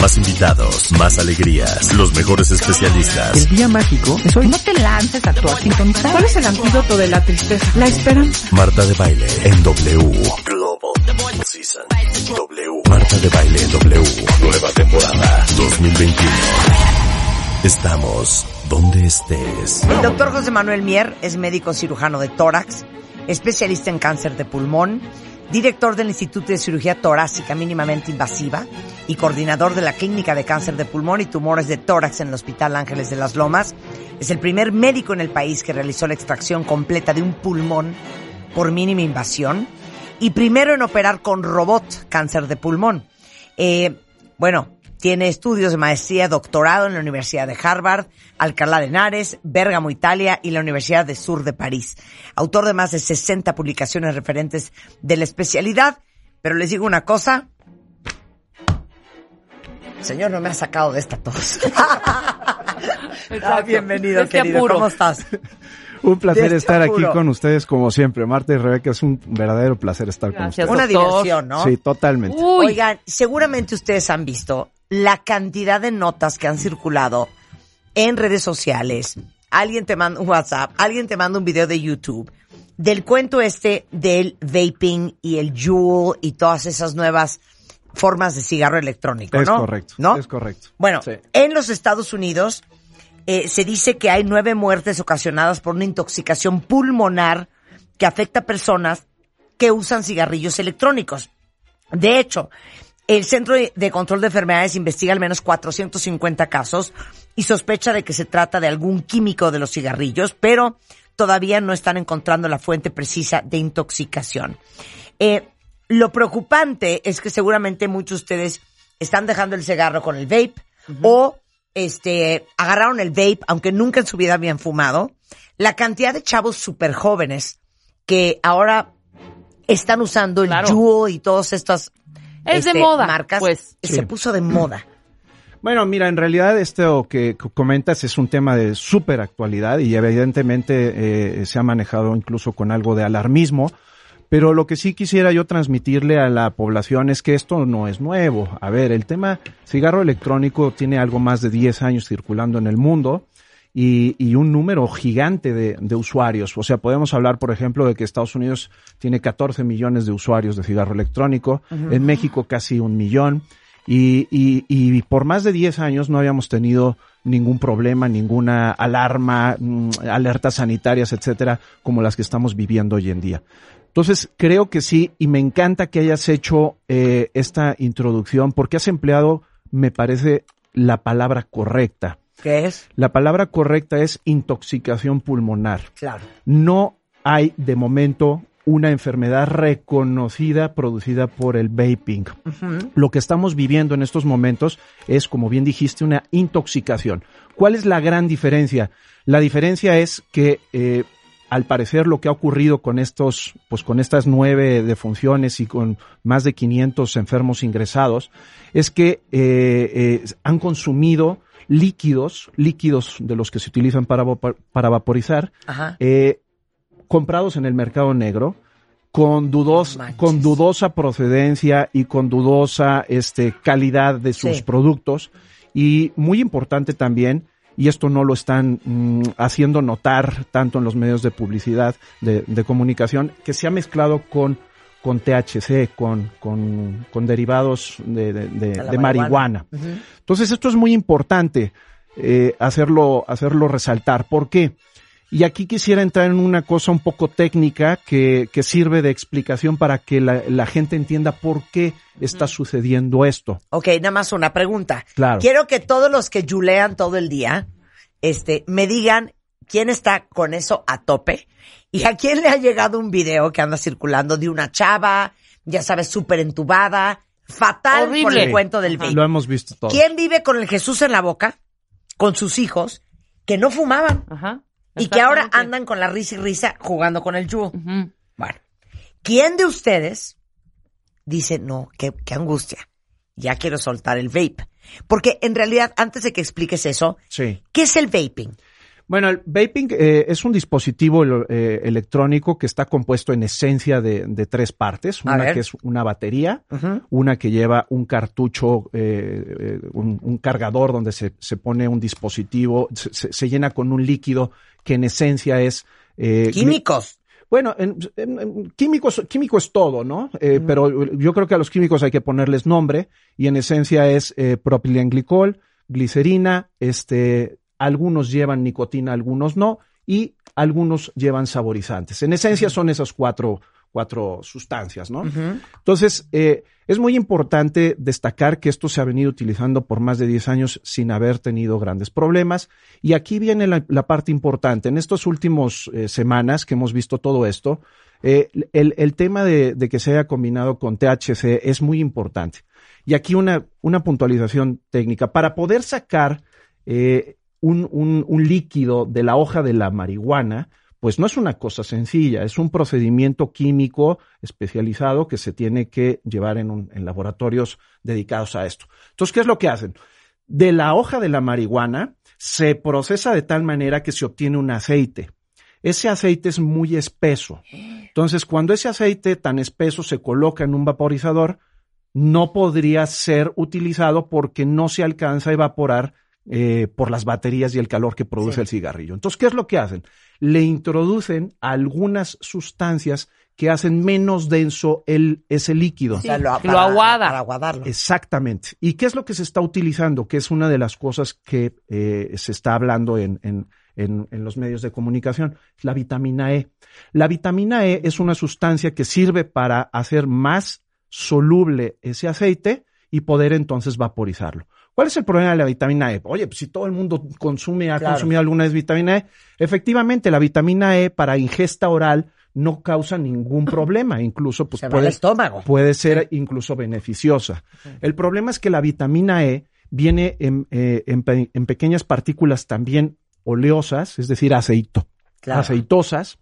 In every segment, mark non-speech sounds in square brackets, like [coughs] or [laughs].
Más invitados, más alegrías, los mejores especialistas. El día mágico es hoy. No te lances a tu sintonizar. ¿Cuál es el antídoto de la tristeza? La esperanza. Marta de Baile en W. Global Season. W. Marta de Baile en W. Nueva temporada 2021. Estamos donde estés. El doctor José Manuel Mier es médico cirujano de tórax, especialista en cáncer de pulmón, director del Instituto de Cirugía Torácica Mínimamente Invasiva y coordinador de la Clínica de Cáncer de Pulmón y Tumores de Tórax en el Hospital Ángeles de las Lomas. Es el primer médico en el país que realizó la extracción completa de un pulmón por mínima invasión y primero en operar con robot cáncer de pulmón. Eh, bueno, tiene estudios de maestría, doctorado en la Universidad de Harvard, Alcalá de Henares, Bérgamo, Italia y la Universidad de Sur de París. Autor de más de 60 publicaciones referentes de la especialidad. Pero les digo una cosa. Señor, no me ha sacado de esta tos. [laughs] ah, bienvenido, Este querido. apuro. ¿Cómo estás? [laughs] Un placer estar aquí con ustedes como siempre. Marta y Rebeca, es un verdadero placer estar Gracias, con Una ustedes. doctor. diversión, ¿no? Sí, totalmente. Uy, Oigan, seguramente ustedes han visto la cantidad de notas que han circulado en redes sociales. Alguien te manda un WhatsApp, alguien te manda un video de YouTube del cuento este del vaping y el Juul y todas esas nuevas formas de cigarro electrónico, Es ¿no? correcto, ¿No? es correcto. Bueno, Sí. en los Estados Unidos eh, se dice que hay nueve muertes ocasionadas por una intoxicación pulmonar que afecta a personas que usan cigarrillos electrónicos. De hecho, el Centro de Control de Enfermedades investiga al menos 450 casos y sospecha de que se trata de algún químico de los cigarrillos, pero todavía no están encontrando la fuente precisa de intoxicación. Eh, lo preocupante es que seguramente muchos de ustedes están dejando el cigarro con el vape o este agarraron el vape aunque nunca en su vida habían fumado. La cantidad de chavos súper jóvenes que ahora están usando el Claro. Juul y todas estas Es de este, moda, marcas pues. se puso de moda. Bueno, mira, en realidad esto que comentas es un tema de súper actualidad y evidentemente eh, se ha manejado incluso con algo de alarmismo. Pero lo que sí quisiera yo transmitirle a la población es que esto no es nuevo. A ver, el tema cigarro electrónico tiene algo más de 10 años circulando en el mundo y, y un número gigante de, de usuarios. O sea, podemos hablar, por ejemplo, de que Estados Unidos tiene 14 millones de usuarios de cigarro electrónico, en México casi un millón. Y, y, y por más de 10 años no habíamos tenido ningún problema, ninguna alarma, mm, alertas sanitarias, etcétera, como las que estamos viviendo hoy en día. Entonces, creo que sí, y me encanta que hayas hecho eh, esta introducción, porque has empleado, me parece, la palabra correcta. ¿Qué es? La palabra correcta es intoxicación pulmonar. Claro. No hay de momento una enfermedad reconocida producida por el vaping. Lo que estamos viviendo en estos momentos es, como bien dijiste, una intoxicación. ¿Cuál es la gran diferencia? La diferencia es que eh, al parecer lo que ha ocurrido con estos, pues con estas nueve defunciones y con más de 500 enfermos ingresados, es que eh, eh, han consumido líquidos, líquidos de los que se utilizan para, para vaporizar, eh, comprados en el mercado negro con dudos, con dudosa procedencia y con dudosa este calidad de sus Sí. productos. Y muy importante también y esto no lo están mm, haciendo notar tanto en los medios de publicidad de, de comunicación que se ha mezclado con con THC, con, con, con derivados de, de- de- la de marihuana. Entonces esto es muy importante eh, hacerlo, hacerlo resaltar. ¿Por qué? Y aquí quisiera entrar en una cosa un poco técnica que, que sirve de explicación para que la, la gente entienda por qué está sucediendo esto. Ok, nada más una pregunta. Claro. Quiero que todos los que yulean todo el día, este, me digan quién está con eso a tope y a quién le ha llegado un video que anda circulando de una chava, ya sabes, súper entubada, fatal por el cuento del vape. Lo hemos visto todo. ¿Quién vive con el Jesús en la boca, con sus hijos, que no fumaban Ajá. y que ahora andan con la risa y risa jugando con el yugo? Bueno, ¿Quién de ustedes dice, no, qué, qué angustia, ya quiero soltar el vape? Porque en realidad, antes de que expliques eso, Sí. ¿qué es el vaping? Bueno, el vaping eh, es un dispositivo eh, electrónico que está compuesto en esencia de, de tres partes. Una que es una batería, una que lleva un cartucho, eh, eh, un, un cargador donde se, se pone un dispositivo, se, se- llena con un líquido que en esencia es... eh, Químicos. Bueno, en, en- en químicos, químico es todo, ¿no? Eh, Pero yo creo que a los químicos hay que ponerles nombre y en esencia es eh, propilenglicol, glicerina, este, algunos llevan nicotina, algunos no, y algunos llevan saborizantes. En esencia son esas cuatro, cuatro sustancias, ¿no? Entonces, eh, es muy importante destacar que esto se ha venido utilizando por más de 10 años sin haber tenido grandes problemas. Y aquí viene la, la parte importante. En estos últimos eh, semanas que hemos visto todo esto, eh, el, el tema de, de que se haya combinado con THC es muy importante. Y aquí una, una puntualización técnica. Para poder sacar eh, un, líquido de la hoja de la marihuana, pues no es una cosa sencilla, es un procedimiento químico especializado que se tiene que llevar en, en laboratorios dedicados a esto. Entonces, ¿qué es lo que hacen? De la hoja de la marihuana se procesa de tal manera que se obtiene un aceite. Ese aceite es muy espeso. Entonces, cuando ese aceite tan espeso se coloca en un vaporizador, no podría ser utilizado porque no se alcanza a evaporar eh, por las baterías y el calor que produce Sí. el cigarrillo. Entonces, ¿qué es lo que hacen? Le introducen algunas sustancias que hacen menos denso el, ese líquido. O sea, lo aguada. Para aguadarlo. Exactamente. ¿Y qué es lo que se está utilizando? Que es una de las cosas que eh, se está hablando en, en- en- en los medios de comunicación, la vitamina E. La vitamina E es una sustancia que sirve para hacer más soluble ese aceite y poder entonces vaporizarlo. ¿Cuál es el problema de la vitamina E? Oye, pues si todo el mundo consume, ha Claro. consumido alguna vez vitamina E, efectivamente la vitamina E para ingesta oral no causa ningún problema, incluso pues Se puede, estómago. puede ser incluso beneficiosa. El problema es que la vitamina E viene en, eh, en pequeñas partículas también oleosas, es decir, aceito, Claro. aceitosas,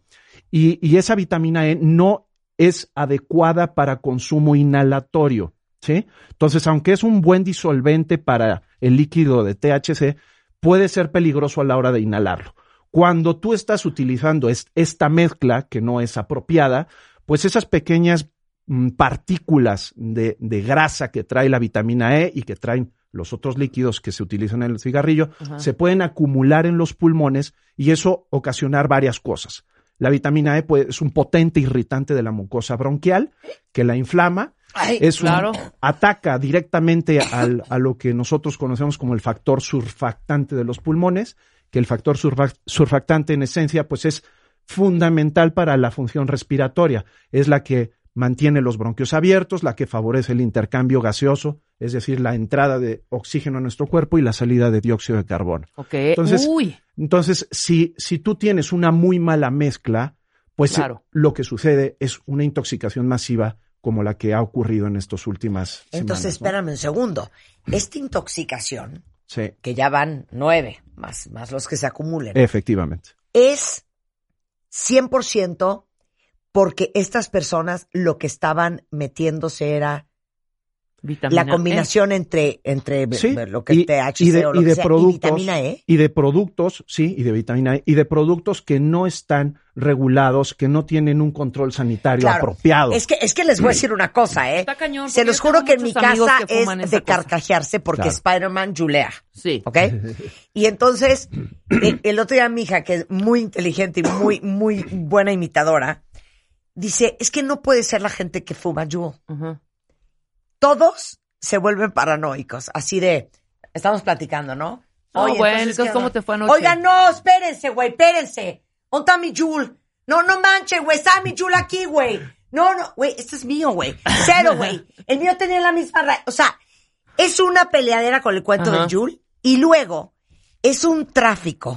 y, y esa vitamina E no es adecuada para consumo inhalatorio. ¿Sí? Entonces, aunque es un buen disolvente para el líquido de THC, puede ser peligroso a la hora de inhalarlo. Cuando tú estás utilizando es- esta mezcla que no es apropiada, pues esas pequeñas mm, partículas de, de grasa que trae la vitamina E y que traen los otros líquidos que se utilizan en el cigarrillo, se pueden acumular en los pulmones y eso ocasionar varias cosas. La vitamina E pues, es un potente irritante de la mucosa bronquial que la inflama. Ay, es un- claro. ataca directamente al- a lo que nosotros conocemos como el factor surfactante de los pulmones, que el factor surfa- surfactante en esencia pues es fundamental para la función respiratoria. Es la que mantiene los bronquios abiertos, la que favorece el intercambio gaseoso, es decir, la entrada de oxígeno a nuestro cuerpo y la salida de dióxido de carbono. Ok. Entonces, Uy. Entonces, si, si tú tienes una muy mala mezcla, pues Claro. lo que sucede es una intoxicación masiva como la que ha ocurrido en estas últimas Entonces, espérame un segundo. Esta intoxicación, Sí, que ya van nueve, más, más los que se acumulen, efectivamente. es 100% porque estas personas lo que estaban metiéndose era Vitamina la combinación entre, entre Sí, lo que y- es THC y de, o lo y que de sea, productos, y vitamina E. y de productos, sí, y de vitamina E, y de productos que no están regulados, que no tienen un control sanitario Claro. apropiado. Es que, es que les voy a decir una cosa, ¿eh? Está cañón, Se los yo juro que en mi casa es de cosa. carcajearse porque Claro. Spider-Man julea. Sí. ¿Ok? [laughs] Y entonces, el, el otro día mi hija, que es muy inteligente y muy, muy buena imitadora, dice, es que no puede ser la gente que fuma Juul. Ajá. Todos se vuelven paranoicos, así de, estamos platicando, ¿no? No, Oye, bueno, entonces, entonces, ¿qué ¿cómo te fue anoche? Oigan, no, espérense, güey, espérense. ¿Dónde está mi Juul? No, no manchen, güey, está mi Juul aquí, güey. No, no, güey, este es mío, güey. Cero, güey. El mío tenía la misma ra- O sea, es una peleadera con el cuento Ajá. del Juul y luego es un tráfico,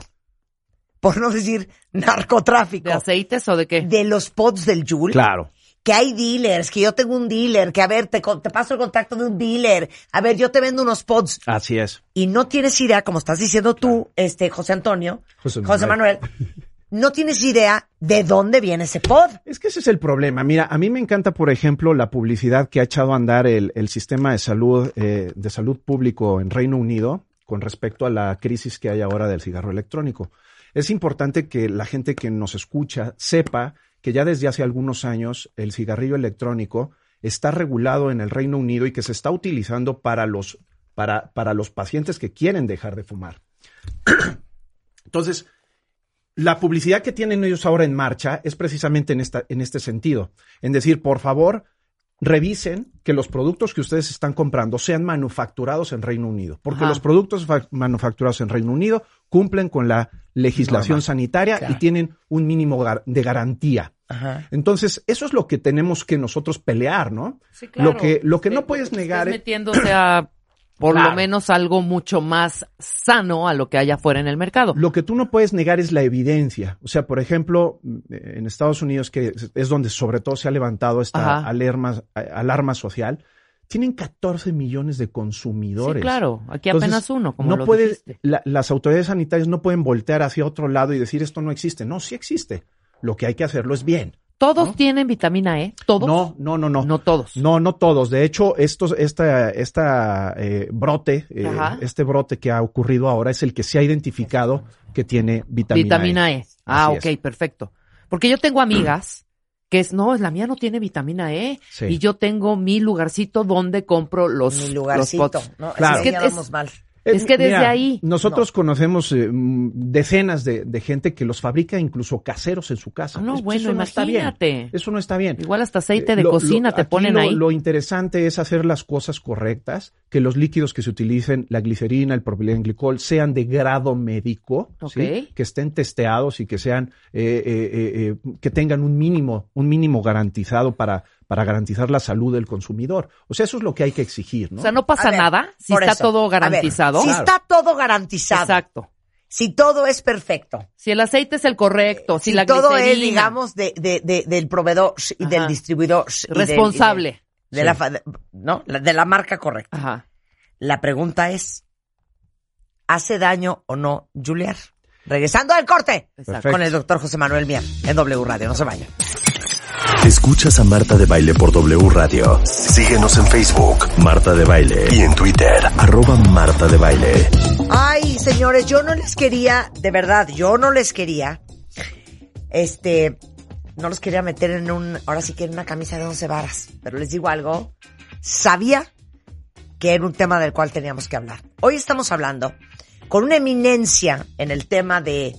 por no decir [laughs] narcotráfico, ¿De aceites o de qué? de los pods del Juul. Claro. Que hay dealers, que yo tengo un dealer, que a ver, te, te paso el contacto de un dealer. A ver, yo te vendo unos pods. Así es. Y no tienes idea, como estás diciendo tú, este, José Antonio, José José Manuel. Manuel, no tienes idea de dónde viene ese pod. Es que ese es el problema. Mira, a mí me encanta, por ejemplo, la publicidad que ha echado a andar el, el sistema de salud, eh, de salud público en Reino Unido con respecto a la crisis que hay ahora del cigarro electrónico. Es importante que la gente que nos escucha sepa que ya desde hace algunos años el cigarrillo electrónico está regulado en el Reino Unido y que se está utilizando para los, para, para los pacientes que quieren dejar de fumar. [clears throat] Entonces, la publicidad que tienen ellos ahora en marcha es precisamente en, esta, en este sentido, en decir, por favor, revisen que los productos que ustedes están comprando sean manufacturados en Reino Unido, porque Ajá. los productos fa- manufacturados en Reino Unido cumplen con la legislación Normal. sanitaria Claro. y tienen un mínimo gar- de garantía. Entonces, eso es lo que tenemos que nosotros pelear, ¿no? Sí, claro. Lo que, lo que Sí, no puedes porque negar es... metiéndose a [clears throat] por Claro. lo menos algo mucho más sano a lo que hay afuera en el mercado. Lo que tú no puedes negar es la evidencia. O sea, por ejemplo, en Estados Unidos, que es- donde sobre todo se ha levantado esta Ajá. alarma, alarma social, tienen 14 millones de consumidores. Sí, claro. Aquí Entonces, apenas uno, como no lo puede- la- las autoridades sanitarias no pueden voltear hacia otro lado y decir esto no existe. No, sí existe. Lo que hay que hacerlo es bien. ¿Todos tienen vitamina E? ¿Todos? No, no, no, no. No todos. No, no todos. De hecho, estos, esta, esta eh, brote, eh, este brote que ha ocurrido ahora es el que se ha identificado que tiene vitamina, Vitamina E. Ah, Así ok, es. perfecto. Porque yo tengo amigas que es, no, la mía no tiene vitamina E. Sí. Y yo tengo mi lugarcito donde compro los, Mi los lugarcito. pots. No, Claro. es que Es es- mal. Es que desde Mira, ahí. Nosotros conocemos eh, decenas de, de gente que los fabrica incluso caseros en su casa. Ah, no, bueno, eso no está bien. imagínate. Eso no está bien. Igual hasta aceite de Lo- lo- cocina te ponen lo, ahí. Lo interesante es hacer las cosas correctas, que los líquidos que se utilicen, la glicerina, el propilenglicol, sean de grado médico, ¿sí? Ok. que estén testeados y que sean, eh, eh, eh, eh, que tengan un mínimo, un mínimo garantizado para, para garantizar la salud del consumidor. O sea, eso es lo que hay que exigir, ¿no? O sea, no pasa ver, nada si está eso. todo ver, garantizado. si está todo garantizado, Exacto. si todo es perfecto, Si el aceite es el correcto, si, si la todo es, digamos, de, de, de- del proveedor y Ajá. del distribuidor y del- y de- responsable. de, la, fa- de- ¿no? La- de la marca correcta. Ajá. La pregunta es, ¿hace daño o no Juliar? Regresando al corte con el doctor José Manuel Mier en W Radio. No se vayan. Escuchas a Marta de Baile por W Radio. Síguenos en Facebook, Marta de Baile. Y en Twitter, arroba Marta de Baile. Ay, señores, yo no les quería, de verdad, yo no les quería, este, no los quería meter en un, ahora sí que en una camisa de once varas, pero les digo algo, sabía que era un tema del cual teníamos que hablar. Hoy estamos hablando con una eminencia en el tema de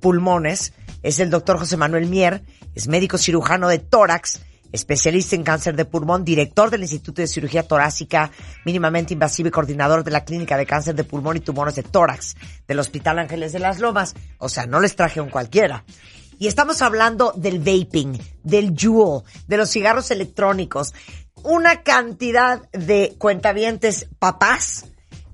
pulmones, es el doctor José Manuel Mier, es médico cirujano de tórax, especialista en cáncer de pulmón, director del Instituto de Cirugía Torácica Mínimamente Invasiva y coordinador de la Clínica de Cáncer de Pulmón y Tumores de Tórax del Hospital Ángeles de las Lomas. O sea, no les traje un cualquiera. Y estamos hablando del vaping, del Juul, de los cigarros electrónicos. Una cantidad de cuentavientes papás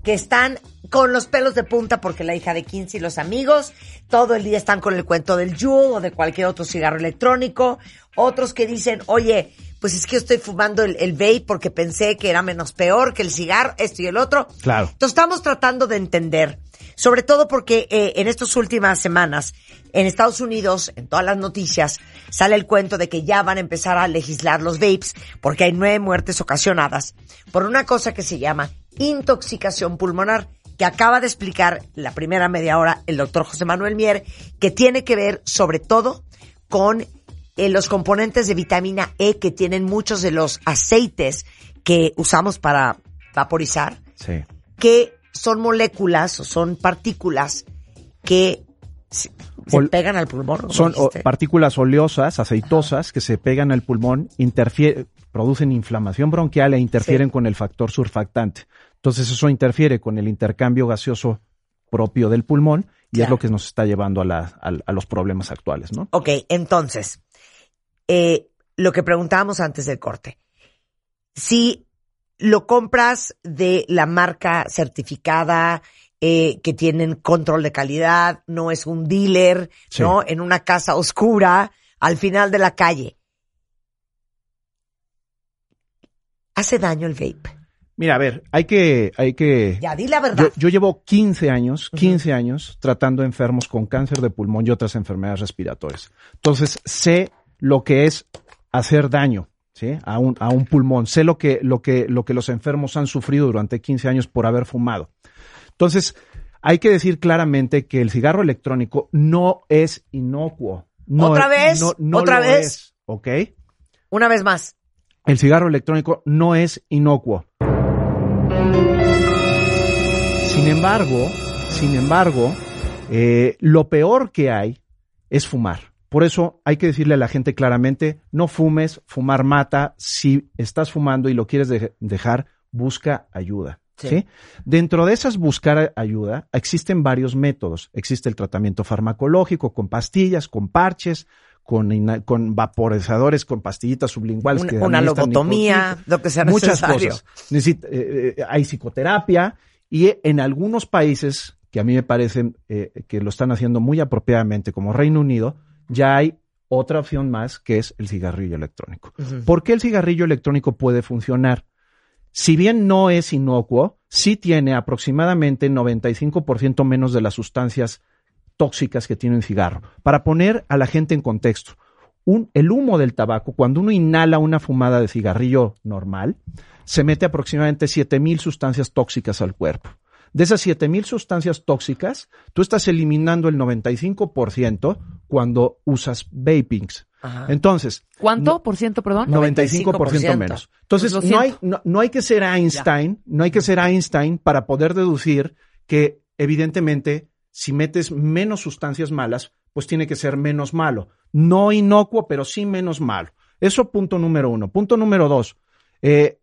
que están con los pelos de punta porque la hija de 15 y los amigos todo el día están con el cuento del Juul o de cualquier otro cigarro electrónico. Otros que dicen, oye, pues es que yo estoy fumando el, el vape porque pensé que era menos peor que el cigarro, esto y el otro. Claro. Entonces estamos tratando de entender, sobre todo porque eh, en estas últimas semanas, en Estados Unidos, en todas las noticias, sale el cuento de que ya van a empezar a legislar los vapes porque hay nueve muertes ocasionadas por una cosa que se llama intoxicación pulmonar que acaba de explicar la primera media hora el doctor José Manuel Mier, que tiene que ver sobre todo con eh, los componentes de vitamina E que tienen muchos de los aceites que usamos para vaporizar, Sí. que son moléculas o son partículas que se, se Ol- pegan al pulmón. ¿no Son o, partículas oleosas, aceitosas, que se pegan al pulmón, producen inflamación bronquial e interfieren Sí. con el factor surfactante. Entonces eso interfiere con el intercambio gaseoso propio del pulmón y es lo que nos está llevando a, la- a- a los problemas actuales, ¿no? Ok, entonces, eh, lo que preguntábamos antes del corte. Si lo compras de la marca certificada, eh, que tienen control de calidad, no es un dealer, Sí. ¿no? En una casa oscura, al final de la calle. ¿Hace daño el vape? Mira, a ver, hay que, hay que. Ya, di la verdad. Yo, yo llevo 15 años, 15 años tratando enfermos con cáncer de pulmón y otras enfermedades respiratorias. Entonces, sé lo que es hacer daño, ¿sí? A un, a un pulmón. Sé lo que, lo que, lo que los enfermos han sufrido durante 15 años por haber fumado. Entonces, hay que decir claramente que el cigarro electrónico no es inocuo. No ¿Otra es- vez? no- no ¿Otra lo vez? es, ¿Ok? Una vez más. El cigarro electrónico no es inocuo. Embargo, sin embargo, eh, lo peor que hay es fumar. Por eso hay que decirle a la gente claramente, no fumes, fumar mata. Si estás fumando y lo quieres de- dejar, busca ayuda. Sí. ¿sí? Dentro de esas buscar ayuda, existen varios métodos. Existe el tratamiento farmacológico con pastillas, con parches, con, vaporizadores, con pastillitas sublinguales. Un- que una administran lobotomía, lo que sea muchas necesario. cosas. Necesita- eh, eh, hay psicoterapia y en algunos países que a mí me parecen eh, que lo están haciendo muy apropiadamente, como Reino Unido, ya hay otra opción más que es el cigarrillo electrónico. ¿Por qué el cigarrillo electrónico puede funcionar? Si bien no es inocuo, sí tiene aproximadamente 95% menos de las sustancias tóxicas que tiene un cigarro. Para poner a la gente en contexto, un- el humo del tabaco, cuando uno inhala una fumada de cigarrillo normal, se mete aproximadamente 7000 sustancias tóxicas al cuerpo. De esas 7000 sustancias tóxicas, tú estás eliminando el 95% cuando usas vapings. Ajá. Entonces, ¿Cuánto por ciento, perdón? 95% 95%. menos. Entonces, Pues lo no, hay, siento. no, no hay que ser Einstein, no hay que ser Einstein para poder deducir que evidentemente si metes menos sustancias malas, pues tiene que ser menos malo. No inocuo, pero sí menos malo. Eso punto número uno. Punto número dos. eh,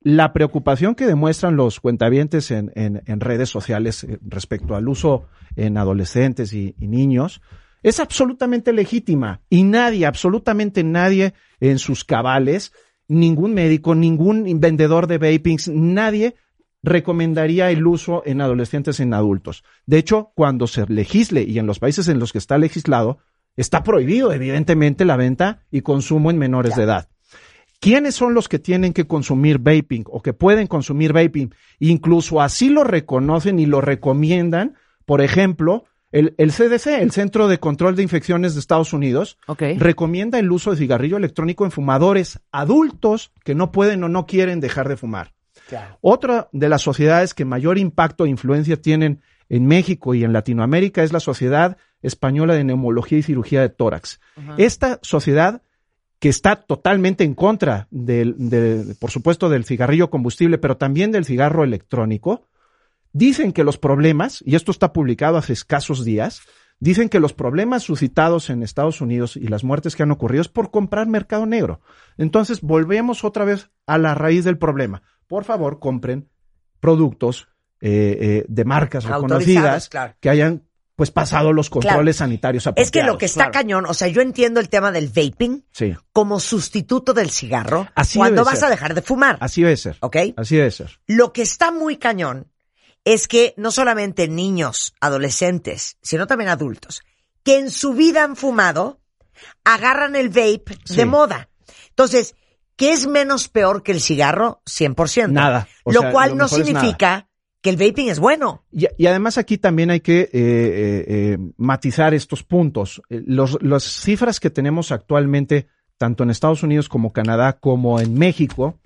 la preocupación que demuestran los cuentavientes en, en- redes sociales eh, respecto al uso en adolescentes y, y niños es absolutamente legítima y nadie, absolutamente nadie en sus cabales, ningún médico, ningún vendedor de vapings, nadie recomendaría el uso en adolescentes y en adultos. De hecho, cuando se legisle y en los países en los que está legislado, está prohibido evidentemente la venta y consumo en menores de edad. ¿Quiénes son los que tienen que consumir vaping o que pueden consumir vaping? Incluso así lo reconocen y lo recomiendan. Por ejemplo, el, el CDC, el Centro de Control de Infecciones de Estados Unidos, recomienda el uso de cigarrillo electrónico en fumadores adultos que no pueden o no quieren dejar de fumar. Otra de las sociedades que mayor impacto e influencia tienen en México y en Latinoamérica es la Sociedad Española de Neumología y Cirugía de Tórax. Esta sociedad que está totalmente en contra del, de, por supuesto, del cigarrillo combustible, pero también del cigarro electrónico, dicen que los problemas, y esto está publicado hace escasos días, dicen que los problemas suscitados en Estados Unidos y las muertes que han ocurrido es por comprar mercado negro. Entonces, volvemos otra vez a la raíz del problema. Por favor, compren productos eh, eh, de marcas reconocidas claro. que hayan pues pasado los controles sanitarios Es que apropiados. lo que está Claro. cañón, o sea, yo entiendo el tema del vaping Sí, como sustituto del cigarro Así cuando vas ser. a dejar de fumar. así debe ser. ¿Ok? Así debe ser. Lo que está muy cañón es que no solamente niños, adolescentes, sino también adultos, que en su vida han fumado, agarran el vape Sí. de moda. Entonces, ¿qué es menos peor que el cigarro? 100%. Nada. Lo sea, cual lo no significa que el vaping es bueno. Y, y además aquí también hay que eh, eh, eh, matizar estos puntos. Los, las cifras que tenemos actualmente, tanto en Estados Unidos como Canadá, como en México,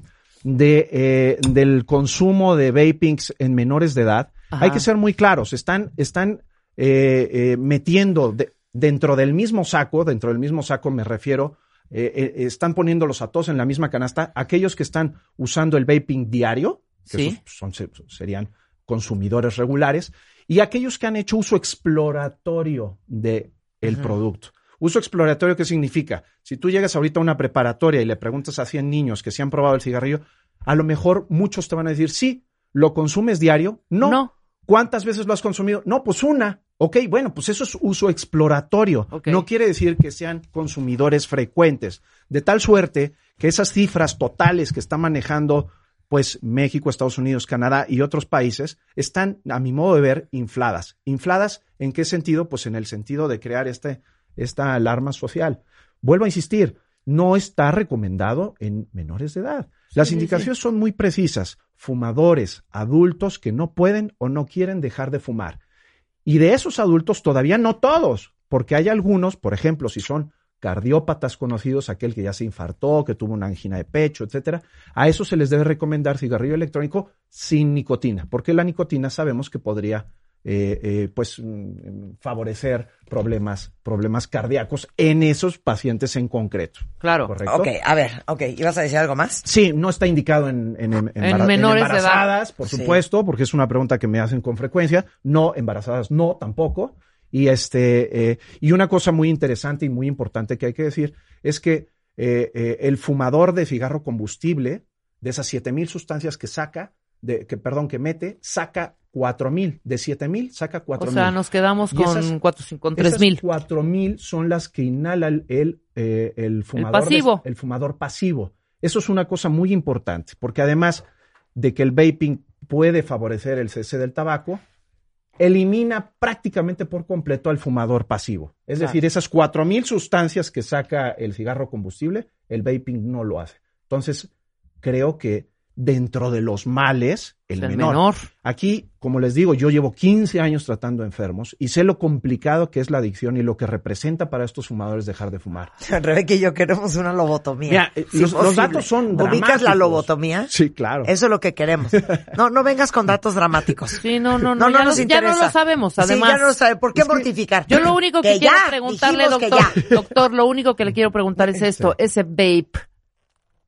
de, eh, del consumo de vapings en menores de edad, Ajá. hay que ser muy claros. Están, están metiendo de- dentro del mismo saco, dentro del mismo saco me refiero, eh, eh, están poniéndolos a todos en la misma canasta, aquellos que están usando el vaping diario, que Sí. son, serían consumidores regulares, y aquellos que han hecho uso exploratorio de el producto. Uso exploratorio, ¿qué significa? Si tú llegas ahorita a una preparatoria y le preguntas a 100 niños que se han probado el cigarrillo, a lo mejor muchos te van a decir, sí, ¿lo consumes diario? No. No. ¿Cuántas veces lo has consumido? No, pues una. Ok, bueno, pues eso es uso exploratorio. No quiere decir que sean consumidores frecuentes. De tal suerte que esas cifras totales que está manejando pues México, Estados Unidos, Canadá y otros países están, a mi modo de ver, infladas. ¿Infladas en qué sentido? Pues en el sentido de crear este, esta alarma social. Vuelvo a insistir, no está recomendado en menores de edad. Las Sí, sí, indicaciones son muy precisas. Fumadores, adultos que no pueden o no quieren dejar de fumar. Y de esos adultos todavía no todos, porque hay algunos, por ejemplo, si son cardiópatas conocidos, aquel que ya se infartó, que tuvo una angina de pecho, etcétera, a eso se les debe recomendar cigarrillo electrónico sin nicotina, porque la nicotina sabemos que podría eh, eh, pues mm, favorecer problemas, problemas cardíacos en esos pacientes en concreto. Claro. ¿Correcto? Ok, a ver, ok, ¿ibas a decir algo más? Sí, no está indicado en, en, en- embara- en menores de edad. embarazadas, por Sí. supuesto, porque es una pregunta que me hacen con frecuencia. No, embarazadas no, tampoco. Y este, eh, y una cosa muy interesante y muy importante que hay que decir es que eh, eh, el fumador de cigarro combustible, de esas 7000 sustancias que saca, de, que, perdón, que mete, saca 4000. De 7000 saca O 4000. sea, nos quedamos con esas- cuatro, con Esas 3000. 4000 son las que inhala el, el, eh, el fumador. de- pasivo. el fumador pasivo. Eso es una cosa muy importante, porque además de que el vaping puede favorecer el cese del tabaco, elimina prácticamente por completo al fumador pasivo. Es Claro. decir, esas 4000 sustancias que saca el cigarro combustible, el vaping no lo hace. Entonces, creo que dentro de los males, el, El menor. menor. Aquí, como les digo, yo llevo 15 años tratando enfermos y sé lo complicado que es la adicción y lo que representa para estos fumadores dejar de fumar. [laughs] Rebeca y yo queremos una lobotomía. Mira, eh, Sí, los- datos son ¿Ubicas la lobotomía? Sí, claro. Eso es lo que queremos. [laughs] No, no vengas con datos dramáticos. Sí, no, no, no, No, no ya, nos lo- ya no lo sabemos, Sí, además. ya no lo sabe. ¿Por qué mortificar? Yo lo único que, Que quiero ya, preguntarle, doctor, doctor, lo único que le quiero preguntar es [laughs] esto, ese vape,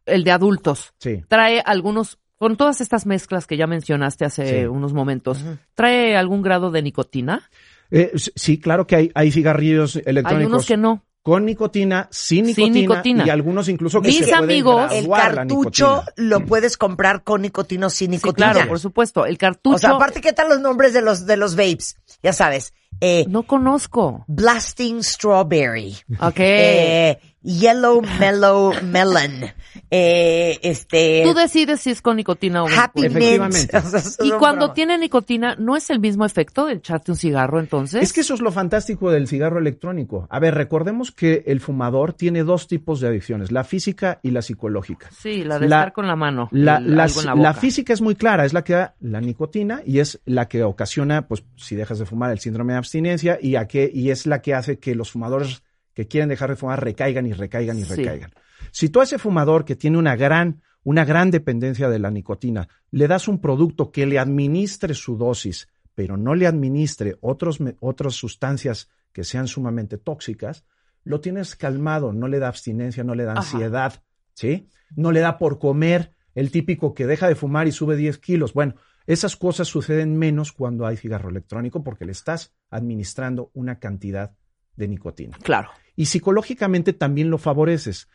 el de adultos, Sí. trae algunos, con todas estas mezclas que ya mencionaste hace Sí. unos momentos, ¿trae algún grado de nicotina? Eh, sí, claro que hay, hay cigarrillos electrónicos Hay unos que no. con nicotina, sin Sin nicotina, nicotina. y algunos incluso que Mis se pueden amigos- El cartucho nicotina. lo puedes comprar con nicotina o sin Sí, nicotina. claro, por supuesto. El cartucho O sea, aparte, ¿qué tal los nombres de los, de los vapes? Ya sabes. Eh, no conozco. Blasting Strawberry. Ok. Eh, Yellow [laughs] Mellow Melon. Eh, este. Tú decides si es con nicotina o no. Happy Mint. Efectivamente. [laughs] O sea, eso Y cuando tiene nicotina, ¿no es el mismo efecto de echarte un cigarro entonces? Es que eso es lo fantástico del cigarro electrónico. A ver, recordemos que el fumador tiene dos tipos de adicciones, la física y la psicológica. Sí, la de La- estar con la mano. La, el- la- algo en la la boca. física es muy clara, es la que da la nicotina y es la que ocasiona, pues, si dejas de fumar, el síndrome de abstinencia y, a que, y es la que hace que los fumadores que quieren dejar de fumar recaigan y recaigan y Sí. recaigan. Si tú a ese fumador que tiene una gran, una gran dependencia de la nicotina, le das un producto que le administre su dosis, pero no le administre otros, otras sustancias que sean sumamente tóxicas, lo tienes calmado, no le da abstinencia, no le da Ajá. ansiedad, ¿sí? No le da por comer, el típico que deja de fumar y sube 10 kilos. Bueno, esas cosas suceden menos cuando hay cigarro electrónico porque le estás administrando una cantidad de nicotina. Claro. Y psicológicamente también lo favoreces.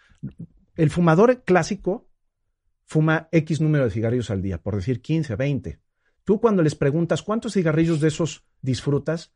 El fumador clásico fuma X número de cigarrillos al día, por decir 15, 20. Tú cuando les preguntas cuántos cigarrillos de esos disfrutas,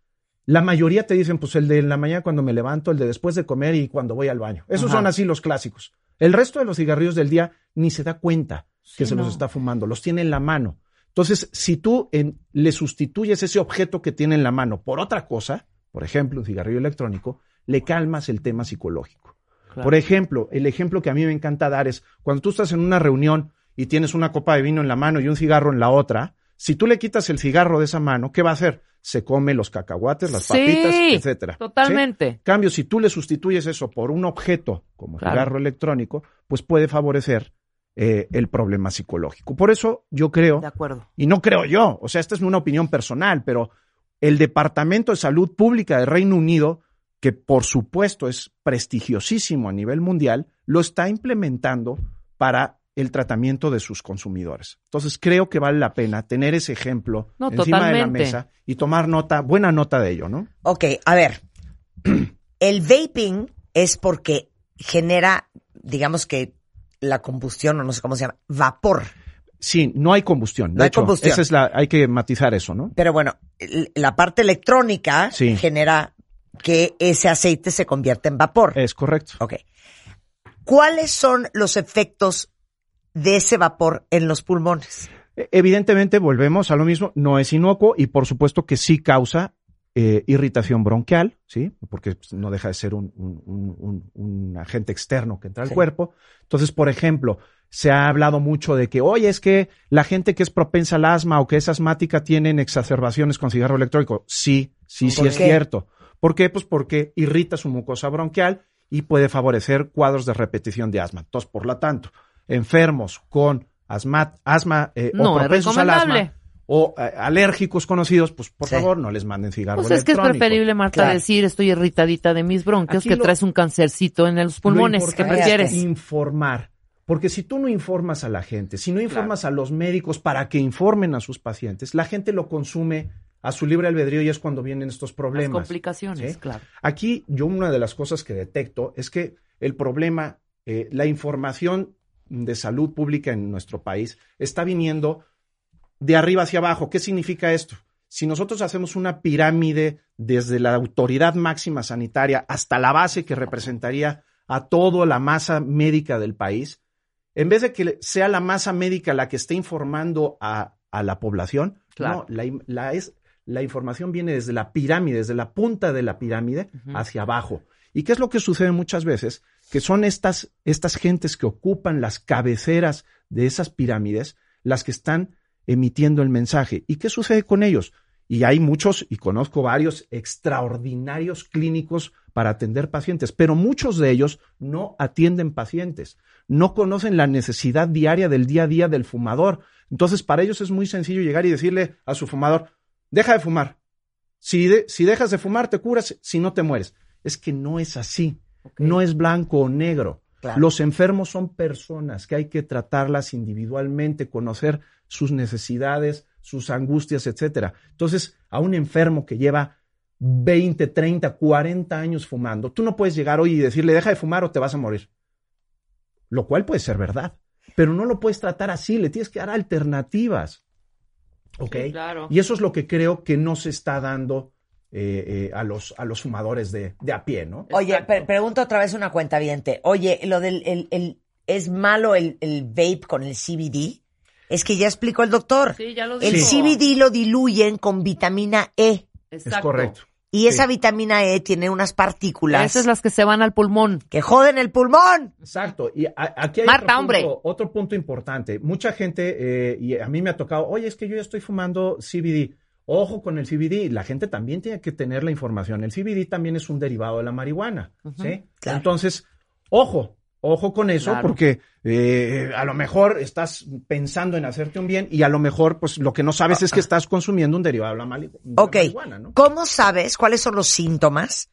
la mayoría te dicen, pues el de la mañana cuando me levanto, el de después de comer y cuando voy al baño. Esos Ajá. son así los clásicos. El resto de los cigarrillos del día ni se da cuenta que Sí, se no. los está fumando, los tiene en la mano. Entonces, si tú en- le sustituyes ese objeto que tiene en la mano por otra cosa, por ejemplo, un cigarrillo electrónico, le calmas el tema psicológico. Claro. Por ejemplo, el ejemplo que a mí me encanta dar es cuando tú estás en una reunión y tienes una copa de vino en la mano y un cigarro en la otra, si tú le quitas el cigarro de esa mano, ¿qué va a hacer? Se come los cacahuates, las Sí, papitas, etcétera. ¿Sí? totalmente. Cambio, si tú le sustituyes eso por un objeto como Claro. cigarro electrónico, pues puede favorecer eh, el problema psicológico. Por eso yo creo, De acuerdo. y no creo yo, o sea, esta es una opinión personal, pero el Departamento de Salud Pública de Reino Unido, que por supuesto es prestigiosísimo a nivel mundial, lo está implementando para el tratamiento de sus consumidores. Entonces creo que vale la pena tener ese ejemplo No, encima de la mesa y tomar nota, buena nota de ello, ¿no? Ok, a ver. [clears throat] El vaping es porque genera, digamos que la combustión, o no sé cómo se llama, vapor. Sí, no hay combustión. De No hay hecho, combustión. Esa es la, hay que matizar eso, ¿no? Pero bueno, la parte electrónica Sí. genera que ese aceite se convierta en vapor. Es correcto. Ok. ¿Cuáles son los efectos de ese vapor en los pulmones? E- Evidentemente, volvemos a lo mismo, no es inocuo y por supuesto que sí causa eh, irritación bronquial, ¿sí? Porque pues, no deja de ser un, un- un- un- agente externo que entra al Sí. cuerpo. Entonces, por ejemplo, se ha hablado mucho de que, oye, es que la gente que es propensa al asma o que es asmática tienen exacerbaciones con cigarro electrónico. Sí, sí, sí ¿Por es cierto. ¿Por qué? Pues porque irrita su mucosa bronquial y puede favorecer cuadros de repetición de asma. Entonces, por lo tanto, enfermos con asma, asma eh, No, o propensos al asma o eh, alérgicos conocidos, pues por Sí. favor no les manden cigarro Pues es que es preferible, Marta, Claro. decir estoy irritadita de mis bronquios Aquí que lo- traes un cancercito en los pulmones. Lo ¿Qué prefieres? es informar. Porque si tú no informas a la gente, si no informas a los médicos para que informen a sus pacientes, la gente lo consume a su libre albedrío y es cuando vienen estos Las problemas. complicaciones, ¿sí? claro. Aquí yo una de las cosas que detecto es que el problema, eh, la información de salud pública en nuestro país está viniendo de arriba hacia abajo. ¿Qué significa esto? Si nosotros hacemos una pirámide desde la autoridad máxima sanitaria hasta la base que representaría a toda la masa médica del país, en vez de que sea la masa médica la que esté informando a, a la población, Claro. no, la es, la información viene desde la pirámide, desde la punta de la pirámide hacia abajo. ¿Y qué es lo que sucede muchas veces? Que son estas, estas gentes que ocupan las cabeceras de esas pirámides las que están emitiendo el mensaje. ¿Y qué sucede con ellos? Y hay muchos, y conozco varios extraordinarios clínicos para atender pacientes, pero muchos de ellos no atienden pacientes, no conocen la necesidad diaria del día a día del fumador. Entonces, para ellos es muy sencillo llegar y decirle a su fumador, deja de fumar. Si, de- si dejas de fumar, te curas, si no te mueres. Es que no es así. No es blanco o negro. Claro. Los enfermos son personas que hay que tratarlas individualmente, conocer sus necesidades, sus angustias, etcétera. Entonces, a un enfermo que lleva 20, 30, 40 años fumando, tú no puedes llegar hoy y decirle, deja de fumar o te vas a morir. Lo cual puede ser verdad, pero no lo puedes tratar así, le tienes que dar alternativas. ¿Ok? Sí, claro. Y eso es lo que creo que no se está dando eh, eh, a, los, a los fumadores de, de a pie, ¿no? Oye, pre- pregunto otra vez una cuenta viente. Oye, lo del el, el- es malo el, el vape con el CBD. Es que ya explicó el doctor. Sí, ya lo el dijo. CBD lo diluyen con vitamina E. Es correcto. Y esa Sí. vitamina E tiene unas partículas Esas las que se van al pulmón. que joden el pulmón. Exacto. Y a- aquí hay Marta, otro, hombre. otro punto importante. Mucha gente, eh, y a mí me ha tocado, oye, es que yo ya estoy fumando CBD. Ojo con el CBD. La gente también tiene que tener la información. El CBD también es un derivado de la marihuana. ¿sí? claro. Entonces, ojo. Ojo con eso, Claro. porque eh, a lo mejor estás pensando en hacerte un bien y a lo mejor, pues lo que no sabes es que estás consumiendo un derivado de la, mali- de la Ok. marihuana, ¿no? ¿Cómo sabes cuáles son los síntomas?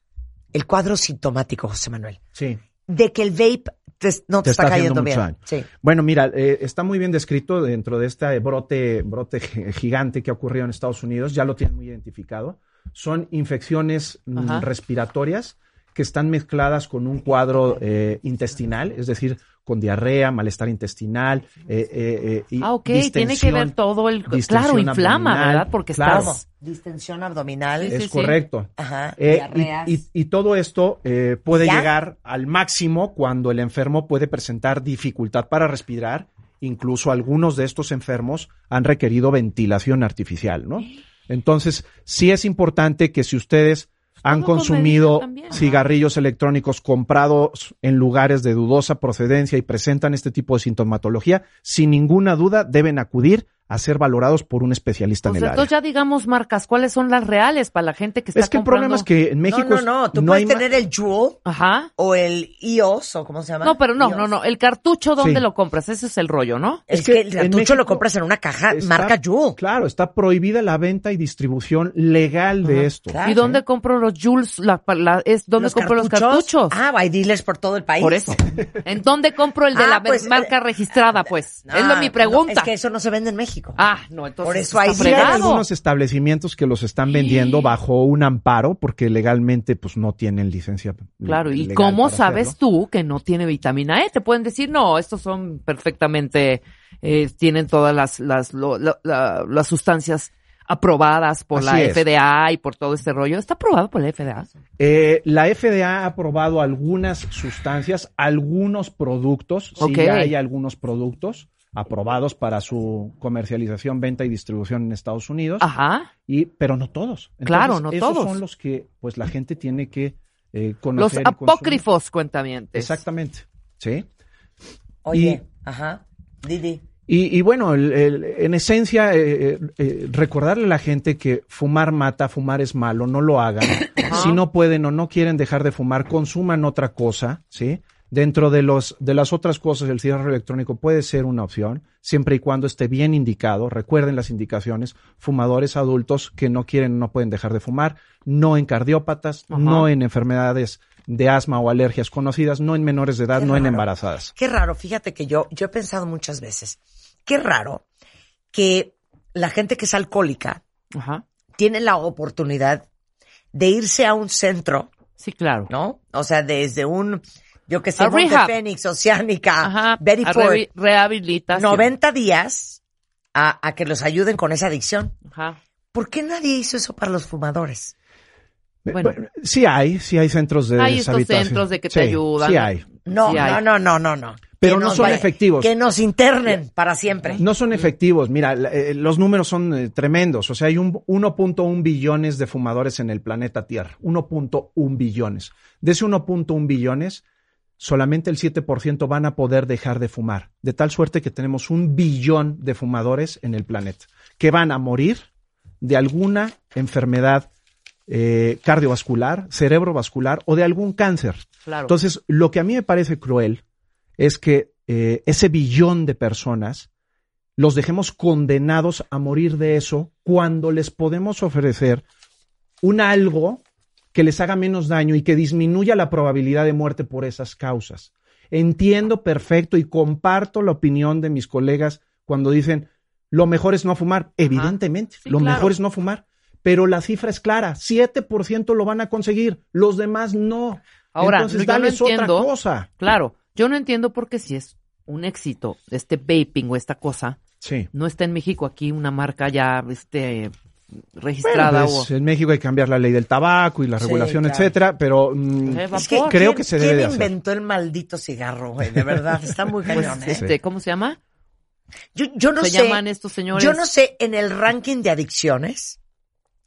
El cuadro sintomático, José Manuel. Sí. De que el vape te- no te, Te está, está cayendo bien. Sí. Bueno, mira, eh, está muy bien descrito dentro de este brote, brote gi- gigante que ha ocurrido en Estados Unidos, ya lo tienen muy identificado. Son infecciones mm, Ajá. respiratorias que están mezcladas con un cuadro eh, intestinal, es decir, con diarrea, malestar intestinal. eh, eh, eh, y Ah, ok, tiene que ver todo el... distensión Claro, inflama, abdominal, ¿verdad? Porque claro. estás... Distensión abdominal. Sí, Es sí. correcto. Ajá. Eh, diarreas. y, y- y todo esto eh, puede ¿Ya? llegar al máximo cuando el enfermo puede presentar dificultad para respirar. Incluso algunos de estos enfermos han requerido ventilación artificial, ¿no? Entonces, sí es importante que si ustedes han consumido cigarrillos electrónicos comprados en lugares de dudosa procedencia y presentan este tipo de sintomatología, sin ninguna duda deben acudir a ser valorados por un especialista Pues en el área. entonces ya digamos marcas, ¿cuáles son las reales para la gente que está Es que el comprando? problema es que en México no, no, no. Tú no puedes tener el Juul Ajá. o el iOS o cómo se llama. No, pero no, iOS. no, no. El cartucho, ¿dónde Sí. lo compras? Ese es el rollo, ¿no? Es, Es que, que el cartucho México lo compras en una caja Está- marca Juul. Claro, está prohibida la venta y distribución legal de Ajá. esto. Claro. ¿Y dónde compro los Jules? La, la- es, ¿Dónde compro los cartuchos? Ah, hay dealers por todo el país. Por eso. [laughs] ¿En dónde compro el de Ah, la pues, marca eh, registrada, pues? es lo mi pregunta. no, es que eso no se vende en México. Ah, no, entonces Por eso está hay Sí fregado. algunos establecimientos que los están vendiendo bajo un amparo porque legalmente pues no tienen licencia. Claro, ¿y cómo sabes hacerlo. tú que no tiene vitamina E? Te pueden decir, no, estos son perfectamente, eh, tienen todas las, las, lo- la- la- las sustancias aprobadas por la es. FDA y por todo este rollo. ¿Está aprobado por la FDA? Eh, la FDA ha aprobado algunas sustancias, algunos productos, sí Ok. hay algunos productos, aprobados para su comercialización, venta y distribución en Estados Unidos. Ajá. Y, pero no todos. Claro, no esos todos. son los que pues la gente tiene que eh, Los conocer. consumir. apócrifos cuentamientos. Exactamente. Sí. Oye, ajá. Didi. Y, y bueno, el- el- en esencia, eh, eh, eh, recordarle a la gente que fumar mata, fumar es malo, no lo hagan. [coughs] si no pueden o no quieren dejar de fumar, consuman otra cosa, ¿sí? Dentro de, los, de las otras cosas, el cigarro electrónico puede ser una opción, siempre y cuando esté bien indicado. Recuerden las indicaciones. Fumadores adultos que no quieren no pueden dejar de fumar, no en cardiópatas, Ajá. no en enfermedades de asma o alergias conocidas, no en menores de edad, Qué no en embarazadas. Qué raro, fíjate que yo, yo he pensado muchas veces, qué raro que la gente que es alcohólica Ajá. tiene la oportunidad de irse a un centro, Sí, claro. ¿no? O sea, desde un, yo que sé, Monte. Fénix, Oceánica, Ajá. Betty a Ford, rehabilitación. 90 días a, a que los ayuden con esa adicción. Ajá. ¿Por qué nadie hizo eso para los fumadores? Bueno. sí hay, sí hay centros de Hay estos centros de que te Sí, ayudan. Sí hay. No, Sí hay. no, no, no, no, no. Pero Que no son vaya- efectivos. Que nos internen para siempre. No son efectivos. Mira, eh, los números son eh, tremendos. O sea, hay un 1.1 billones de fumadores en el planeta Tierra. 1.1 billones. De ese 1.1 billones, solamente el 7% van a poder dejar de fumar. De tal suerte que tenemos un billón de fumadores en el planeta que van a morir de alguna enfermedad eh, cardiovascular, cerebrovascular o de algún cáncer. Claro. Entonces, lo que a mí me parece cruel es que eh, ese billón de personas los dejemos condenados a morir de eso cuando les podemos ofrecer un algo que les haga menos daño y que disminuya la probabilidad de muerte por esas causas. Entiendo perfecto y comparto la opinión de mis colegas cuando dicen lo mejor es no fumar. Evidentemente, Sí, lo claro. mejor es no fumar. Pero la cifra es clara, 7% lo van a conseguir, los demás no. Ahora, Entonces, yo no dales otra entiendo- cosa. Claro. Yo no entiendo por qué si es un éxito este vaping o esta cosa, Sí. no está en México aquí una marca ya este registrada Bueno, pues, o en México hay que cambiar la ley del tabaco y la Sí, regulación, claro. etcétera, pero mm, Eh, Es que, vapor. creo ¿quién- que se debe ¿Quién de hacer. inventó el maldito cigarro, güey? De verdad, está muy [laughs] pues, cañón, ¿eh? este, ¿cómo se llama? Yo, yo no se sé. llaman estos señores. Yo no sé en el ranking de adicciones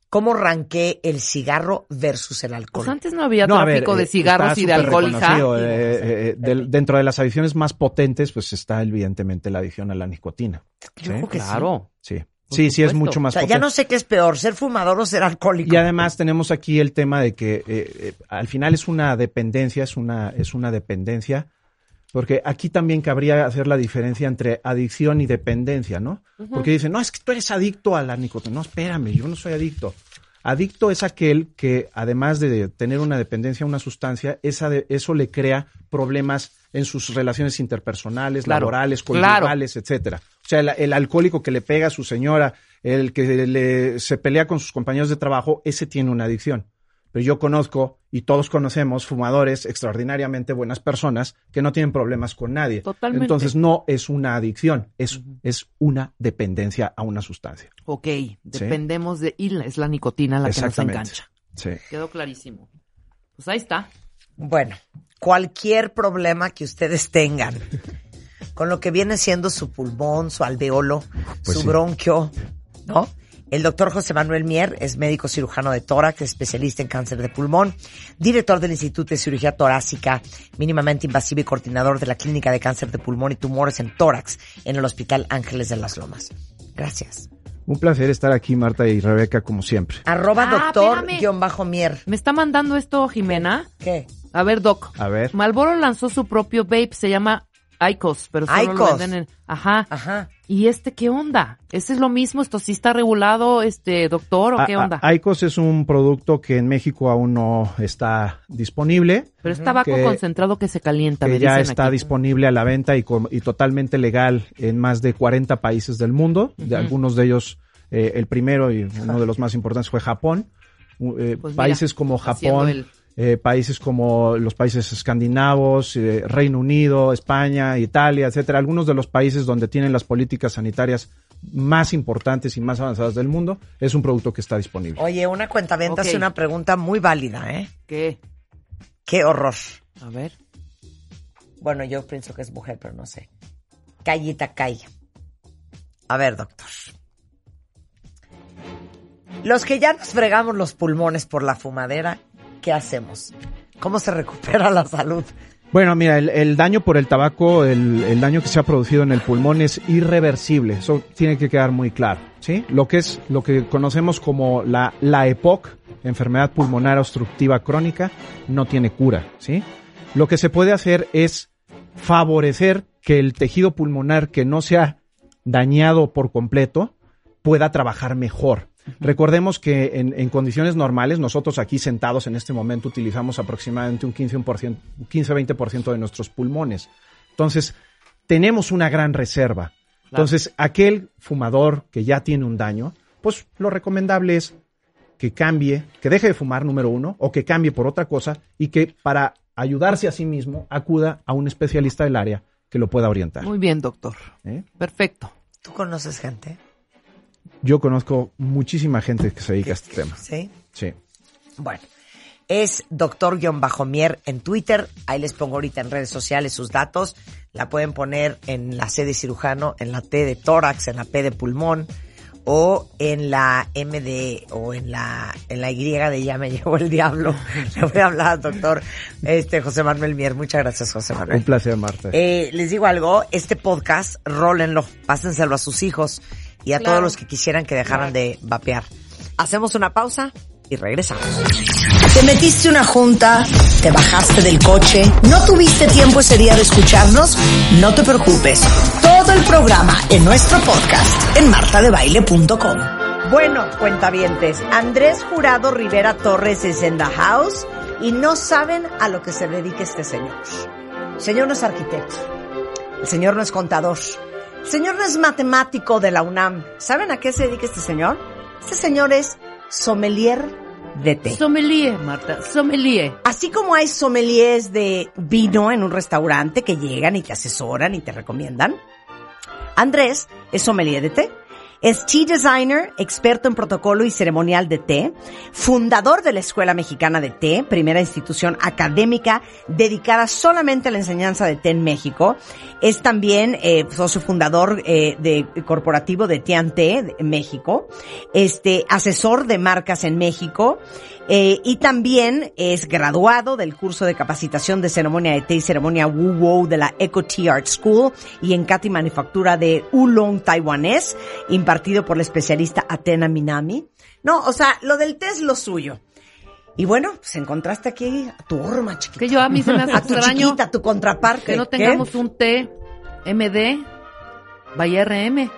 cómo ranqué el cigarro versus el alcohol. Pues antes no había No, a ver, tráfico de eh, cigarros y de alcohol, eh, eh, del- dentro de las adicciones más potentes, pues está evidentemente la adicción a la nicotina. Yo creo que sí. Claro. Sí, sí, sí es mucho O más sea, potente. ya no sé qué es peor, ser fumador o ser alcohólico. Y además tenemos aquí el tema de que eh, eh, al final es una dependencia, es una, es una dependencia, porque aquí también cabría hacer la diferencia entre adicción y dependencia, ¿no? Porque dicen, no, es que tú eres adicto a la nicotina. No, espérame, yo no soy adicto. Adicto es aquel que, además de tener una dependencia a una sustancia, esa de- eso le crea problemas en sus relaciones interpersonales, Claro, laborales, claro. conyugales, etcétera. O sea, el, el alcohólico que le pega a su señora, el que le, se pelea con sus compañeros de trabajo, ese tiene una adicción. Pero yo conozco y todos conocemos fumadores extraordinariamente buenas personas que no tienen problemas con nadie. Totalmente. Entonces no es una adicción, es, es una dependencia a una sustancia. Ok, dependemos de... Y es la nicotina la que nos engancha. Sí. Quedó clarísimo. Pues ahí está. Bueno, cualquier problema que ustedes tengan con lo que viene siendo su pulmón, su alveolo, Pues su sí. bronquio, ¿no? El doctor José Manuel Mier es médico cirujano de tórax, especialista en cáncer de pulmón, director del Instituto de Cirugía Torácica Mínimamente Invasiva y coordinador de la Clínica de Cáncer de Pulmón y Tumores en Tórax en el Hospital Ángeles de las Lomas. Gracias. Un placer estar aquí, Marta y Rebeca, como siempre. Arroba Ah, doctor espérame. guion bajo Mier. ¿Me está mandando esto Jimena? ¿Qué? A ver, Doc. A ver. Malboro lanzó su propio vape, se llama Icos, pero solo lo Icos. venden en... Ajá. Ajá. ¿Y este qué onda? ¿Ese es lo mismo? ¿Esto sí está regulado, este doctor, o qué A- onda? a- Icos es un producto que en México aún no está disponible. pero es tabaco que- concentrado que se calienta, me que ya dicen está aquí. disponible a la venta y, totalmente legal en más de 40 países del mundo. De algunos de ellos, eh, el primero y uno de los más importantes fue Japón. Eh, Pues mira, países como haciendo Japón, el- eh, países como los países escandinavos, eh, Reino Unido, España, Italia, etcétera. Algunos de los países donde tienen las políticas sanitarias más importantes y más avanzadas del mundo, es un producto que está disponible. Oye, una cuenta Ok. hace una pregunta muy válida, ¿eh? ¿Qué? Qué horror. A ver. Bueno, yo pienso que es mujer, pero no sé. Callita Calle. A ver, doctor. Los que ya nos fregamos los pulmones por la fumadera, ¿qué hacemos? ¿Cómo se recupera la salud? Bueno, mira, el, daño por el tabaco, el, daño que se ha producido en el pulmón es irreversible. Eso tiene que quedar muy claro, ¿sí? Lo que es, lo que conocemos como la, la EPOC, enfermedad pulmonar obstructiva crónica, no tiene cura, ¿sí? Lo que se puede hacer es favorecer que el tejido pulmonar que no se ha dañado por completo pueda trabajar mejor. Recordemos que en, en condiciones normales, nosotros aquí sentados en este momento utilizamos aproximadamente un 15%, 15-20% de nuestros pulmones. Entonces, tenemos una gran reserva. Entonces, aquel fumador que ya tiene un daño, pues lo recomendable es que cambie, que deje de fumar, número uno, o que cambie por otra cosa y que para ayudarse a sí mismo acuda a un especialista del área que lo pueda orientar. Muy bien, doctor. ¿eh? Perfecto. ¿Tú conoces gente? Yo conozco muchísima gente que se dedica a este tema. ¿Sí? Sí. Bueno, es doctor-mier en Twitter. Ahí les pongo ahorita en redes sociales sus datos. La pueden poner en la C de cirujano, en la T de tórax, en la P de pulmón o en la M de o en la en la Y de ya me [laughs] llevó el diablo. Le voy a hablar doctor este José Manuel Mier. Muchas gracias, José Manuel. Un placer, Marta. Eh, les digo algo, este podcast, rólenlo, pásenselo a sus hijos y a Claro. todos los que quisieran que dejaran de vapear. Hacemos una pausa y regresamos. Te metiste una junta, te bajaste del coche, no tuviste tiempo ese día de escucharnos, no te preocupes. Todo el programa en nuestro podcast en martadebaile.com. Bueno, cuentavientes, Andrés Jurado Rivera Torres es en the house y no saben a lo que se dedica este señor. El señor no es arquitecto, el señor no es contador, señor no es matemático de la UNAM. ¿Saben a qué se dedica este señor? Este señor es sommelier de té. Sommelier, Marta, sommelier. Así como hay sommeliers de vino en un restaurante que llegan y te asesoran y te recomiendan, Andrés es sommelier de té. Es tea designer, experto en protocolo y ceremonial de té, fundador de la Escuela Mexicana de Té, primera institución académica dedicada solamente a la enseñanza de té en México. Es también eh, socio fundador eh, de corporativo de Tian Té en México, este asesor de marcas en México eh, y también es graduado del curso de capacitación de ceremonia de té y ceremonia Wu Wow de la Eco Tea Art School y en Kati Manufactura de Oolong taiwanés, impartido por la especialista Atena Minami. No, o sea, lo del té es lo suyo. Y bueno, pues encontraste aquí a tu horma chiquita. Que yo a mí se me hace [laughs] a tu extraño chiquita, a tu contraparte. que no ¿Qué? tengamos un T MD vaya RM.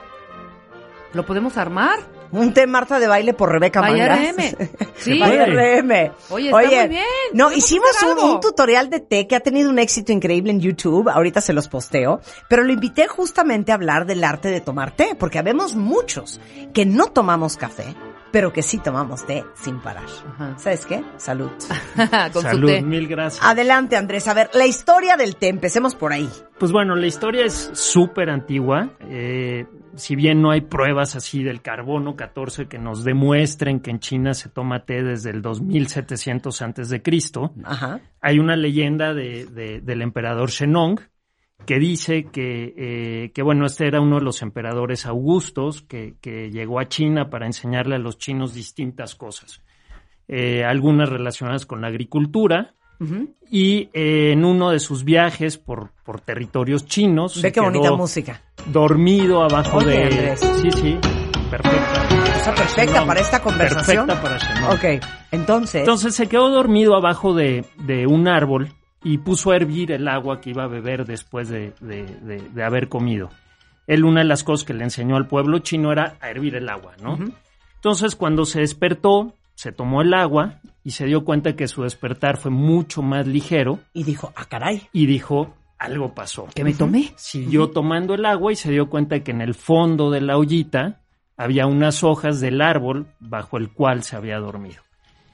¿Lo podemos armar? Un té Marta de baile por Rebeca Vaya Mangas. RM. [laughs] Sí. Vaya RM. Oye, está muy bien. No, hicimos un, un tutorial de té que ha tenido un éxito increíble en YouTube. Ahorita se los posteo. Pero lo invité justamente a hablar del arte de tomar té, porque habemos muchos que no tomamos café, pero que sí tomamos té sin parar. Ajá. ¿Sabes qué? Salud. [laughs] Con su Salud, té. mil gracias. Adelante, Andrés. A ver, la historia del té. Empecemos por ahí. Pues bueno, la historia es súper antigua. eh, si bien no hay pruebas así del carbono 14 que nos demuestren que en China se toma té desde el 2700 antes de Cristo, hay una leyenda de, de- del emperador Shenong que dice que, eh, que, bueno, este era uno de los emperadores augustos que, que llegó a China para enseñarle a los chinos distintas cosas. Eh, algunas relacionadas con la agricultura, y eh, en uno de sus viajes por, por territorios chinos. Ve qué bonita música. Dormido abajo Oye, de. Andrés. Sí, sí, perfecta. Perfecta Shenong. para esta conversación. Perfecta para Shenong. Ok, entonces. Entonces se quedó dormido abajo de, de un árbol y puso a hervir el agua que iba a beber después de, de- de- de haber comido. Él una de las cosas que le enseñó al pueblo chino era a hervir el agua, ¿no? Entonces cuando se despertó, se tomó el agua y se dio cuenta que su despertar fue mucho más ligero Y dijo, ah, caray. y dijo, algo pasó. ¿Que me tomé? Siguió tomando el agua y se dio cuenta que en el fondo de la ollita había unas hojas del árbol bajo el cual se había dormido.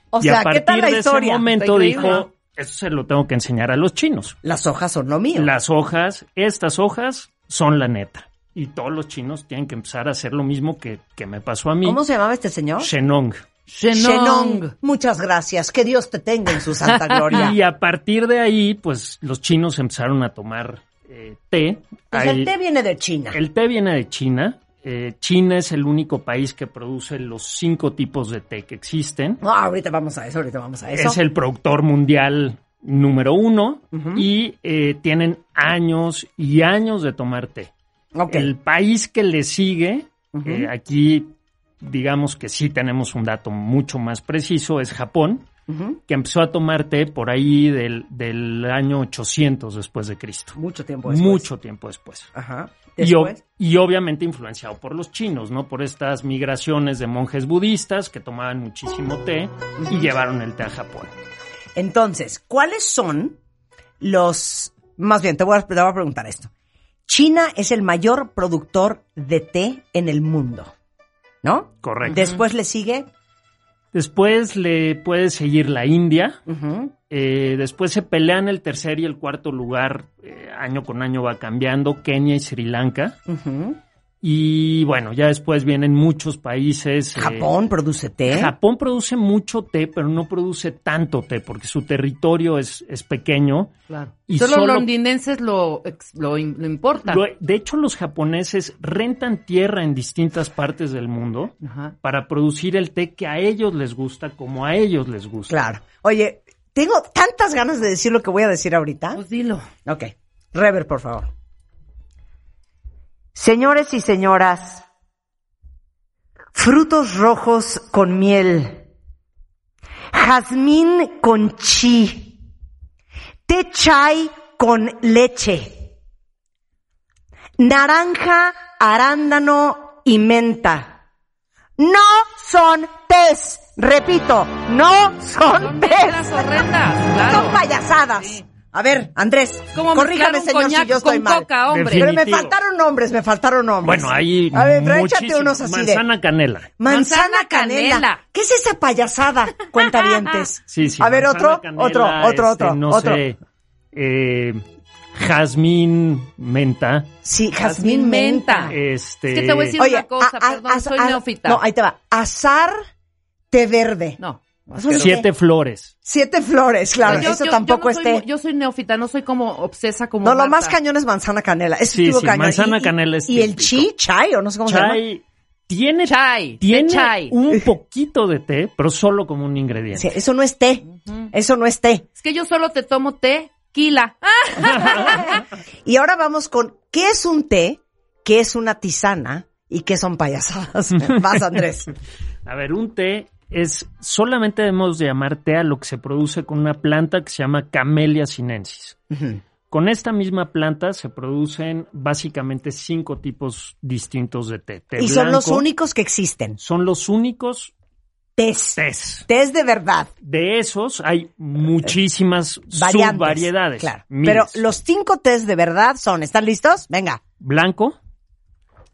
O y sea, a ¿qué partir tal la de historia? ese momento dijo, eso se lo tengo que enseñar a los chinos. Las hojas son lo mío. Las hojas, estas hojas son la neta. Y todos los chinos tienen que empezar a hacer lo mismo que, que me pasó a mí. ¿Cómo se llamaba este señor? Shenong. Shenong. Muchas gracias. Que Dios te tenga en su santa [laughs] gloria. Y a partir de ahí, pues los chinos empezaron a tomar eh, té Pues el té viene de China. el té viene de China. Eh, China es el único país que produce los cinco tipos de té que existen. No, ahorita vamos a eso, ahorita vamos a eso. Es el productor mundial número uno y eh, tienen años y años de tomar té. El país que le sigue, eh, aquí digamos que sí tenemos un dato mucho más preciso, es Japón, Que empezó a tomar té por ahí del, del año 800 después de Cristo. Mucho tiempo después. Mucho tiempo después. Ajá. Y, Después. y obviamente influenciado por los chinos, ¿no? Por estas migraciones de monjes budistas que tomaban muchísimo té y llevaron el té a Japón. Entonces, ¿cuáles son los... Más bien, te voy, a, te voy a preguntar esto. China es el mayor productor de té en el mundo, ¿no? Correcto. Después le sigue... Después le puede seguir la India. Eh, después se pelean el tercer y el cuarto lugar. eh, año con año va cambiando. Kenia y Sri Lanka. Y bueno, ya después vienen muchos países. eh, Japón produce té. Japón produce mucho té, pero no produce tanto té porque su territorio es, es pequeño. Claro. Y solo, solo- los londinenses lo, ex- lo, lo importan. Lo- de hecho, los japoneses rentan tierra en distintas partes del mundo Ajá. para producir el té que a ellos les gusta como a ellos les gusta. Claro. Oye, tengo tantas ganas de decir lo que voy a decir ahorita. Pues dilo. Ok. Rever, por favor. Señores y señoras, frutos rojos con miel, jazmín con chi, té chai con leche, naranja, arándano y menta. No son tés. Repito, no son Son tés. mezclas horrendas, claro. Son payasadas. Sí. A ver, Andrés, corríjame, un señor, si yo estoy con mal. coca, hombre. Definitivo. Pero me faltaron nombres, me faltaron nombres. Bueno, hay A ver, pero échate muchísimo- unos así de- manzana canela. Manzana Manzana canela. canela. ¿Qué es esa payasada? Cuenta dientes. [laughs] Sí, sí. A ver, otro, canela, otro, otro, este, otro, No otro. sé. eh, jazmín, menta. Sí, jazmín menta. Este. Es que te voy a decir Oye, una cosa, a- a- perdón, a- soy a- neófita. No, ahí te va. Azar té verde. No. Es Siete flores. Siete flores, claro. Yo- eso yo- tampoco yo no es soy té. mu- Yo soy neófita, no soy como obsesa como No, lo más cañón es manzana canela. Eso Sí, sí, cañón. manzana Y- canela es Y el chi, chai, o no sé cómo se llama. Chai tiene, Chai, tiene chai. un poquito de té, pero solo como un ingrediente. Sí, eso no es té. Eso no es té. Es que yo solo te tomo tequila. Ah, [laughs] Y ahora vamos con qué es un té, qué es una tisana y qué son payasadas. [laughs] Vas, Andrés. A ver, un té es solamente debemos de llamar té a lo que se produce con una planta que se llama Camellia sinensis. Con esta misma planta se producen básicamente cinco tipos distintos de té. Té Y son los únicos que existen. Son los únicos Tés. tés. Tés de verdad. De esos hay muchísimas Variantes. subvariedades. Claro. Pero los cinco tés de verdad son, ¿están listos? Venga. Blanco,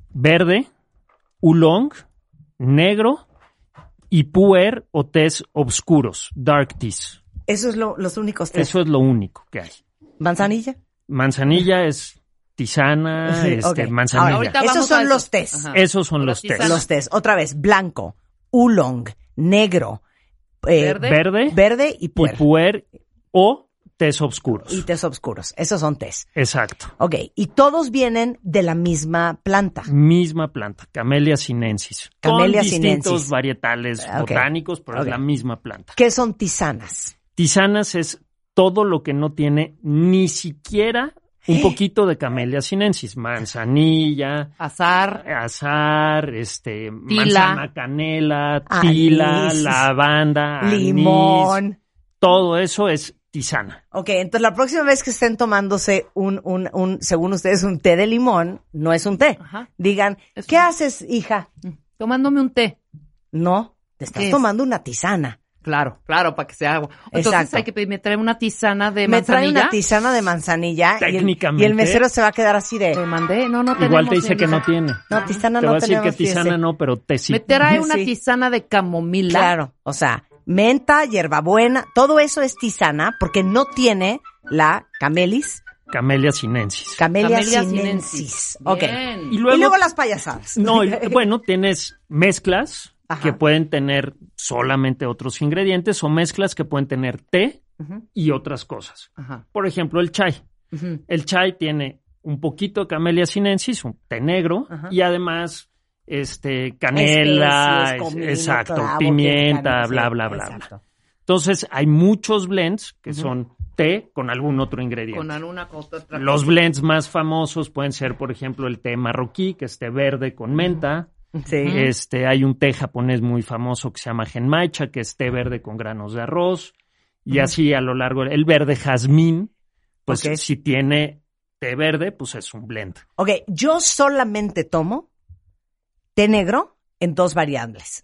verde, oolong, negro y puer o tés oscuros, dark teas. Esos son los únicos tés. Eso es lo único que hay. ¿Manzanilla? Manzanilla es tisana, [laughs] Sí, este, manzanilla. Esos son eso. los tés. Ajá. Esos son los tés. Los tés. Otra vez, blanco, oolong, negro, eh, Verde. Verde, verde y y puer. puer o tés oscuros. Y tés oscuros. Esos son tés. Exacto. Ok. Y todos vienen de la misma planta. Misma planta, Camellia sinensis. Camellia con distintos sinensis. varietales Ah, ok. botánicos, pero es la misma planta. ¿Qué son tisanas? Tisanas es todo lo que no tiene ni siquiera un poquito de Camellia sinensis. Manzanilla, Azar. azar, este, Tila. manzana canela, Anís. tila, lavanda, anís. Limón. Todo eso es tisana. Ok, entonces la próxima vez que estén tomándose un, un, un, según ustedes, un té de limón, no es un té. Ajá. Digan, Es ¿qué un- haces, hija? Tomándome un té. No, te estás tomando una tisana. Claro, claro, para que sea agua. Entonces Exacto. hay que pedir, me trae una tisana de Me trae manzanilla. una tisana de manzanilla y el, Técnicamente. y el mesero se va a quedar así Te de, mandé, no, no Igual tenemos, te dice que no tiene. no, tisana Te no va a decir que tenemos, tisana fíjese. no, pero te sí. Me trae [laughs] una Sí. tisana de camomila. Claro, o sea, menta, hierbabuena, todo eso es tisana porque no tiene la camelis, Camellia sinensis. camelia, sinensis. sinensis. Ok. Y Y luego, las payasadas. no, y- [laughs] bueno, tienes mezclas Ajá. que pueden tener solamente otros ingredientes o mezclas que pueden tener té y otras cosas. Ajá. Por ejemplo, el chai. El chai tiene un poquito de Camellia sinensis, un té negro, Ajá. y además este canela, Especies, es- comino, exacto, clavo, pimienta, canela, bla, sí, bla, bla, exacto. bla. Entonces, hay muchos blends que son té con algún otro ingrediente. Con alguna cosa otra Los cosa. blends más famosos pueden ser, por ejemplo, el té marroquí, que es té verde con menta. Sí. Este, hay un té japonés muy famoso que se llama genmaicha, que es té verde con granos de arroz. Y así a lo largo, el verde jazmín, pues si tiene té verde, pues es un blend. Ok, yo solamente tomo té negro en dos variables.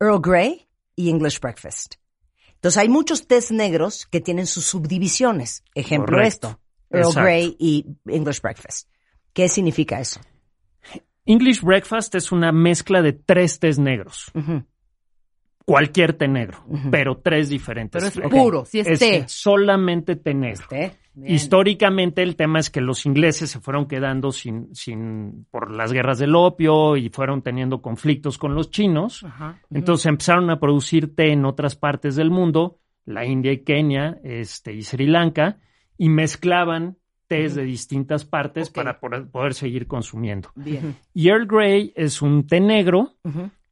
Earl Grey y English Breakfast. Entonces hay muchos tés negros que tienen sus subdivisiones. Ejemplo Correcto. esto. Earl Exacto. Grey y English Breakfast. ¿Qué significa eso? English Breakfast es una mezcla de tres tés negros. Cualquier té negro, pero tres diferentes. Pero es puro, si es, té. solamente té negro. Históricamente el tema es que los ingleses se fueron quedando sin, sin, por las guerras del opio y fueron teniendo conflictos con los chinos. Ajá. Entonces empezaron a producir té en otras partes del mundo, la India y Kenia, este, y Sri Lanka, y mezclaban tés de distintas partes para poder, poder seguir consumiendo. Bien. Y Earl Grey es un té negro.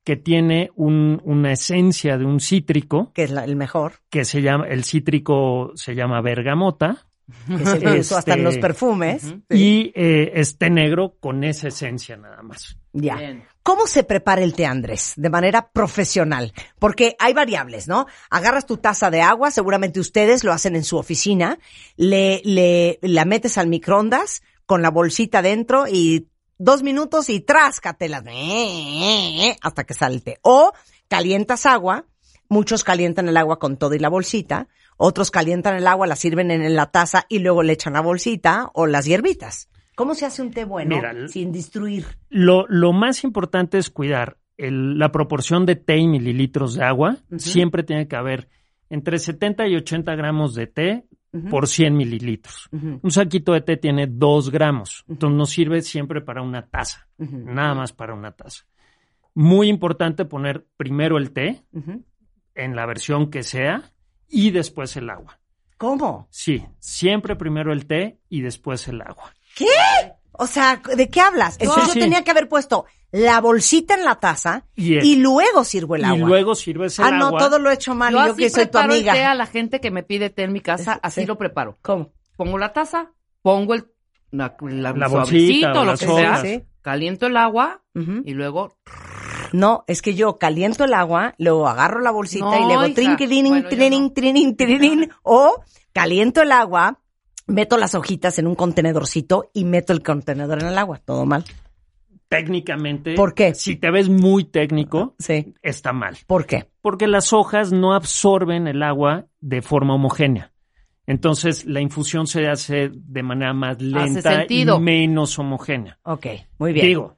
Que tiene un- una esencia de un cítrico Que es la- el mejor. que se llama, el cítrico se llama bergamota. [laughs] Que es el que uso hasta en Este, los perfumes. Ujú. Y eh, es té negro con esa esencia nada más. Ya. Bien. ¿Cómo se prepara el té Andrés? De manera profesional. Porque hay variables, ¿no? Agarras tu taza de agua, seguramente ustedes lo hacen en su oficina, le, le, la metes al microondas con la bolsita dentro y dos minutos y tráscatelas hasta que sale el té. O calientas agua, muchos calientan el agua con todo y la bolsita, otros calientan el agua, la sirven en la taza y luego le echan la bolsita o las hierbitas. ¿Cómo se hace un té bueno Mira, sin destruir? Lo, lo más importante es cuidar el- la proporción de té y mililitros de agua. Siempre tiene que haber entre 70 y 80 gramos de té por 100 mililitros. Un saquito de té tiene 2 gramos. Entonces nos sirve siempre para una taza. Nada más para una taza. Muy importante poner primero el té en la versión que sea y después el agua. ¿Cómo? Sí, siempre primero el té y después el agua. ¿Qué? O sea, ¿de qué hablas? Entonces Sí, yo sí. tenía que haber puesto la bolsita en la taza Y y luego sirvo el y agua. luego sirves el ah, no, agua. todo lo he hecho mal Yo y yo así que soy tu preparo el té amiga. a la gente que me pide té en mi casa, así Sí. lo preparo. ¿Cómo? Pongo la taza, pongo el la, la, La suavecito, bolsita o lo las que sea, caliento el agua y luego No, es que yo caliento el agua, luego agarro la bolsita No, y hija. trinquilín, Bueno, trin, no. trin, trin, o caliento el agua, meto las hojitas en un contenedorcito y meto el contenedor en el agua. Todo mal. Técnicamente. ¿Por qué? Si te ves muy técnico, Sí. está mal. ¿Por qué? Porque las hojas no absorben el agua de forma homogénea. Entonces la infusión se hace de manera más lenta y menos homogénea. Ok, muy bien. Digo,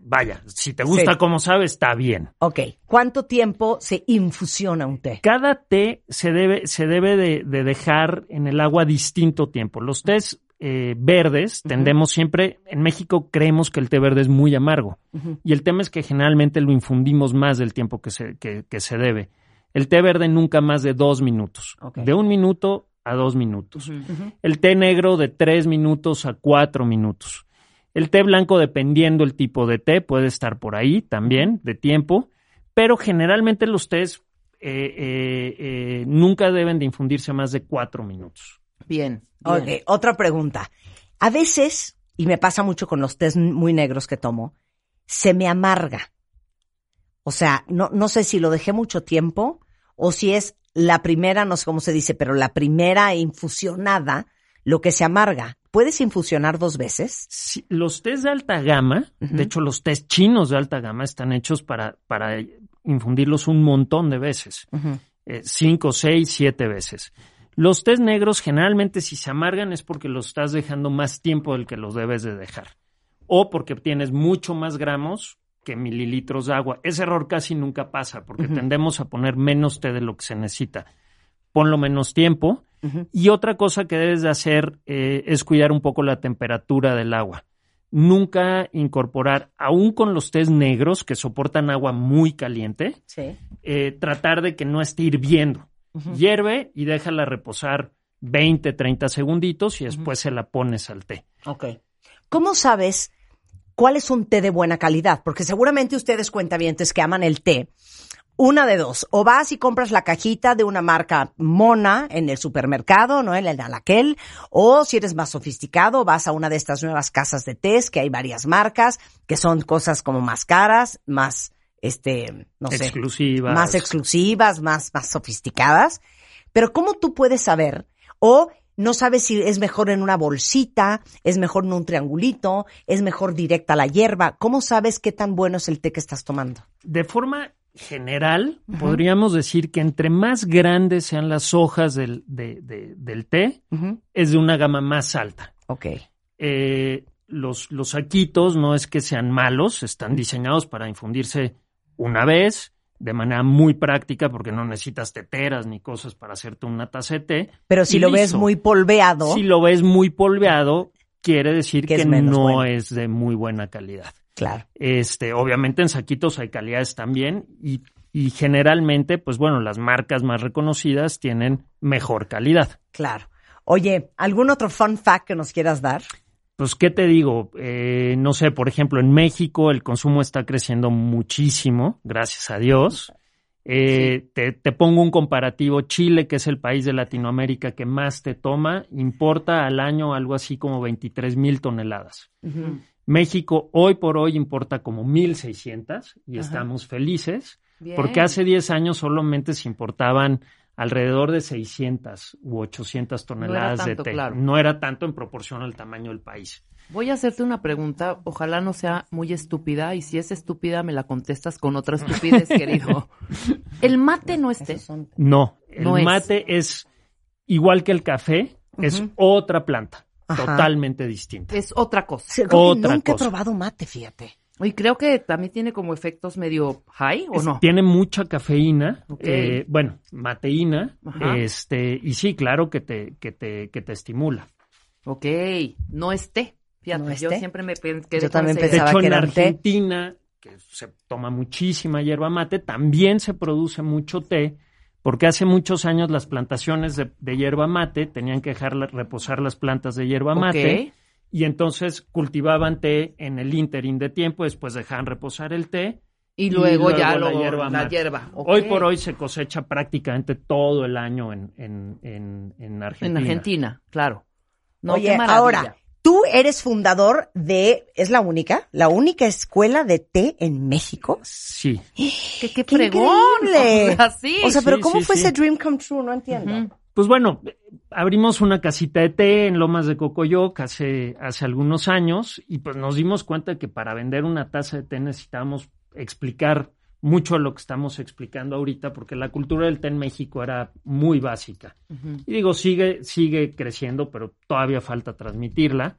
vaya, si te gusta Sí. como sabe, está bien. Ok, ¿cuánto tiempo se infusiona un té? Cada té se debe, se debe de, de dejar en el agua distinto tiempo. Los tés eh, verdes tendemos siempre, en México creemos que el té verde es muy amargo. Y el tema es que generalmente lo infundimos más del tiempo que se, que, que se debe. El té verde nunca más de dos minutos. De un minuto a dos minutos. El té negro de tres minutos a cuatro minutos. El té blanco, dependiendo el tipo de té, puede estar por ahí también, de tiempo. Pero generalmente los tés eh, eh, eh, nunca deben de infundirse más de cuatro minutos. Bien. Ok, bien. otra pregunta. A veces, y me pasa mucho con los tés muy negros que tomo, se me amarga. O sea, no, no sé si lo dejé mucho tiempo o si es la primera, no sé cómo se dice, pero la primera infusionada lo que se amarga. ¿Puedes infusionar dos veces? Sí, los tés de alta gama, de hecho los tés chinos de alta gama están hechos para, para infundirlos un montón de veces, eh, cinco, seis, siete veces. Los tés negros generalmente si se amargan es porque los estás dejando más tiempo del que los debes de dejar o porque tienes mucho más gramos que mililitros de agua. Ese error casi nunca pasa porque tendemos a poner menos té de lo que se necesita. Ponlo menos tiempo. Y otra cosa que debes de hacer eh, es cuidar un poco la temperatura del agua. Nunca incorporar, aún con los tés negros que soportan agua muy caliente, Sí. eh, tratar de que no esté hirviendo. Hierve y déjala reposar 20, 30 segunditos y después se la pones al té. Ok. ¿cómo sabes cuál es un té de buena calidad? Porque seguramente ustedes cuentavientes que aman el té. Una de dos, o vas y compras la cajita de una marca mona en el supermercado, ¿no? En el Alaquel, o si eres más sofisticado, vas a una de estas nuevas casas de tés, que hay varias marcas, que son cosas como más caras, más, este, no sé. Exclusivas. Más exclusivas, más, más sofisticadas. Pero ¿cómo tú puedes saber? O no sabes si es mejor en una bolsita, es mejor en un triangulito, es mejor directa a la hierba. ¿Cómo sabes qué tan bueno es el té que estás tomando? De forma general, podríamos decir que entre más grandes sean las hojas del, de- de- del té, es de una gama más alta. Ok. Eh, los, los saquitos no es que sean malos, están diseñados para infundirse una vez, de manera muy práctica, porque no necesitas teteras ni cosas para hacerte una taza de té. Pero si lo ves muy polveado, Si lo ves muy polveado, quiere decir Que no bueno. es de muy buena calidad. claro. Este, obviamente en saquitos hay calidades también y, y generalmente, pues bueno, las marcas más reconocidas tienen mejor calidad. Claro. Oye, ¿algún otro fun fact que nos quieras dar? Pues, ¿qué te digo? Eh, no sé, por ejemplo, en México el consumo está creciendo muchísimo, gracias a Dios. Eh, te, te pongo un comparativo. Chile, que es el país de Latinoamérica que más te toma, importa al año algo así como 23 mil toneladas. México hoy por hoy importa como 1.600 y estamos felices Bien. porque hace 10 años solamente se importaban alrededor de 600 u 800 toneladas tanto, de té. claro. No era tanto en proporción al tamaño del país. Voy a hacerte una pregunta, ojalá no sea muy estúpida, y si es estúpida me la contestas con otra estupidez, [laughs] querido. ¿El mate no es té? No, el No mate es igual que el café, es otra planta, Ajá. totalmente distinta. Es otra cosa. Sí, Otra nunca cosa. he probado mate, fíjate. Y creo que también tiene como efectos medio high, ¿o Es- no? Tiene mucha cafeína, Ok. eh, bueno, mateína, Ajá. este, y sí, claro que te, que te, que te estimula. Ok, no es té. Fíjate, ¿No es yo té? siempre me quedé Yo también esa De pensaba hecho, que en era un té. Argentina, que se toma muchísima hierba mate, también se produce mucho té, porque hace muchos años las plantaciones de, de hierba mate tenían que dejar la- reposar las plantas de hierba mate. Ok. Y entonces cultivaban té en el interín de tiempo, después dejaban reposar el té. Y luego, ya la lo, hierba la hierba. Hoy por hoy se cosecha prácticamente todo el año en, en, en, en Argentina. En Argentina, claro. No, Oye, qué maravilla. ahora, tú eres fundador de, ¿es la única? La única escuela de té en México. Sí. [gasps] qué, qué ¡Qué fregón. increíble! O sea, sí. O sea, pero sí, ¿cómo sí, fue sí. ese dream come true? No entiendo. Pues bueno, abrimos una casita de té en Lomas de Cocoyoc hace, hace algunos años y pues nos dimos cuenta que para vender una taza de té necesitábamos explicar mucho de lo que estamos explicando ahorita porque la cultura del té en México era muy básica. Y digo, sigue, sigue creciendo, pero todavía falta transmitirla.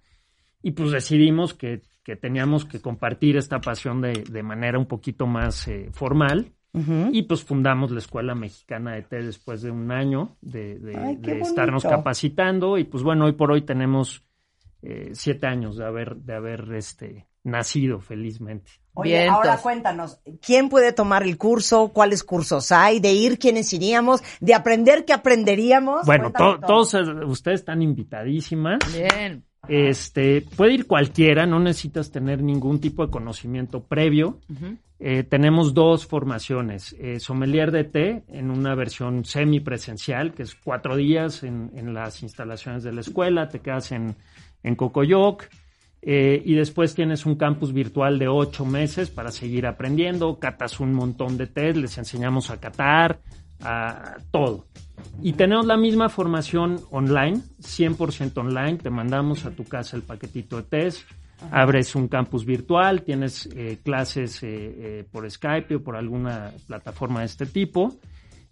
Y pues decidimos que, que teníamos que compartir esta pasión de, de manera un poquito más eh, formal. Y pues fundamos la Escuela Mexicana de Té después de un año de, de- Ay, qué de estarnos capacitando. Y pues bueno, hoy por hoy tenemos eh, siete años de haber, de haber este, nacido felizmente. Oye, Vientos. ahora cuéntanos, ¿quién puede tomar el curso? ¿Cuáles cursos hay? ¿De ir quiénes iríamos? ¿De aprender qué aprenderíamos? Bueno, Cuéntame to- todo. todos ustedes están invitadísimas. Bien. Este, puede ir cualquiera, no necesitas tener ningún tipo de conocimiento previo. Eh, tenemos dos formaciones, eh, sommelier de té en una versión semipresencial, que es cuatro días en, en las instalaciones de la escuela, te quedas en, en Cocoyoc, eh, y después tienes un campus virtual de ocho meses para seguir aprendiendo, catas un montón de té, les enseñamos a catar, a todo. Y tenemos la misma formación online, 100% online, te mandamos a tu casa el paquetito de test, abres un campus virtual, tienes eh, clases eh, eh, por Skype o por alguna plataforma de este tipo,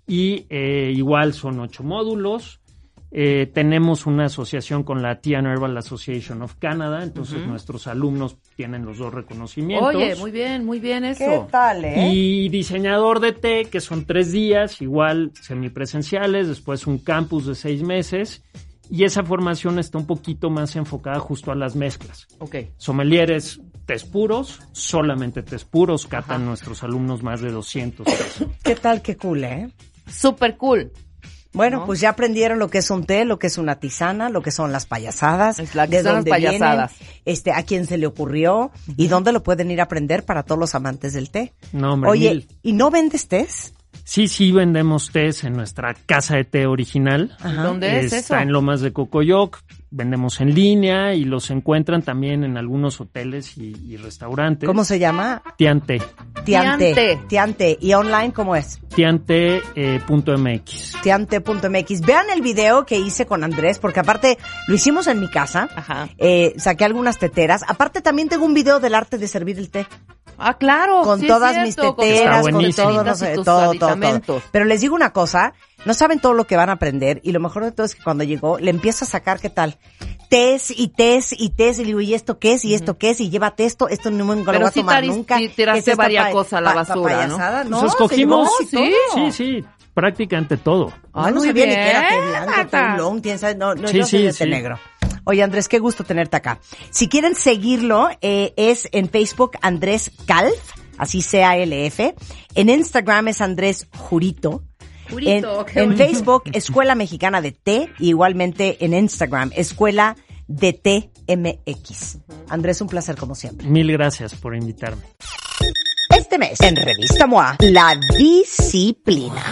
y eh, igual son ocho módulos. Eh, tenemos una asociación con la Tea and Herbal Association of Canada, entonces nuestros alumnos tienen los dos reconocimientos. Oye, muy bien, muy bien eso. ¿Qué tal, eh? Y diseñador de té, que son tres días, igual semipresenciales, después un campus de seis meses. Y esa formación está un poquito más enfocada justo a las mezclas. Ok. Sommeliers, tés puros, solamente tés puros, catan nuestros alumnos más de 200 tés. [coughs] ¿Qué tal, qué cool, eh? Super cool. Bueno, ¿no? pues ya aprendieron lo que es un té, lo que es una tisana, lo que son las payasadas, Es la- de dónde payasadas. vienen, este, a quién se le ocurrió y dónde lo pueden ir a aprender para todos los amantes del té. No, hombre, Oye, mil. ¿y no vendes tés? Sí, sí, vendemos tés en nuestra casa de té original. ¿Dónde es eso? Está en Lomas de Cocoyoc. Vendemos en línea y los encuentran también en algunos hoteles y, y restaurantes. ¿Cómo se llama? Tiante. Tiante. Tiante. Tiante. ¿Y online cómo es? Tiante.mx. Tiante.mx. Vean el video que hice con Andrés, porque aparte lo hicimos en mi casa. Ajá. Eh, saqué algunas teteras. Aparte también tengo un video del arte de servir el té. Ah, claro. con sí todas cierto, mis con teteras, con buenísimo. todo, no sé, todo, todo, todo. Pero les digo una cosa, no saben todo lo que van a aprender y lo mejor de todo es que cuando llegó le empiezo a sacar qué tal. Tés y tés y tés y le digo, ¿y esto qué es? ¿Y esto qué es? Y llévate esto, esto no me lo Pero voy a sí tomar nunca. sí tiraste ¿Qué es esta varias cosas a la basura, ¿no? Pues se escogimos. sí. Sí, sí, prácticamente todo. Ah, no sabía ni que era bien, blanco, Marta. oolong, quién sabe, no, no, Sí, yo soy de negro. Oye, Andrés, qué gusto tenerte acá. Si quieren seguirlo, eh, es en Facebook Andrés Calf, así C-A-L-F. En Instagram es Andrés Jurito. Jurito, en, qué en. Facebook, Escuela Mexicana de Té, y igualmente en Instagram, Escuela de Té MX. Andrés, un placer como siempre. Mil gracias por invitarme. Este mes, en Revista MOA, la disciplina.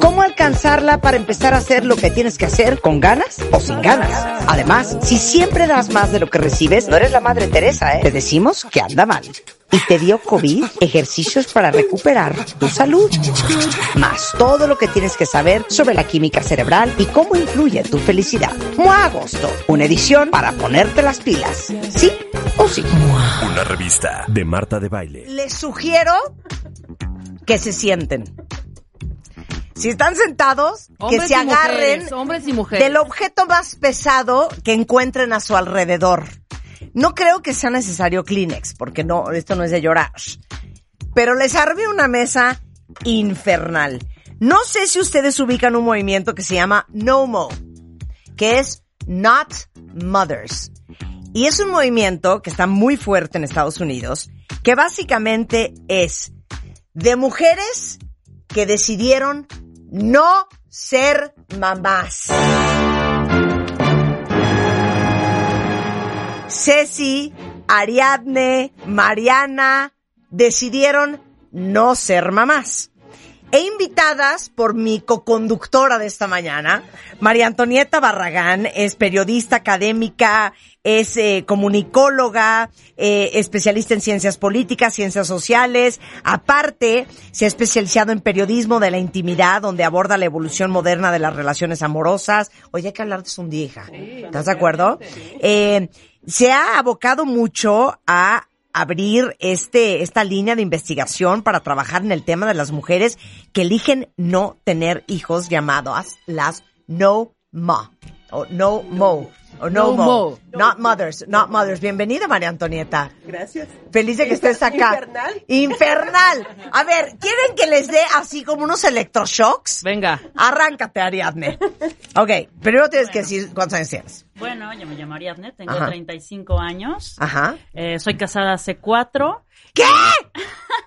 ¿Cómo alcanzarla para empezar a hacer lo que tienes que hacer con ganas o sin ganas? Además, si siempre das más de lo que recibes, no eres la Madre Teresa, ¿eh? Te decimos que anda mal. Y te dio COVID, ejercicios para recuperar tu salud. Más todo lo que tienes que saber sobre la química cerebral y cómo influye tu felicidad. MOA Agosto, una edición para ponerte las pilas. ¿Sí o sí? Una revista de Marta de Baile. les sugiero que se sienten. Si están sentados, que se agarren mujeres, hombres y mujeres. del objeto más pesado que encuentren a su alrededor. No creo que sea necesario Kleenex, porque no, esto no es de llorar. Pero les armé una mesa infernal. No sé si ustedes ubican un movimiento que se llama NOMO, que es Not Mothers. Y es un movimiento que está muy fuerte en Estados Unidos, que básicamente es de mujeres que decidieron no ser mamás. Ceci, Ariadne, Mariana decidieron no ser mamás. E invitadas por mi coconductora de esta mañana, María Antonieta Barragán, es periodista académica, es eh, comunicóloga, eh, especialista en ciencias políticas, ciencias sociales. Aparte, se ha especializado en periodismo de la intimidad, donde aborda la evolución moderna de las relaciones amorosas. Oye, hay que hablar de día, hija. ¿Estás de acuerdo? Eh, se ha abocado mucho a abrir este, esta línea de investigación para trabajar en el tema de las mujeres que eligen no tener hijos llamadas las no ma o no mo o no, No mo. mo. not mothers, not mothers. Bienvenida María Antonieta. Gracias. Feliz de que estés acá. Infernal. Infernal. A ver, ¿quieren que les dé así como unos electroshocks? Venga. Arráncate, Ariadne. Ok, primero tienes que decir cuántos años tienes. Bueno, yo me llamo Ariadne, tengo Ajá. 35 años. Ajá. Eh, soy casada hace cuatro. ¿Qué?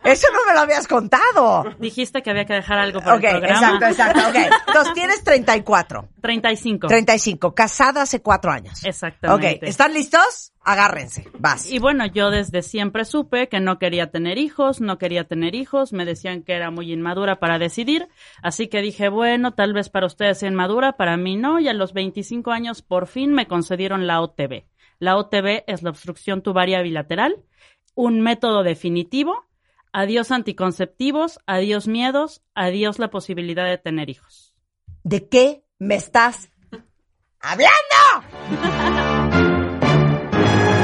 Eso no me lo habías contado. Dijiste que había que dejar algo para Ok, el programa. exacto, exacto. Ok, entonces tienes 34, 35. 35, casada hace cuatro años. Exactamente. Ok, ¿están listos? Agárrense, vas. Y bueno, yo desde siempre supe que no quería tener hijos, no quería tener hijos, me decían que era muy inmadura para decidir, así que dije, bueno, tal vez para ustedes sea inmadura, para mí no, y a los 25 años por fin me concedieron la OTB. La OTB es la obstrucción tubaria bilateral, un método definitivo, adiós anticonceptivos, adiós miedos, adiós la posibilidad de tener hijos. ¿De qué me estás hablando?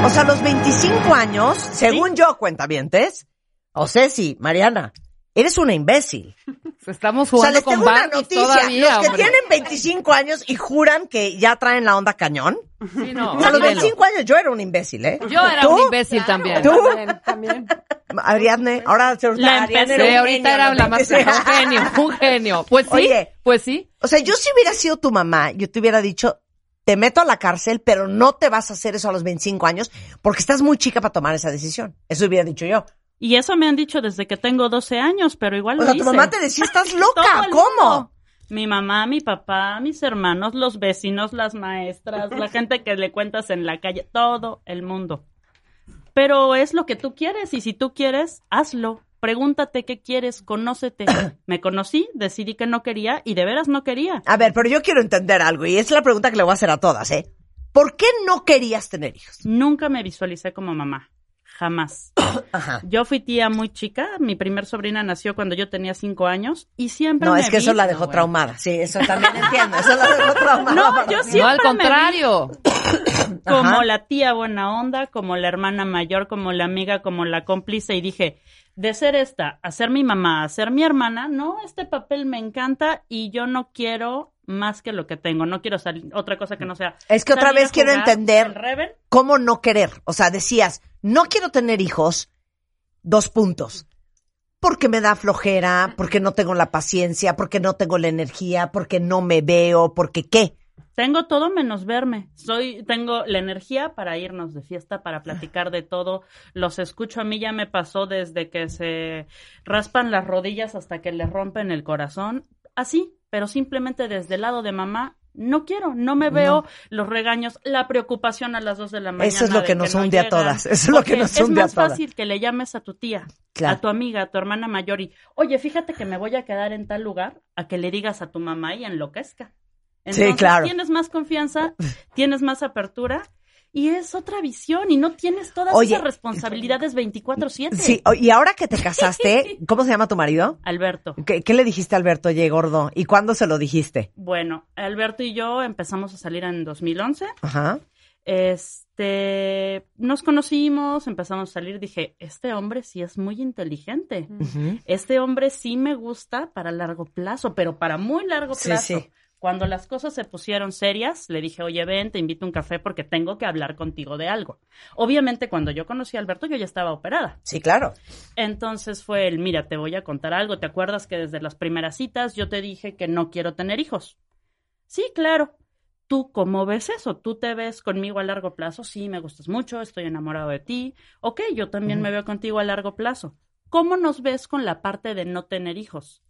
O sea, los 25 años, según yo, cuentavientes, o Ceci, Mariana, eres una imbécil. [laughs] Estamos O sea, jugando les con tengo una noticia. todavía, los que hombre. tienen 25 años y juran que ya traen la onda cañón. Sí, no, O sea, a los olvídenlo. 25 años yo era un imbécil, ¿eh? Yo era ¿Tú? un imbécil también. ¿Tú? También, también. [laughs] Ariadne, ahora se La Ariadne un ahorita genio, era la más [laughs] un genio, un genio. Pues sí, Oye. pues sí. O sea, yo si hubiera sido tu mamá, yo te hubiera dicho, te meto a la cárcel, pero no te vas a hacer eso a los 25 años porque estás muy chica para tomar esa decisión. Eso hubiera dicho yo. Y eso me han dicho desde que tengo 12 años, pero igual O lo sea, tu mamá te decía, estás [laughs] loca, ¿cómo? Mi mamá, mi papá, mis hermanos, los vecinos, las maestras, la [laughs] gente que le cuentas en la calle, todo el mundo. Pero es lo que tú quieres y si tú quieres, hazlo. Pregúntate qué quieres, conócete. [coughs] Me conocí, decidí que no quería y de veras no quería. A ver, pero yo quiero entender algo y es la pregunta que le voy a hacer a todas, ¿eh? ¿Por qué no querías tener hijos? Nunca me visualicé como mamá. Jamás. [coughs] Ajá. Yo fui tía muy chica. Mi primer sobrina nació cuando yo tenía cinco años y siempre No, me es que eso la dejó traumada. Sí, eso también entiendo. Eso la dejó traumada. No, yo siempre No, al me vi contrario. [coughs] como la tía buena onda, como la hermana mayor, como la amiga, como la cómplice y dije, de ser esta, a ser mi mamá, a ser mi hermana, no, este papel me encanta y yo no quiero más que lo que tengo, no quiero salir otra cosa que no sea. Es que otra vez quiero entender cómo no querer. O sea, decías, no quiero tener hijos, dos puntos. Porque me da flojera, porque no tengo la paciencia, porque no tengo la energía, porque no me veo, porque qué. Tengo todo menos verme. Soy, tengo la energía para irnos de fiesta, para platicar de todo. Los escucho. A mí ya me pasó desde que se raspan las rodillas hasta que les rompen el corazón. Así, pero simplemente desde el lado de mamá. No quiero, no me veo los regaños, la preocupación a las dos de la mañana. Eso es lo que nos hunde a todas, eso es lo que nos hunde a Es todas. más fácil que le llames a tu tía, Claro. a tu amiga, a tu hermana mayor y, oye, fíjate que me voy a quedar en tal lugar, a que le digas a tu mamá y enloquezca. Sí, claro. tienes más confianza, tienes más apertura y es otra visión y no tienes todas Oye. esas responsabilidades 24/7. Sí, y ahora que te [laughs] casaste, ¿cómo se llama tu marido? Alberto. ¿Qué, qué le dijiste a Alberto, oye, gordo? ¿Y cuándo se lo dijiste? Bueno, Alberto y yo empezamos a salir en 2011. Ajá. Este, nos conocimos, empezamos a salir, dije, este hombre sí es muy inteligente. Este hombre sí me gusta para largo plazo, pero para muy largo Sí, plazo. sí. Cuando las cosas se pusieron serias, le dije, oye, ven, te invito a un café porque tengo que hablar contigo de algo. Obviamente, cuando yo conocí a Alberto, yo ya estaba operada. Sí, claro. Entonces fue el, mira, te voy a contar algo. ¿Te acuerdas que desde las primeras citas yo te dije que no quiero tener hijos? Sí, claro. ¿Tú cómo ves eso? ¿Tú te ves conmigo a largo plazo? Sí, me gustas mucho, estoy enamorado de ti. Ok, yo también me veo contigo a largo plazo. ¿Cómo nos ves con la parte de no tener hijos?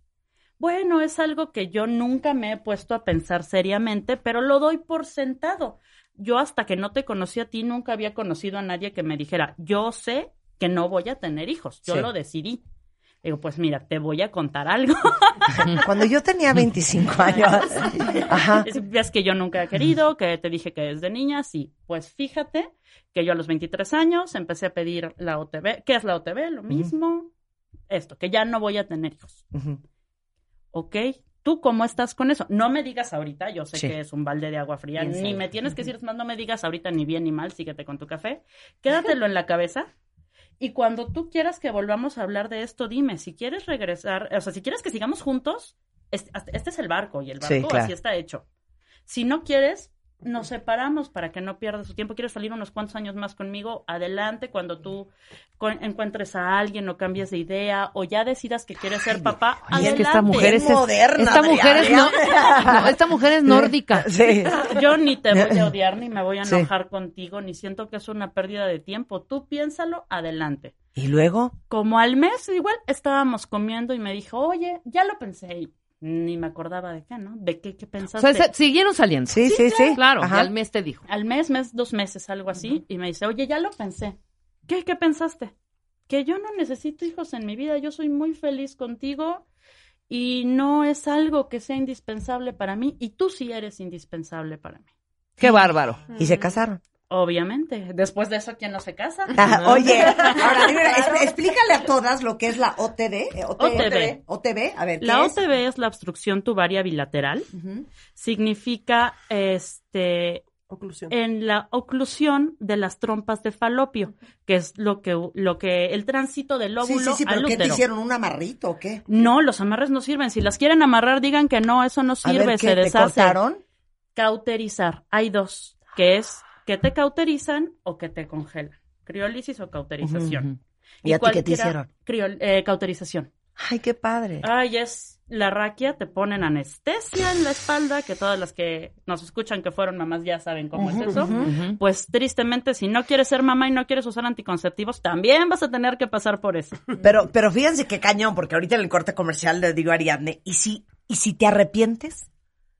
Bueno, es algo que yo nunca me he puesto a pensar seriamente, pero lo doy por sentado. Yo hasta que no te conocí a ti nunca había conocido a nadie que me dijera, yo sé que no voy a tener hijos, yo Sí. lo decidí. Digo, pues mira, te voy a contar algo. [laughs] Cuando yo tenía 25 años. [laughs] Ajá. Es- Ves que yo nunca he querido, que te dije que desde niña, sí. Pues fíjate que yo a los 23 años empecé a pedir la OTB. ¿Qué es la OTB? Lo mismo. Esto, que ya no voy a tener hijos. ¿Ok? ¿Tú cómo estás con eso? No me digas ahorita, yo sé Sí. que es un balde de agua fría, ni me tienes que decir, más, no me digas ahorita ni bien ni mal, síguete con tu café. Quédatelo en la cabeza. Y cuando tú quieras que volvamos a hablar de esto, dime, si quieres regresar, o sea, si quieres que sigamos juntos, este, este es el barco y el Sí, barco claro. así está hecho. Si no quieres, nos separamos para que no pierdas tu tiempo. ¿Quieres salir unos cuantos años más conmigo? Adelante cuando tú encuentres a alguien o cambies de idea o ya decidas que quieres ser papá. Y es adelante. que esta mujer es, moderna, esta mujer es [laughs] no, esta mujer es nórdica. [laughs] Sí. Yo ni te voy a odiar, ni me voy a Sí. enojar contigo, ni siento que es una pérdida de tiempo. Tú piénsalo, adelante. ¿Y luego? Como al mes, igual estábamos comiendo y me dijo, oye, ya lo pensé. Ni me acordaba de qué, ¿no? ¿De qué, qué O pensaste? sea, se- siguieron saliendo. Sí, sí, sí. Claro, Ajá. al mes te dijo. Al mes, mes, dos meses, algo así. Y me dice, oye, ya lo pensé. ¿Qué, qué pensaste? Que yo no necesito hijos en mi vida. Yo soy muy feliz contigo y no es algo que sea indispensable para mí. Y tú sí eres indispensable para mí. Qué bárbaro. Y se casaron. Obviamente. Después de eso, ¿quién no se casa? [laughs] Oye, ahora explícale a todas lo que es la OTD. eh, OTB. OTB, a ver, ¿qué La es? OTB es la obstrucción tubaria bilateral. Significa este en la oclusión de las trompas de falopio, que es lo que lo que el tránsito del Sí, óvulo sí, sí, al pero ¿qué te hicieron? ¿Un amarrito o qué? No, los amarres no sirven. Si las quieren amarrar, digan que no, eso no A sirve, ver, ¿qué? se ¿Te deshace. cortaron? Cauterizar. Hay dos, que es que te cauterizan o que te congelan. Criólisis o cauterización. ¿Y a ti qué te hicieron? criol- eh, cauterización. Ay, qué padre. Ay, es la raquia, te ponen anestesia en la espalda, que todas las que nos escuchan que fueron mamás ya saben cómo es eso. Pues tristemente, si no quieres ser mamá y no quieres usar anticonceptivos, también vas a tener que pasar por eso. Pero, pero fíjense qué cañón, porque ahorita en el corte comercial le digo a Ariadne, y si ¿Y si te arrepientes?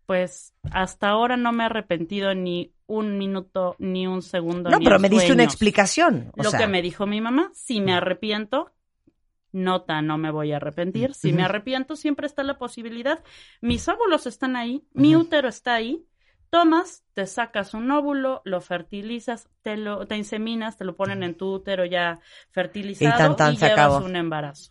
Pues hasta ahora no me he arrepentido ni un minuto ni un segundo. No, ni pero me diste una explicación. o Lo sea, que me dijo mi mamá, si me arrepiento, nota, no me voy a arrepentir. Si me arrepiento, siempre está la posibilidad. Mis óvulos están ahí, mi útero está ahí. Tomas, te sacas un óvulo, lo fertilizas, te lo te inseminas, te lo ponen en tu útero ya fertilizado Y tan, llevas acabó. un embarazo.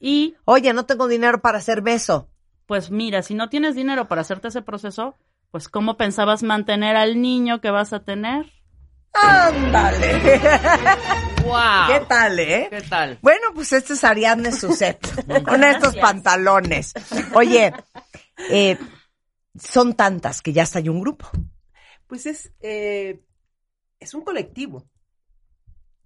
Y Oye, no tengo dinero para hacer beso. pues mira, si no tienes dinero para hacerte ese proceso, pues ¿cómo pensabas mantener al niño que vas a tener? ¡Ándale! [laughs] ¡Wow! ¿Qué tal, eh? ¿Qué tal? Bueno, pues este es Ariadne Suset, [laughs] con estos pantalones. Oye, eh, son tantas que ya hasta hay un grupo. Pues es, eh, es un colectivo.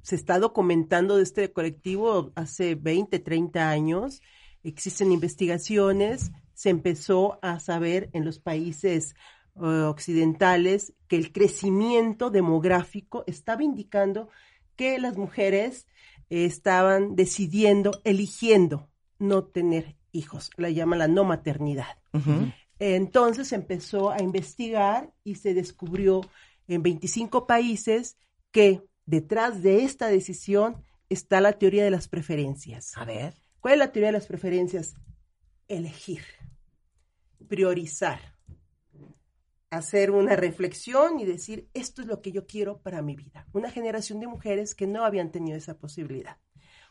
Se está documentando de este colectivo hace 20, 30 años. Existen investigaciones. Se empezó a saber en los países occidentales que el crecimiento demográfico estaba indicando que las mujeres eh, estaban decidiendo, eligiendo no tener hijos. La llaman la no maternidad. Entonces empezó a investigar y se descubrió en 25 países que detrás de esta decisión está la teoría de las preferencias. A ver. ¿Cuál es la teoría de las preferencias? Elegir, priorizar, hacer una reflexión y decir, esto es lo que yo quiero para mi vida. Una generación de mujeres que no habían tenido esa posibilidad.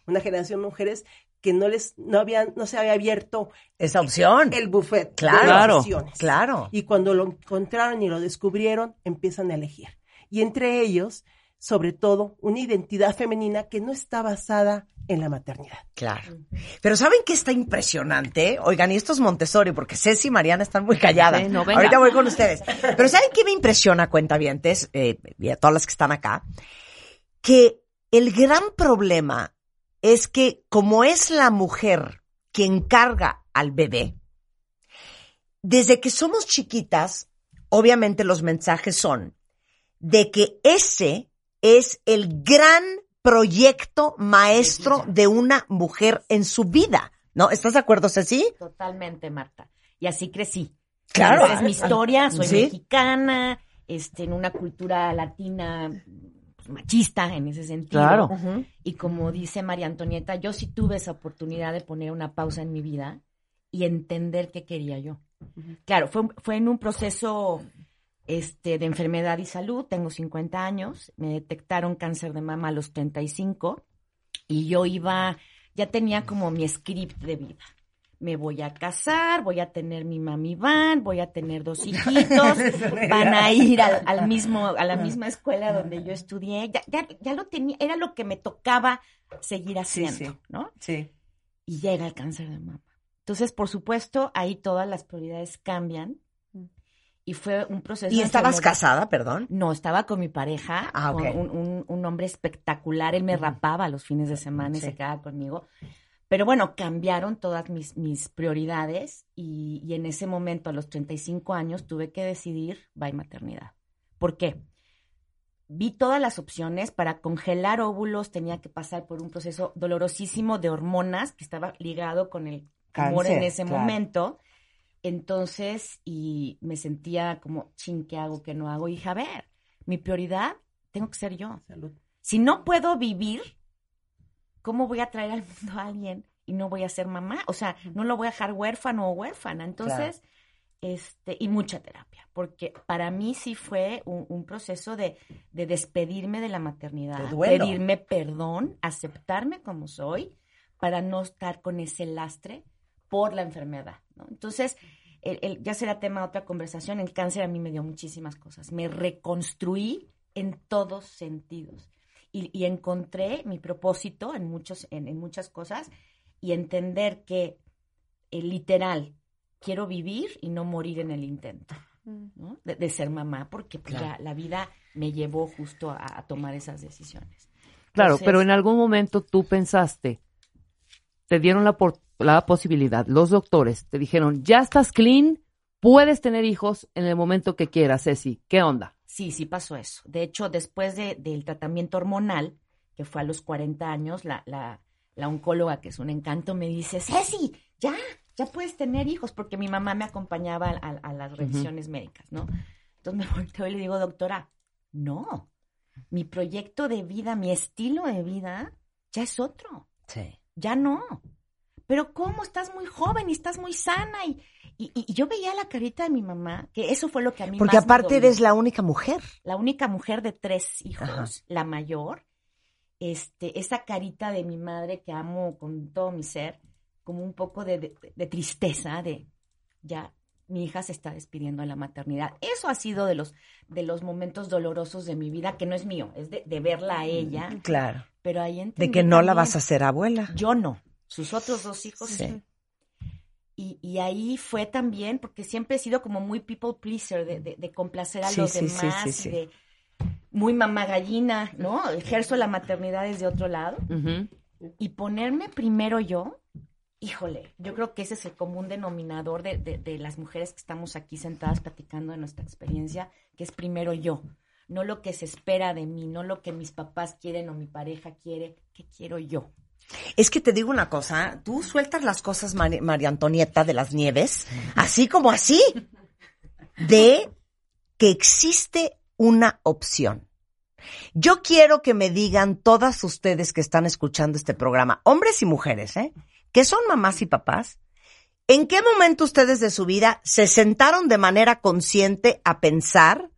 Una generación de mujeres que no les no habían no se había abierto Esa opción. el buffet Claro. de Claro. opciones. Claro. Y cuando lo encontraron y lo descubrieron, empiezan a elegir. Y entre ellos, sobre todo, una identidad femenina que no está basada en la maternidad. Claro. Pero ¿saben qué está impresionante? Oigan, y esto es Montessori, porque Ceci y Mariana están muy calladas. Sí, no, venga. Ahorita voy con ustedes. Pero ¿saben qué me impresiona, cuentavientes, eh, y a todas las que están acá? Que el gran problema es que como es la mujer quien carga al bebé, desde que somos chiquitas, obviamente los mensajes son de que ese es el gran proyecto maestro de una mujer en su vida. ¿No? ¿Estás de acuerdo, Ceci? Totalmente, Marta. Y así crecí. Claro. Esa es mi historia, soy Sí. mexicana, este, en una cultura latina pues, machista en ese sentido. Claro. Y como dice María Antonieta, yo sí tuve esa oportunidad de poner una pausa en mi vida y entender qué quería yo. Claro, fue, fue en un proceso este, de enfermedad y salud, tengo 50 años, me detectaron cáncer de mama a los 35 y yo iba, ya tenía como mi script de vida. Me voy a casar, voy a tener mi mami van, voy a tener dos [laughs] hijitos, van a ir al, al mismo, a la misma escuela donde yo estudié. Ya, ya, ya lo tenía, era lo que me tocaba seguir haciendo, sí. ¿no? Sí. y llega el cáncer de mama. Entonces, por supuesto, ahí todas las prioridades cambian. Y fue un proceso. ¿Y estabas casada, perdón? No, estaba con mi pareja, Ah, con un, un- un hombre espectacular. Él me rapaba los fines de semana y se quedaba conmigo. Pero bueno, cambiaron todas mis, mis prioridades y, y en ese momento, a los 35 años, tuve que decidir bye maternidad. ¿Por qué? Vi todas las opciones para congelar óvulos, tenía que pasar por un proceso dolorosísimo de hormonas que estaba ligado con el tumor en ese claro. momento. Entonces, y me sentía como, chin, ¿qué hago, qué no hago? Y dije, a ver, mi prioridad tengo que ser yo. Salud. Si no puedo vivir, ¿cómo voy a traer al mundo a alguien y no voy a ser mamá? O sea, no lo voy a dejar huérfano o huérfana. Entonces, este, y mucha terapia, porque para mí sí fue un, un proceso de, de despedirme de la maternidad, pedirme perdón, aceptarme como soy, para no estar con ese lastre por la enfermedad, ¿no? Entonces, el- el- ya será tema de otra conversación, el cáncer a mí me dio muchísimas cosas, me reconstruí en todos sentidos y, y encontré mi propósito en, muchos, en, en muchas cosas y entender que eh, literal quiero vivir y no morir en el intento ¿no? de, de ser mamá, porque pues, Claro. la, la vida me llevó justo a, a tomar esas decisiones. Claro, Entonces, pero en algún momento tú pensaste, te dieron la, la posibilidad, los doctores te dijeron, ya estás clean, puedes tener hijos en el momento que quieras, Ceci. ¿Qué onda? Sí, sí pasó eso. De hecho, después de- del tratamiento hormonal, que fue a los 40 años, la, la, la oncóloga, que es un encanto, me dice, Ceci, ya, ya puedes tener hijos, porque mi mamá me acompañaba a, a las revisiones médicas, ¿no? Entonces [laughs] me volteo y le digo, doctora, no, mi proyecto de vida, mi estilo de vida, ya es otro. Sí. Ya no. Pero ¿cómo? Estás muy joven y estás muy sana. Y, y, y yo veía la carita de mi mamá, que eso fue lo que a mí Porque más aparte eres la única mujer. La única mujer de tres hijos, Ajá. la mayor. Este, esa carita de mi madre que amo con todo mi ser, como un poco de, de- de tristeza, de ya mi hija se está despidiendo de la maternidad. Eso ha sido de los, de los momentos dolorosos de mi vida, que no es mío, es de, de verla a ella. Claro. Pero ahí De que no la vas a hacer abuela. Yo no. Sus otros dos hijos Sí. Y, y ahí fue también, porque siempre he sido como muy people pleaser, de, de- de complacer a Sí, los sí, sí, demás, sí, y de muy mamá gallina, ¿no? Ejerzo la maternidad desde otro lado. Y ponerme primero yo, híjole, yo creo que ese es el común denominador de, de- de las mujeres que estamos aquí sentadas platicando de nuestra experiencia, que es primero yo. No lo que se espera de mí, no lo que mis papás quieren o mi pareja quiere, que quiero yo. Es que te digo una cosa, tú sueltas las cosas, María Antonieta de las Nieves, así como así, de que existe una opción. Yo quiero que me digan todas ustedes que están escuchando este programa, hombres y mujeres, ¿eh? que son mamás y papás, ¿en qué momento ustedes de su vida se sentaron de manera consciente a pensar,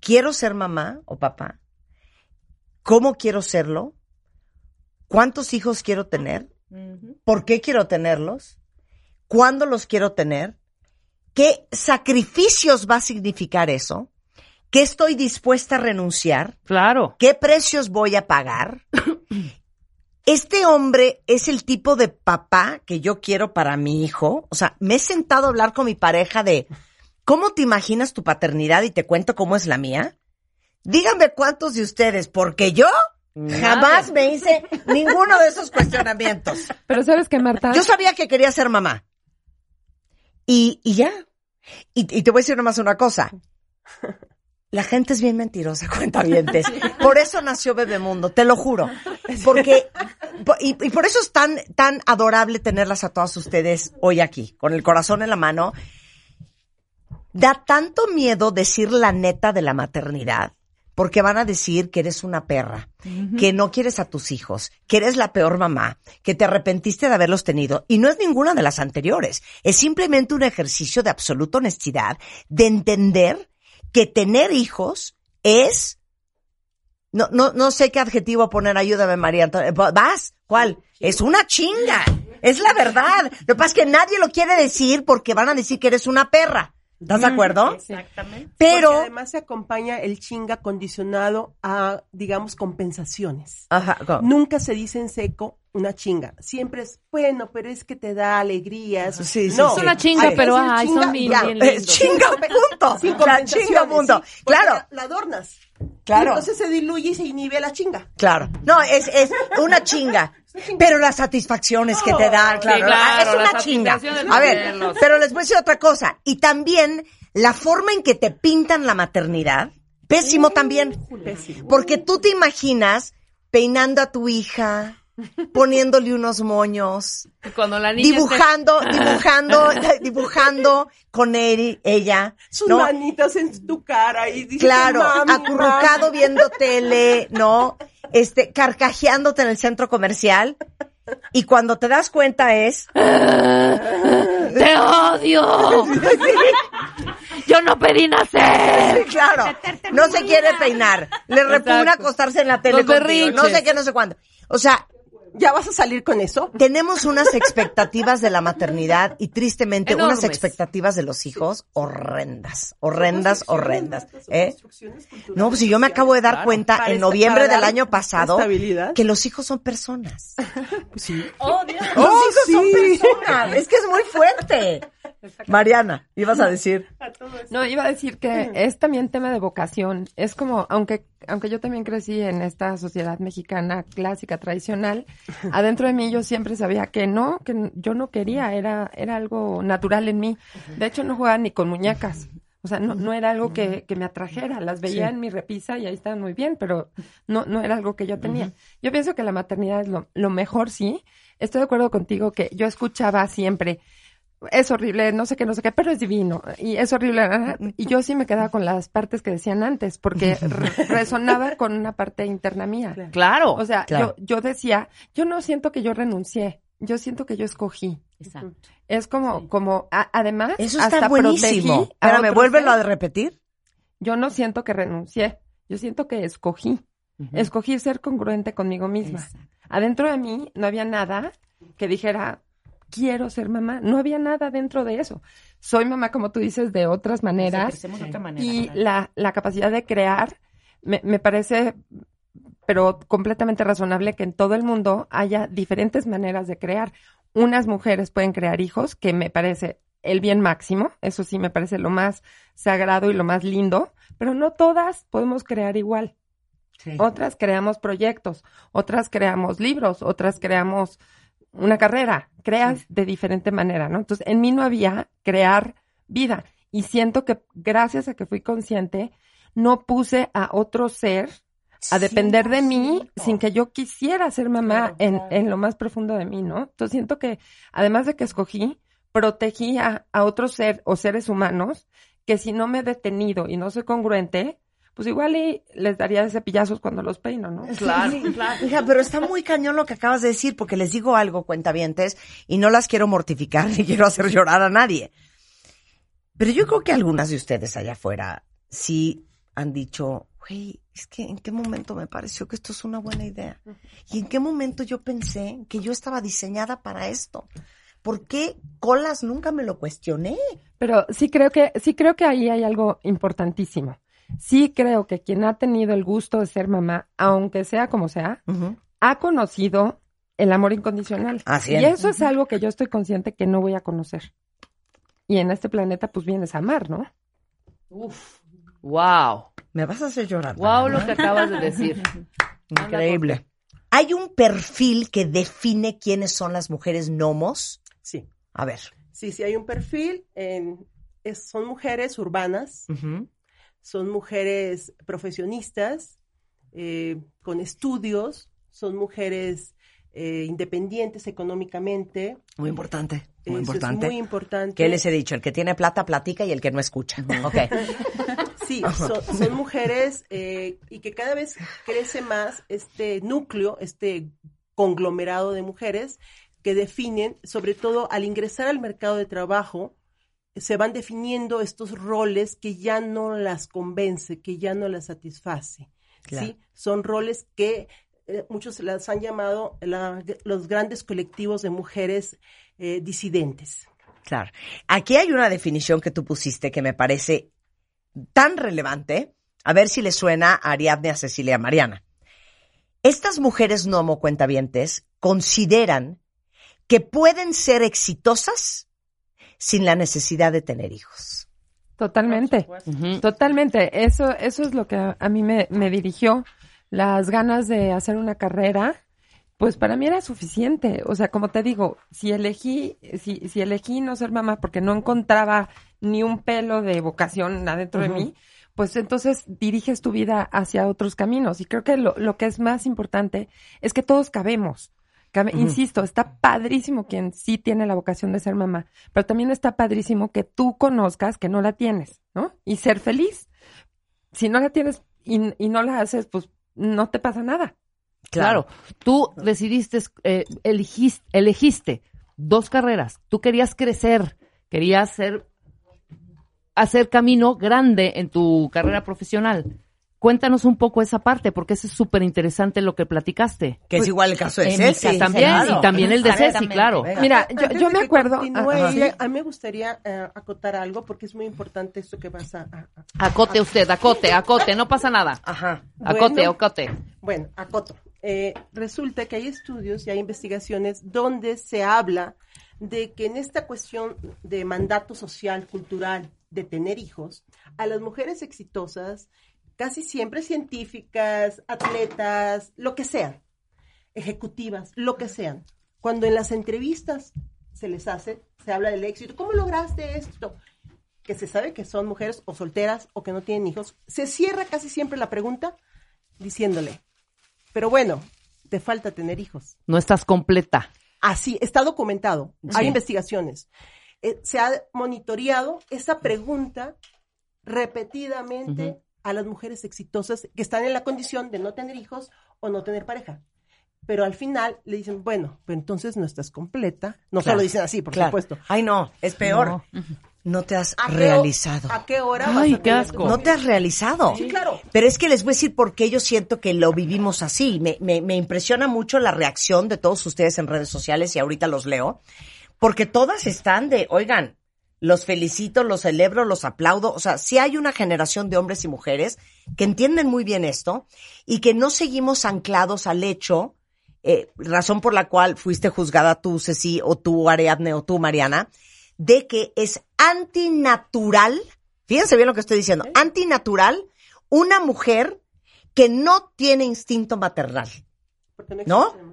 quiero ser mamá o papá? ¿Cómo quiero serlo? ¿Cuántos hijos quiero tener? ¿Por qué quiero tenerlos? ¿Cuándo los quiero tener? ¿Qué sacrificios va a significar eso? ¿Qué estoy dispuesta a renunciar? Claro. ¿Qué precios voy a pagar? [clears throat] Este hombre es el tipo de papá que yo quiero para mi hijo. O sea, me he sentado a hablar con mi pareja de cómo te imaginas tu paternidad y te cuento cómo es la mía. Díganme cuántos de ustedes, porque yo jamás me hice ninguno de esos cuestionamientos. Pero sabes que Marta, Yo sabía que quería ser mamá. Y, y ya. Y, y te voy a decir nomás una cosa. La gente es bien mentirosa, [laughs] cuentavientes. Por eso nació Bebemundo, te lo juro. Porque, po- y, y por eso es tan, tan adorable tenerlas a todas ustedes hoy aquí, con el corazón en la mano. Da tanto miedo decir la neta de la maternidad, porque van a decir que eres una perra, que no quieres a tus hijos, que eres la peor mamá, que te arrepentiste de haberlos tenido. Y no es ninguna de las anteriores. Es simplemente un ejercicio de absoluta honestidad, de entender que tener hijos es... No, no, no sé qué adjetivo poner, ayúdame María Antonia. ¿Vas? ¿Cuál? Es una chinga. Es la verdad. Lo que pasa es que nadie lo quiere decir porque van a decir que eres una perra. ¿Estás de acuerdo? Exactamente. Pero- Porque además se acompaña el chinga condicionado a, digamos, compensaciones. Ajá. Nunca se dice en seco una chinga. Siempre es, bueno, pero es que te da alegrías. Sí, sí, no, sí. Es una chinga, pero ay, chinga, son bien, bien Eh, [laughs] chinga, punto. Sin La compensaciones, chinga, punto. Claro. La, la adornas. Claro. Y entonces se diluye y se inhibe la chinga. Claro. No, es, es una [laughs] chinga. Pero las satisfacciones que te dan, claro, Sí, claro, es una chinga. A ver, pero les voy a decir otra cosa. Y también la forma en que te pintan la maternidad, pésimo también. Pésimo. Porque tú te imaginas peinando a tu hija, poniéndole unos moños, Cuando la niña esté- dibujando, [laughs] dibujando, dibujando con él, ella. Sus ¿no? manitas en tu cara y dices, Claro, "Mami, acurrucado mami". viendo tele, ¿no? Este, carcajeándote en el centro comercial. Y cuando te das cuenta es, [laughs] ¡Te odio! [laughs] ¡Yo no pedí nacer! claro, no se quiere peinar, le repugna acostarse en la tele contigo, no sé qué, no sé cuándo. O sea, ¿Ya vas a salir con eso? tenemos unas expectativas de la maternidad y tristemente unas expectativas de los hijos horrendas, horrendas, horrendas. Son ¿eh? No, pues si yo me acabo de dar Claro. cuenta en noviembre del año pasado que los hijos son personas. [laughs] Pues sí. ¡Oh, sí. son personas! Es que es muy fuerte. Mariana, ibas a decir. [laughs] no, iba a decir que [laughs] es también tema de vocación. Es como, aunque, aunque yo también crecí en esta sociedad mexicana clásica, tradicional, [laughs] adentro de mí yo siempre sabía que no, que yo no quería, era, era algo natural en mí. De hecho, no jugaba ni con muñecas. O sea, no, no era algo que, que me atrajera. Las veía Sí. en mi repisa y ahí estaban muy bien, pero no, no era algo que yo tenía. Yo pienso que la maternidad es lo, lo mejor, sí. Estoy de acuerdo contigo que yo escuchaba siempre, es horrible, no sé qué, no sé qué, pero es divino. Y es horrible. Y yo sí me quedaba con las partes que decían antes, porque [laughs] re- resonaba con una parte interna mía. Claro. O sea, Claro. yo, yo decía, yo no siento que yo renuncié, yo siento que yo escogí. Exacto. Es como, como, a- además, Eso está hasta buenísimo. Espérame, otros vuélvelo a repetir. Yo no siento que renuncié, yo siento que escogí. Escogí ser congruente conmigo misma. Exacto. Adentro de mí no había nada que dijera, quiero ser mamá. No había nada dentro de eso. Soy mamá, como tú dices, de otras maneras. Crecemos de otra manera, Y la, la capacidad de crear me, me parece, pero completamente razonable que en todo el mundo haya diferentes maneras de crear. Unas mujeres pueden crear hijos, que me parece el bien máximo, eso sí me parece lo más sagrado y lo más lindo, pero no todas podemos crear igual. Otras creamos proyectos, otras creamos libros, otras creamos una carrera, creas de diferente manera, ¿no? Entonces, en mí no había crear vida y siento que gracias a que fui consciente, no puse a otro ser a depender de mí sin que yo quisiera ser mamá en, en lo más profundo de mí, ¿no? Entonces siento que además de que escogí, protegí a, a otro ser o seres humanos que si no me he detenido y no soy congruente, pues igual y les daría de cepillazos cuando los peino, ¿no? Claro, claro. Hija, pero está muy cañón lo que acabas de decir, porque les digo algo, cuentavientes, y no las quiero mortificar [laughs] ni quiero hacer llorar a nadie. Pero yo creo que algunas de ustedes allá afuera sí han dicho, güey, es que en qué momento me pareció que esto es una buena idea. Y en qué momento yo pensé que yo estaba diseñada para esto. ¿Por qué colas nunca me lo cuestioné? Pero sí creo que, sí creo que ahí hay algo importantísimo. Sí creo que quien ha tenido el gusto de ser mamá, aunque sea como sea, ha conocido el amor incondicional. Así y es. eso es algo que yo estoy consciente que no voy a conocer. Y en este planeta, pues vienes a amar, ¿no? Uf. Wow. Me vas a hacer llorar. Wow lo que acabas de decir. [laughs] Increíble. ¿Hay un perfil que define quiénes son las mujeres gnomos? Sí. A ver. Sí, sí, hay un perfil. en- es- son mujeres urbanas, son mujeres profesionistas, eh, con estudios, son mujeres eh, independientes económicamente. Muy importante, muy Eso importante. Es muy importante. ¿Qué les he dicho? El que tiene plata platica y el que no escucha. Ok. [laughs] Sí, son, son mujeres eh, y que cada vez crece más este núcleo, este conglomerado de mujeres que definen, sobre todo al ingresar al mercado de trabajo, se van definiendo estos roles que ya no las convence, que ya no las satisface. Claro. ¿sí? Son roles que eh, muchos las han llamado la- los grandes colectivos de mujeres eh, disidentes. Claro. Aquí hay una definición que tú pusiste que me parece tan relevante. A ver si le suena a Ariadne, a Cecilia, a Mariana. Estas mujeres gnomo cuentavientes consideran que pueden ser exitosas sin la necesidad de tener hijos. Totalmente, totalmente. Eso, eso es lo que a, a mí me, me dirigió. Las ganas de hacer una carrera, pues para mí era suficiente. O sea, como te digo, si elegí, si, si elegí no ser mamá porque no encontraba ni un pelo de vocación adentro de mí, pues entonces diriges tu vida hacia otros caminos. Y creo que lo, lo que es más importante es que todos cabemos. Insisto, está padrísimo quien sí tiene la vocación de ser mamá, pero también está padrísimo que tú conozcas que no la tienes, ¿no? Y ser feliz. Si no la tienes y, y no la haces, pues no te pasa nada. Claro. Tú decidiste, eh, elegiste, elegiste dos carreras. Tú querías crecer, querías ser, hacer camino grande en tu carrera profesional. Cuéntanos un poco esa parte, porque eso es súper interesante lo que platicaste. Que es igual el caso de Ceci. También, Claro. y también el de Ceci, claro. Venga. Mira, yo, me [laughs] acuerdo. continúe a mí me gustaría eh, acotar algo porque es muy importante esto que vas a... a- a- Acote usted, acote, acote, no pasa nada. Ajá. Acote, Bueno. acote. Bueno, acoto. Eh, resulta que hay estudios y hay investigaciones donde se habla de que en esta cuestión de mandato social, cultural, de tener hijos, a las mujeres exitosas, casi siempre científicas, atletas, lo que sean, ejecutivas, lo que sean, cuando en las entrevistas se les hace, se habla del éxito, ¿cómo lograste esto? que se sabe que son mujeres o solteras o que no tienen hijos, se cierra casi siempre la pregunta diciéndole, pero bueno, te falta tener hijos. No estás completa. Así, está documentado. Sí. Hay investigaciones. Eh, se ha monitoreado esa pregunta repetidamente. A las mujeres exitosas que están en la condición de no tener hijos o no tener pareja. Pero al final le dicen, bueno, pero entonces no estás completa. No Claro, solo dicen así, por claro. supuesto. Ay, no, es peor. No, te has ¿A qué ho- realizado. ¿A qué hora Ay, vas a qué asco. No te has realizado. Sí, claro. Pero es que les voy a decir por qué yo siento que lo vivimos así. Me, me, me impresiona mucho la reacción de todos ustedes en redes sociales y ahorita los leo. Porque todas están de, oigan, los felicito, los celebro, los aplaudo. O sea, sí hay una generación de hombres y mujeres que entienden muy bien esto y que no seguimos anclados al hecho, eh, razón por la cual fuiste juzgada tú, Ceci, o tú, Ariadne, o tú, Mariana, de que es antinatural, fíjense bien lo que estoy diciendo, antinatural una mujer que no tiene instinto maternal. ¿No?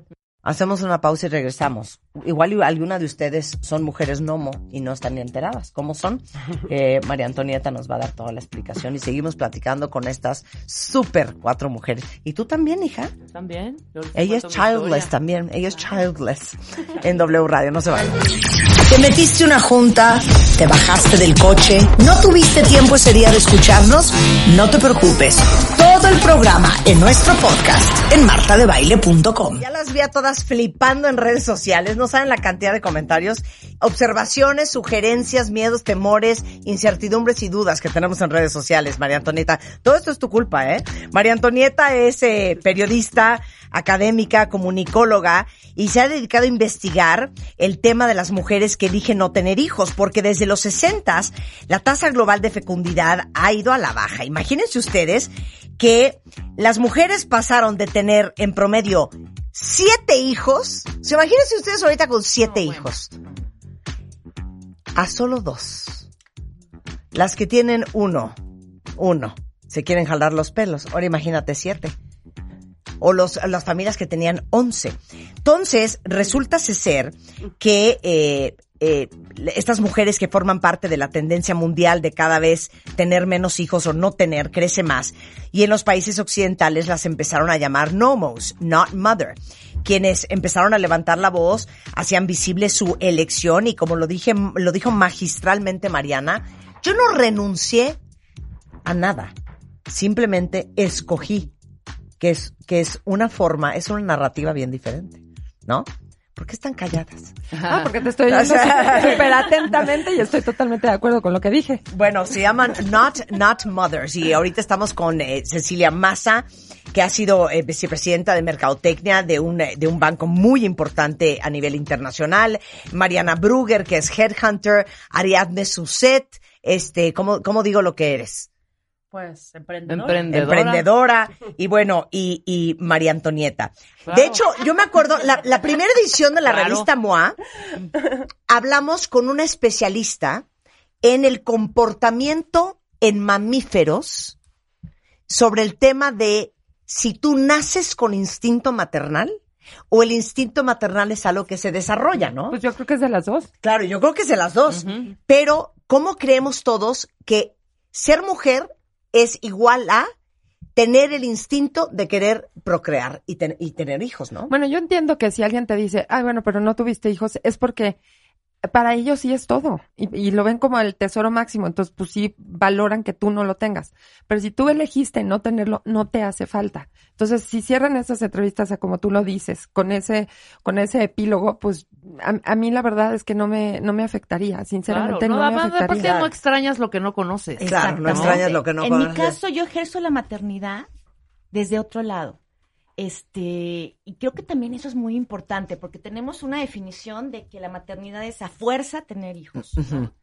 Hacemos una pausa y regresamos. Igual alguna de ustedes son mujeres nomo y no están ni enteradas. ¿Cómo son? [laughs] Eh, María Antonieta nos va a dar toda la explicación y seguimos platicando con estas súper cuatro mujeres. ¿Y tú también, hija? También. Ella es childless también. Ella es childless. En W Radio, no se vayan. Te metiste una junta, te bajaste del coche, no tuviste tiempo ese día de escucharnos, no te preocupes. El programa en nuestro podcast en martadebaile.com. Ya las vi a todas flipando en redes sociales, no saben la cantidad de comentarios, observaciones, sugerencias, miedos, temores, incertidumbres y dudas que tenemos en redes sociales, María Antonieta. Todo esto es tu culpa, ¿eh? María Antonieta es eh, periodista, académica, comunicóloga y se ha dedicado a investigar el tema de las mujeres que eligen no tener hijos, porque desde los 60 la tasa global de fecundidad ha ido a la baja. Imagínense ustedes que las mujeres pasaron de tener en promedio siete hijos, ¿se imagínense ustedes ahorita con siete hijos? A solo dos. Las que tienen uno, uno, se quieren jalar los pelos. Ahora imagínate siete o los, las familias que tenían 11. Entonces, resulta ser que eh, eh, estas mujeres que forman parte de la tendencia mundial de cada vez tener menos hijos o no tener, crece más. Y en los países occidentales las empezaron a llamar nomos, not mother. Quienes empezaron a levantar la voz, hacían visible su elección y como lo dije, lo dijo magistralmente Mariana, yo no renuncié a nada. Simplemente escogí que es, que es una forma, es una narrativa bien diferente, ¿no? ¿Por qué están calladas? Ah, porque te estoy [laughs] oyendo súper [laughs] súper atentamente y estoy totalmente de acuerdo con lo que dije. Bueno, se llaman Not, Not Mothers y ahorita estamos con eh, Cecilia Massa, que ha sido eh, vicepresidenta de Mercadotecnia de un, eh, de un banco muy importante a nivel internacional, Mariana Brugger, que es Headhunter, Ariadne Suset, este, ¿cómo, cómo digo lo que eres? Pues emprendedora. Emprendedora. emprendedora y bueno, y, y María Antonieta. Claro. De hecho, yo me acuerdo, la, la primera edición de la Claro. revista MOA, hablamos con una especialista en el comportamiento en mamíferos sobre el tema de si tú naces con instinto maternal o el instinto maternal es algo que se desarrolla, ¿no? Pues yo creo que es de las dos. Claro, yo creo que es de las dos. Pero, ¿cómo creemos todos que ser mujer es igual a tener el instinto de querer procrear y, ten- y tener hijos, ¿no? Bueno, yo entiendo que si alguien te dice, ay, bueno, pero no tuviste hijos, es porque para ellos sí es todo y, y lo ven como el tesoro máximo, entonces pues sí valoran que tú no lo tengas. Pero si tú elegiste no tenerlo, no te hace falta. Entonces, si cierran esas entrevistas a como tú lo dices, con ese, con ese epílogo, pues a, a mí la verdad es que no me, no me afectaría, sinceramente Claro, no, no, me aparte afectaría. no extrañas lo que no conoces. Claro, no extrañas lo que no en conoces. mi caso, yo ejerzo la maternidad desde otro lado. Este, y creo que también eso es muy importante, porque tenemos una definición de que la maternidad es a fuerza tener hijos. ¿no?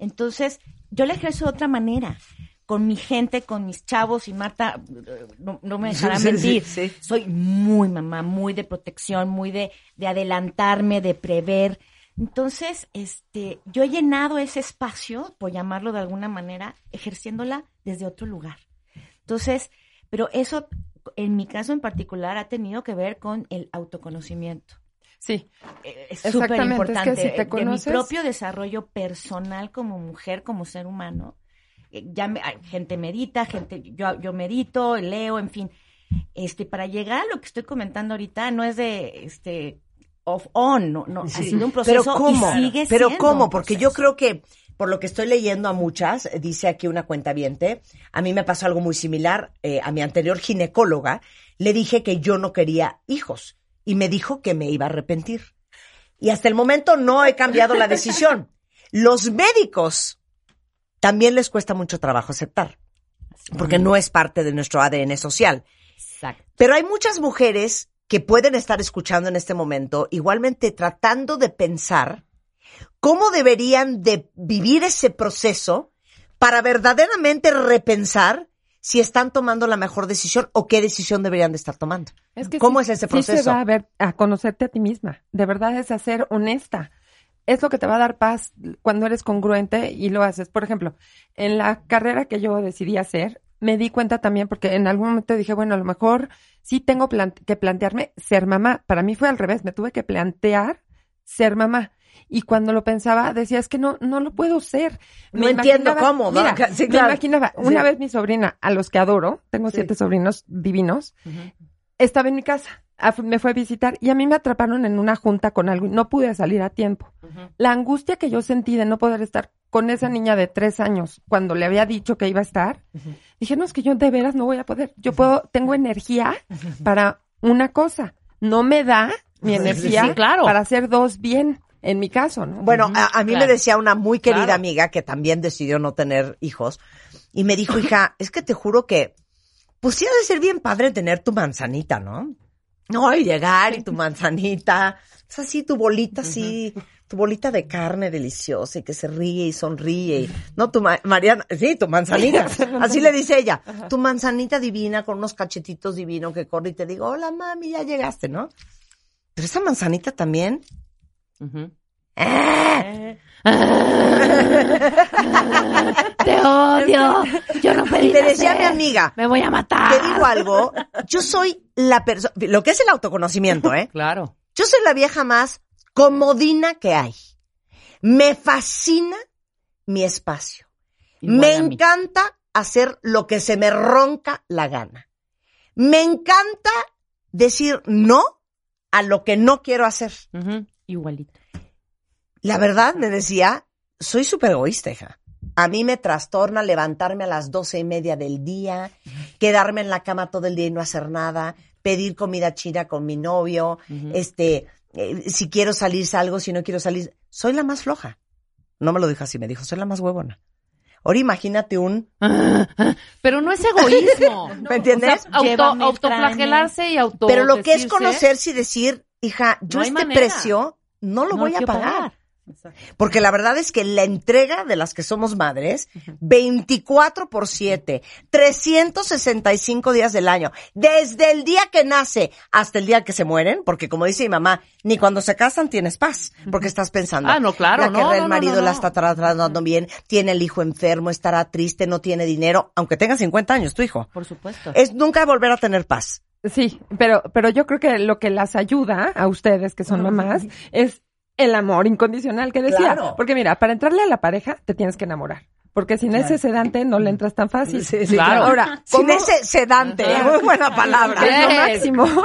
Entonces, yo la ejerzo de otra manera. Con mi gente, con mis chavos y Marta, no, no me dejará [laughs] sí, mentir. sí, sí. Soy muy mamá, muy de protección, muy de, de adelantarme, de prever. Entonces, este, yo he llenado ese espacio, por llamarlo de alguna manera, ejerciéndola desde otro lugar. Entonces, pero eso, en mi caso en particular, ha tenido que ver con el autoconocimiento. Sí. Es súper importante. es que si te de mi propio desarrollo personal como mujer, como ser humano. eh, Ya me- gente medita, gente, yo, yo medito, leo, en fin. Este, para llegar a lo que estoy comentando ahorita, no es de este off on, no, no, ha sido un proceso Pero ¿cómo? y sigue Pero siendo ¿cómo? Porque yo creo que, por lo que estoy leyendo a muchas, eh, dice aquí una cuenta a mí me pasó algo muy similar. eh, a mi anterior ginecóloga le dije que yo no quería hijos y me dijo que me iba a arrepentir. Y hasta el momento no he cambiado la decisión. [laughs] Los médicos también les cuesta mucho trabajo aceptar, porque no es parte de nuestro ADN social. Exacto. Pero hay muchas mujeres que pueden estar escuchando en este momento, igualmente tratando de pensar cómo deberían de vivir ese proceso para verdaderamente repensar si están tomando la mejor decisión o qué decisión deberían de estar tomando. Es que ¿Cómo sí- es ese sí proceso? se va a ver, a conocerte a ti misma. De verdad es a ser honesta. Es lo que te va a dar paz cuando eres congruente y lo haces. Por ejemplo, en la carrera que yo decidí hacer, me di cuenta también porque en algún momento dije, bueno, a lo mejor sí tengo que plantearme ser mamá. Para mí fue al revés, me tuve que plantear ser mamá. Y cuando lo pensaba, decía, es que no, no lo puedo ser. No entiendo cómo, ¿no? Mira, Sí, me imaginaba, una Sí. vez mi sobrina, a los que adoro, tengo Sí. siete sobrinos divinos, estaba en mi casa, a- me fue a visitar y a mí me atraparon en una junta con algo y no pude salir a tiempo. La angustia que yo sentí de no poder estar con esa niña de tres años cuando le había dicho que iba a estar, dije, no, es que yo de veras no voy a poder. Yo puedo, tengo energía para una cosa. No me da mi sí, energía sí, claro. para hacer dos bien, en mi caso, ¿no? Bueno, a, a mí me decía una muy querida Claro. amiga que también decidió no tener hijos y me dijo, hija, [laughs] es que te juro que, pues sí ha de ser bien padre tener tu manzanita, ¿no? No, y llegar y tu [laughs] manzanita, es así tu bolita así, tu bolita de carne deliciosa y que se ríe y sonríe. y- no, tu ma- Mariana, sí, tu manzanita, [laughs] así le dice ella, tu manzanita divina con unos cachetitos divinos que corre y te digo, hola mami, ya llegaste, ¿no? Pero esa manzanita también ¡Eh! [laughs] Te odio. Yo no pedí Y te decía nacer. mi amiga. Me voy a matar. Te digo algo. Yo soy la persona. Lo que es el autoconocimiento, ¿eh? Claro. Yo soy la vieja más comodina que hay. Me fascina mi espacio. Igual me encanta hacer lo que se me ronca la gana. Me encanta decir no a lo que no quiero hacer. Igualito. La verdad, me decía, soy súper egoísta, hija. A mí me trastorna levantarme a las doce y media del día, quedarme en la cama todo el día y no hacer nada, pedir comida china con mi novio, este, eh, si quiero salir salgo, si no quiero salir, soy la más floja. No me lo dijo así, me dijo, soy la más huevona. Ahora imagínate un... Pero no es egoísmo. [laughs] ¿Me entiendes? O sea, auto- autoflagelarse y auto. Pero lo que es conocerse y decir, hija, yo No este manera. precio no lo No voy a pagar. Porque la verdad es que la entrega de las que somos madres, 24 por 7, 365 días del año, desde el día que nace hasta el día que se mueren, porque como dice mi mamá, ni cuando se casan tienes paz, porque estás pensando, Ah, no, claro, la no, del no, marido no, la está tra- tratando bien, tiene el hijo enfermo, estará triste, no tiene dinero, aunque tenga 50 años tu hijo. Por supuesto. Es nunca volver a tener paz. Sí, pero, pero yo creo que lo que las ayuda a ustedes que son mamás es el amor incondicional que decía. Claro. Porque mira, para entrarle a la pareja te tienes que enamorar. Porque sin ese sedante no le entras tan fácil. Sí, sí, claro. Ahora, Sin ¿cómo- ese sedante, muy buena palabra. Es lo máximo.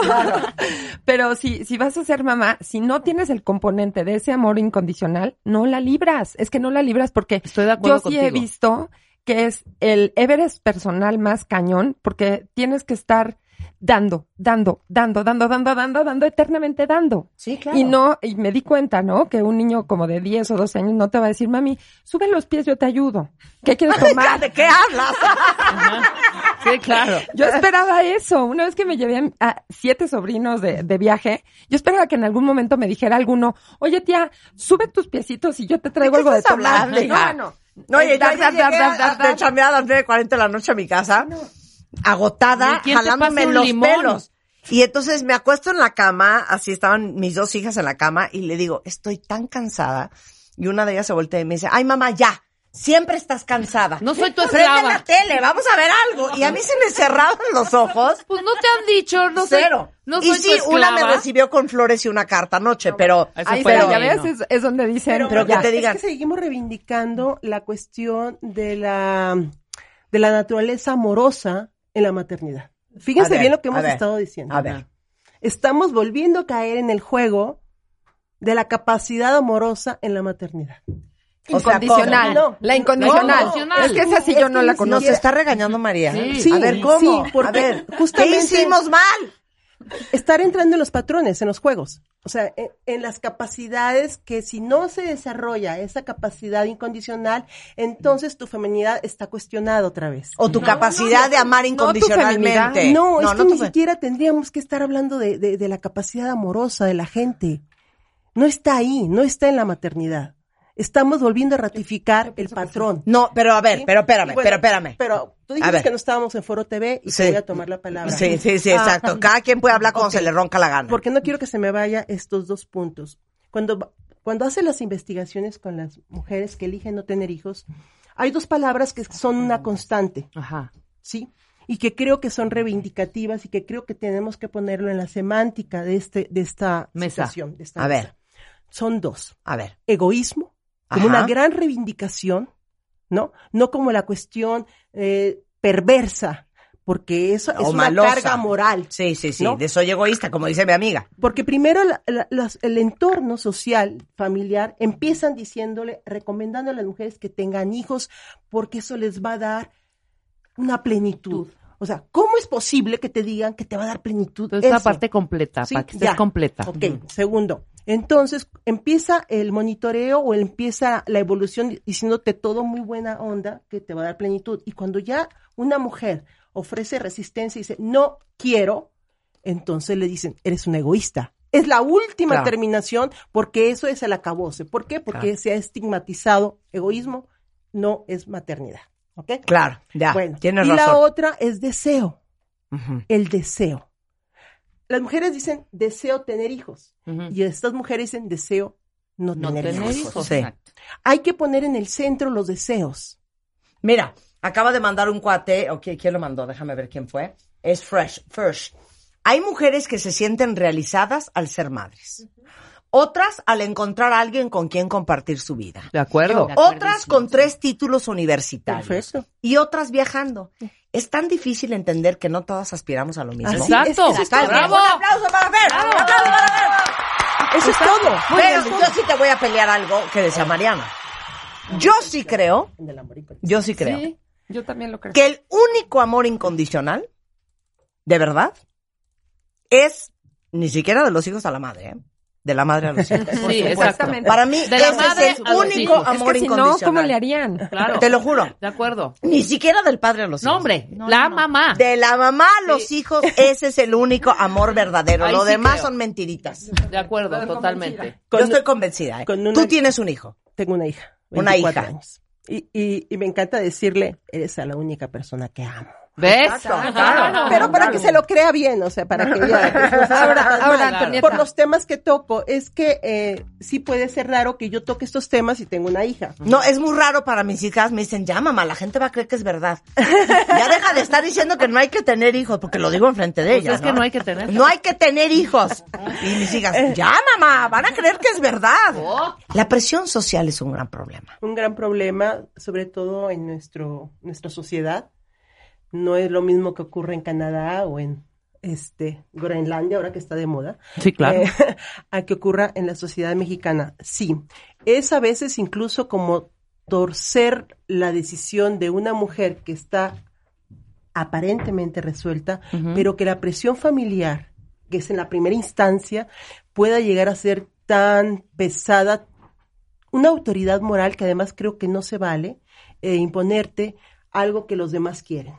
Pero si, si vas a ser mamá, si no tienes el componente de ese amor incondicional, no la libras. Es que no la libras porque Estoy de acuerdo yo sí he contigo. visto que es el Everest personal más cañón porque tienes que estar dando, dando, dando, dando, dando, dando, dando, eternamente dando. Sí, claro. Y no, y me di cuenta, ¿no? Que un niño como de 10 o 12 años no te va a decir, mami, sube los pies, yo te ayudo. ¿Qué quieres [laughs] tomar? ¿De qué hablas? [laughs] Sí, claro. Yo esperaba eso. Una vez que me llevé a, siete sobrinos de, de viaje, yo esperaba que en algún momento me dijera alguno, oye tía, sube tus piecitos y yo te traigo algo de tomar. hablando? No, no. No, oye, yo llegué a- de a las 9.40 de la noche a mi casa, agotada, ¿Y jalándome los limón? pelos. Y entonces me acuesto en la cama, así estaban mis dos hijas en la cama, y le digo, estoy tan cansada. Y una de ellas se voltea y me dice, ay mamá, ya, siempre estás cansada. No soy tu Prende esclava. la tele, vamos a ver algo. Y a mí se me cerraban los ojos. Pues no te han dicho, no sé. Cero. No y soy sí, tu una me recibió con flores y una carta anoche, pero... Ahí pero- ya ves, es, es donde dicen. Pero que ya. te digan- Es que seguimos reivindicando la cuestión de la, de la naturaleza amorosa en la maternidad. Fíjense ver, bien lo que hemos ver, estado diciendo. A ver. Estamos volviendo a caer en el juego de la capacidad amorosa en la maternidad. O sea, Incondicional. La incondicional. Es que esa sí yo no la Nos conozco. está regañando María. Sí. a ver, ¿cómo? Sí, porque a ver, justamente- ¿qué hicimos mal? Estar entrando en los patrones, en los juegos. O sea, en, en las capacidades que si no se desarrolla esa capacidad incondicional, entonces tu feminidad está cuestionada otra vez. O tu capacidad de amar incondicionalmente. No, es que no ni siquiera tendríamos que estar hablando de, de- de la capacidad amorosa de la gente. No está ahí, no está en la maternidad. Estamos volviendo a ratificar el patrón. No, pero a ver, ¿Sí? pero espérame, bueno, pero espérame. Pero tú dijiste que no estábamos en Foro TV y Sí. te voy a tomar la palabra. Sí, sí, sí, Ah, exacto. Cada quien puede hablar como se le ronca la gana. Porque no quiero que se me vaya estos dos puntos. Cuando, cuando hace las investigaciones con las mujeres que eligen no tener hijos, hay dos palabras que son una constante, Ajá. ¿sí? Y que creo que son reivindicativas y que creo que tenemos que ponerlo en la semántica de, este, de esta Mesa. situación. de esta A mesa. ver. Son dos. A ver. Egoísmo, como Ajá. una gran reivindicación, ¿no? No como la cuestión eh, perversa, porque eso O es una carga moral. Sí, sí, sí. ¿no? De soy egoísta, como dice mi amiga. Porque primero la- la- el entorno social, familiar, empiezan diciéndole, recomendando a las mujeres que tengan hijos, porque eso les va a dar una plenitud. O sea, ¿cómo es posible que te digan que te va a dar plenitud? Entonces, esta eso? parte completa, Sí, para que estés ya. completa. Ok, segundo. Entonces empieza el monitoreo o empieza la evolución diciéndote todo muy buena onda que te va a dar plenitud. Y cuando ya una mujer ofrece resistencia y dice, no quiero, entonces le dicen, eres un egoísta. Es la última Claro. terminación porque eso es el acabose. ¿Por qué? Porque Claro. se ha estigmatizado egoísmo, no es maternidad. ¿Ok? Claro, ya. Bueno, y la otra es deseo el deseo. Las mujeres dicen deseo tener hijos y estas mujeres dicen deseo no, No tener, tener hijos. hijos. Sí. exacto. Hay que poner en el centro los deseos. Mira, acaba de mandar un cuate, o qui- quién lo mandó, déjame ver quién fue. Es Fresh, Fresh. Hay mujeres que se sienten realizadas al ser madres. Otras al encontrar a alguien con quien compartir su vida. De acuerdo. Otras con tres títulos universitarios. Perfecto. Y otras viajando. Es tan difícil entender que no todas aspiramos a lo mismo. Exacto. es, eso es Está todo. bien. Un aplauso para Fer. Un aplauso para Fer. Eso es todo. Pero yo sí te voy a pelear algo que decía Mariana. Yo sí creo, yo sí creo, Sí, yo también lo creo. que el único amor incondicional, de verdad, es ni siquiera de los hijos a la madre, ¿eh? De la madre a los hijos. [laughs] Sí, exactamente. Para mí, De la ese madre es el único hijos. Es amor que si no, incondicional. ¿cómo le harían? Claro. Te lo juro. De acuerdo. Ni siquiera del padre a los hijos. No, hombre, la mamá. De la mamá a los hijos, ese es el único amor verdadero. Ahí Lo sí demás creo. son mentiritas. De acuerdo, totalmente. Yo estoy convencida. ¿eh? con una- Tú tienes un hijo. Tengo una hija. Una 24 hija. años. Y, y, y me encanta decirle, eres a la única persona que amo. ¿Ves? Exacto. Claro. Pero para que se lo crea bien, o sea, para que ella... [laughs] Ahora, ahora, Claro. Antonieta. por los temas que toco, es que eh, sí puede ser raro que yo toque estos temas y tengo una hija. No, es muy raro para mis hijas. Me dicen, ya mamá, la gente va a creer que es verdad. Ya deja de estar diciendo que no hay que tener hijos, porque lo digo enfrente de Pues ellas. es que no hay que tener. No hay que tener hijos. Y mis hijas, ya mamá, van a creer que es verdad. Oh. La presión social es un gran problema. un gran problema, sobre todo en nuestro, nuestra sociedad. No es lo mismo que ocurre en Canadá o en este Groenlandia, ahora que está de moda, Sí, claro. eh, [laughs] a que ocurra en la sociedad mexicana. Sí, es a veces incluso como torcer la decisión de una mujer que está aparentemente resuelta, pero que la presión familiar, que es en la primera instancia, pueda llegar a ser tan pesada, una autoridad moral que además creo que no se vale eh, imponerte algo que los demás quieren.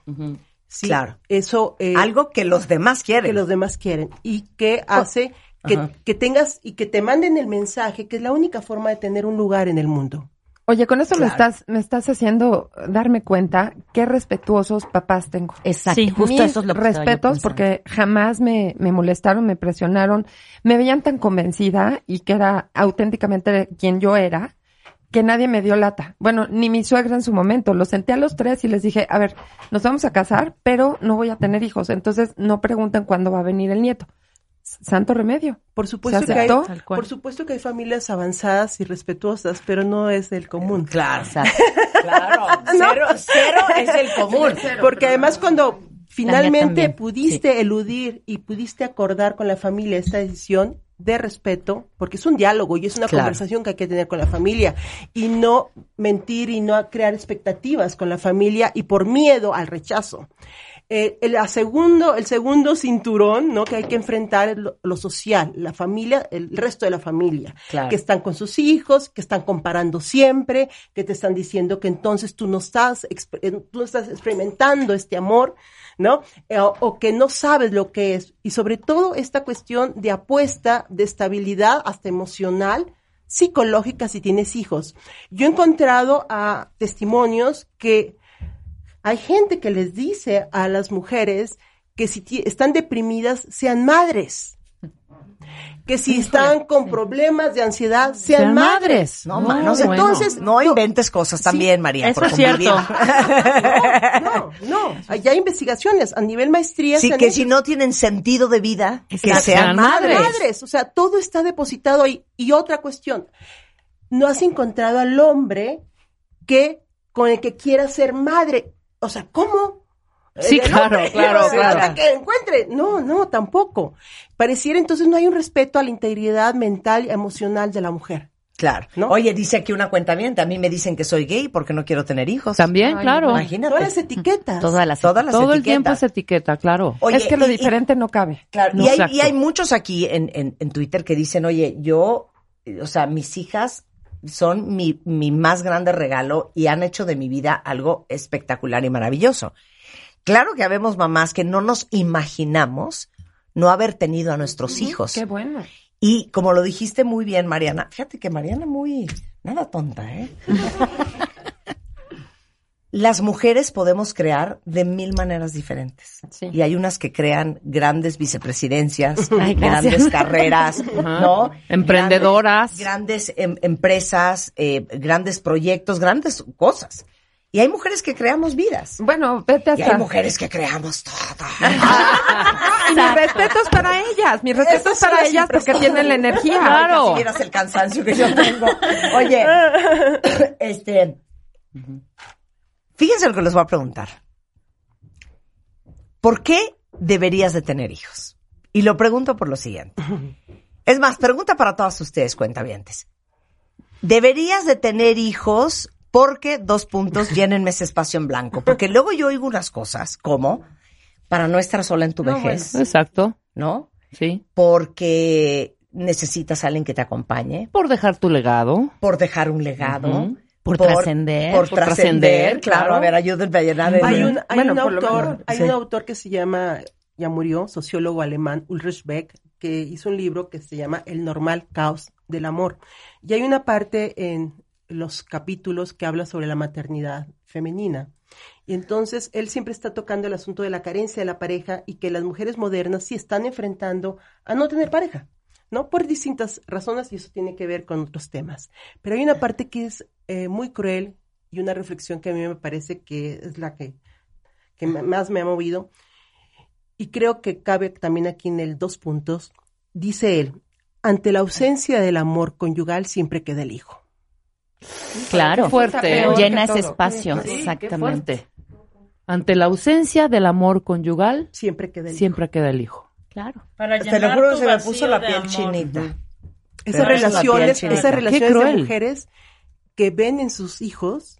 Sí, Claro. Eso eh, Algo que los demás quieren. que los demás quieren y que hace que, Ajá. que tengas y que te manden el mensaje que es la única forma de tener un lugar en el mundo. Oye, con eso me estás, me estás haciendo darme cuenta qué respetuosos papás tengo. Exacto, Sí, justo Mis eso es lo que respetos porque jamás me, me molestaron, me presionaron, me veían tan convencida y que era auténticamente quien yo era que nadie me dio lata. Bueno, ni mi suegra en su momento. Los senté a los tres y les dije, a ver, nos vamos a casar, pero no voy a tener hijos. Entonces, no pregunten cuándo va a venir el nieto. Santo remedio. Por supuesto, ¿Se que hay, por supuesto que hay familias avanzadas y respetuosas, pero no es el común. Claro, claro. [laughs] Cero, cero es el común. [laughs] Porque además cuando finalmente pudiste eludir y pudiste acordar con la familia esta decisión de respeto, porque es un diálogo y es una Claro. conversación que hay que tener con la familia y no mentir y no crear expectativas con la familia y por miedo al rechazo. Eh, el, segundo, el segundo cinturón ¿no? que hay que enfrentar es lo, lo social, la familia, el resto de la familia, Claro. que están con sus hijos, que están comparando siempre, que te están diciendo que entonces tú no estás, eh, tú no estás experimentando este amor, ¿no? Eh, o, o que no sabes lo que es. Y sobre todo esta cuestión de apuesta, de estabilidad hasta emocional, psicológica si tienes hijos. Yo he encontrado a testimonios que hay gente que les dice a las mujeres que si están deprimidas sean madres. Que si están con problemas de ansiedad sean, Sean madres. madres. No, No, no, bueno. entonces, no inventes cosas también, María. Eso por es cierto. convivir. [laughs] No, no, hay hay investigaciones a nivel maestría. Sí, que hecho. si no tienen sentido de vida, que sean Sean madres. madres. O sea, todo está depositado ahí. Y otra cuestión, no has encontrado al hombre que con el que quiera ser madre. O sea, ¿cómo? Sí, claro, claro, claro. que encuentre. No, no, tampoco. Pareciera entonces no hay un respeto a la integridad mental y emocional de la mujer. Claro. ¿No? Oye, dice aquí una cuenta bien, a mí me dicen que soy gay porque no quiero tener hijos. También, Ay, claro. Imagínate. Todas las etiquetas. Todas las Todas las Todo el tiempo es etiqueta, claro. Oye, es que lo y- y- diferente no cabe. Claro, No, y, hay, y hay muchos aquí en, en, en Twitter que dicen, oye, yo, o sea, mis hijas son mi, mi más grande regalo y han hecho de mi vida algo espectacular y maravilloso. Claro que habemos mamás que no nos imaginamos no haber tenido a nuestros hijos. Qué bueno. Y como lo dijiste muy bien, Mariana, fíjate que Mariana muy, nada tonta, ¿eh? [laughs] Las mujeres podemos crear de mil maneras diferentes. Sí. Y hay unas que crean grandes vicepresidencias, [laughs] Ay, grandes carreras. [laughs] ¿no? Emprendedoras. Grandes, grandes, em- empresas, eh, grandes proyectos, grandes cosas. Y hay mujeres que creamos vidas. Bueno, vete Y hasta. hay mujeres que creamos todo. [laughs] Y mis respetos para ellas, mis respetos para ellas porque tienen la energía. Claro. Si vieras el cansancio que yo tengo. Oye, este, fíjense lo que les voy a preguntar. ¿Por qué deberías de tener hijos? Y lo pregunto por lo siguiente. Es más, pregunta para todas ustedes, cuentavientes. ¿Deberías de tener hijos porque, dos puntos, [laughs] llénenme ese espacio en blanco? Porque luego yo oigo unas cosas como, para no estar sola en tu No, vejez, Exacto. ¿no? Sí. Porque necesitas a alguien que te acompañe, Por dejar tu legado. por dejar un legado. Por trascender. por, Por trascender, trascender, claro. claro. A ver, ayúdenme a llenar el... Hay un, hay Bueno, un autor, hay sí. un autor que se llama, ya murió, sociólogo alemán, Ulrich Beck, que hizo un libro que se llama El normal caos del amor. Y hay una parte en los capítulos que habla sobre la maternidad femenina. Y entonces él siempre está tocando el asunto de la carencia de la pareja y que las mujeres modernas sí están enfrentando a no tener pareja, ¿no? Por distintas razones y eso tiene que ver con otros temas. Pero hay una parte que es eh, muy cruel y una reflexión que a mí me parece que es la que, que más me ha movido. Y creo que cabe también aquí en el dos puntos. Dice él, ante la ausencia del amor conyugal siempre queda el hijo. Claro. Fuerte. Que Llena ese espacio, Sí, exactamente. Ante la ausencia del amor conyugal, Siempre queda el siempre queda el hijo. Claro. Para Te lo juro se me puso la piel amor. chinita. Esas relaciones, esas Qué relaciones de cruel. mujeres que ven en sus hijos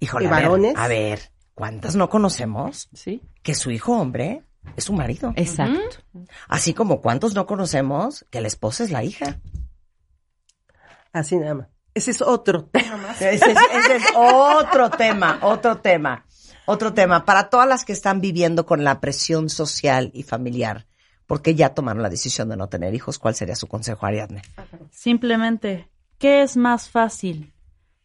Híjole, ¿Y a ver, varones? a ver, ¿cuántas no conocemos Sí. que su hijo hombre es su marido? Exacto. Así como cuántos no conocemos que la esposa es la hija. así nada más. Ese es otro [laughs] tema más. Ese es, ese es otro tema, otro tema, otro tema. Para todas las que están viviendo con la presión social y familiar, porque ya tomaron la decisión de no tener hijos, ¿cuál sería su consejo, Ariadne? Simplemente, ¿qué es más fácil?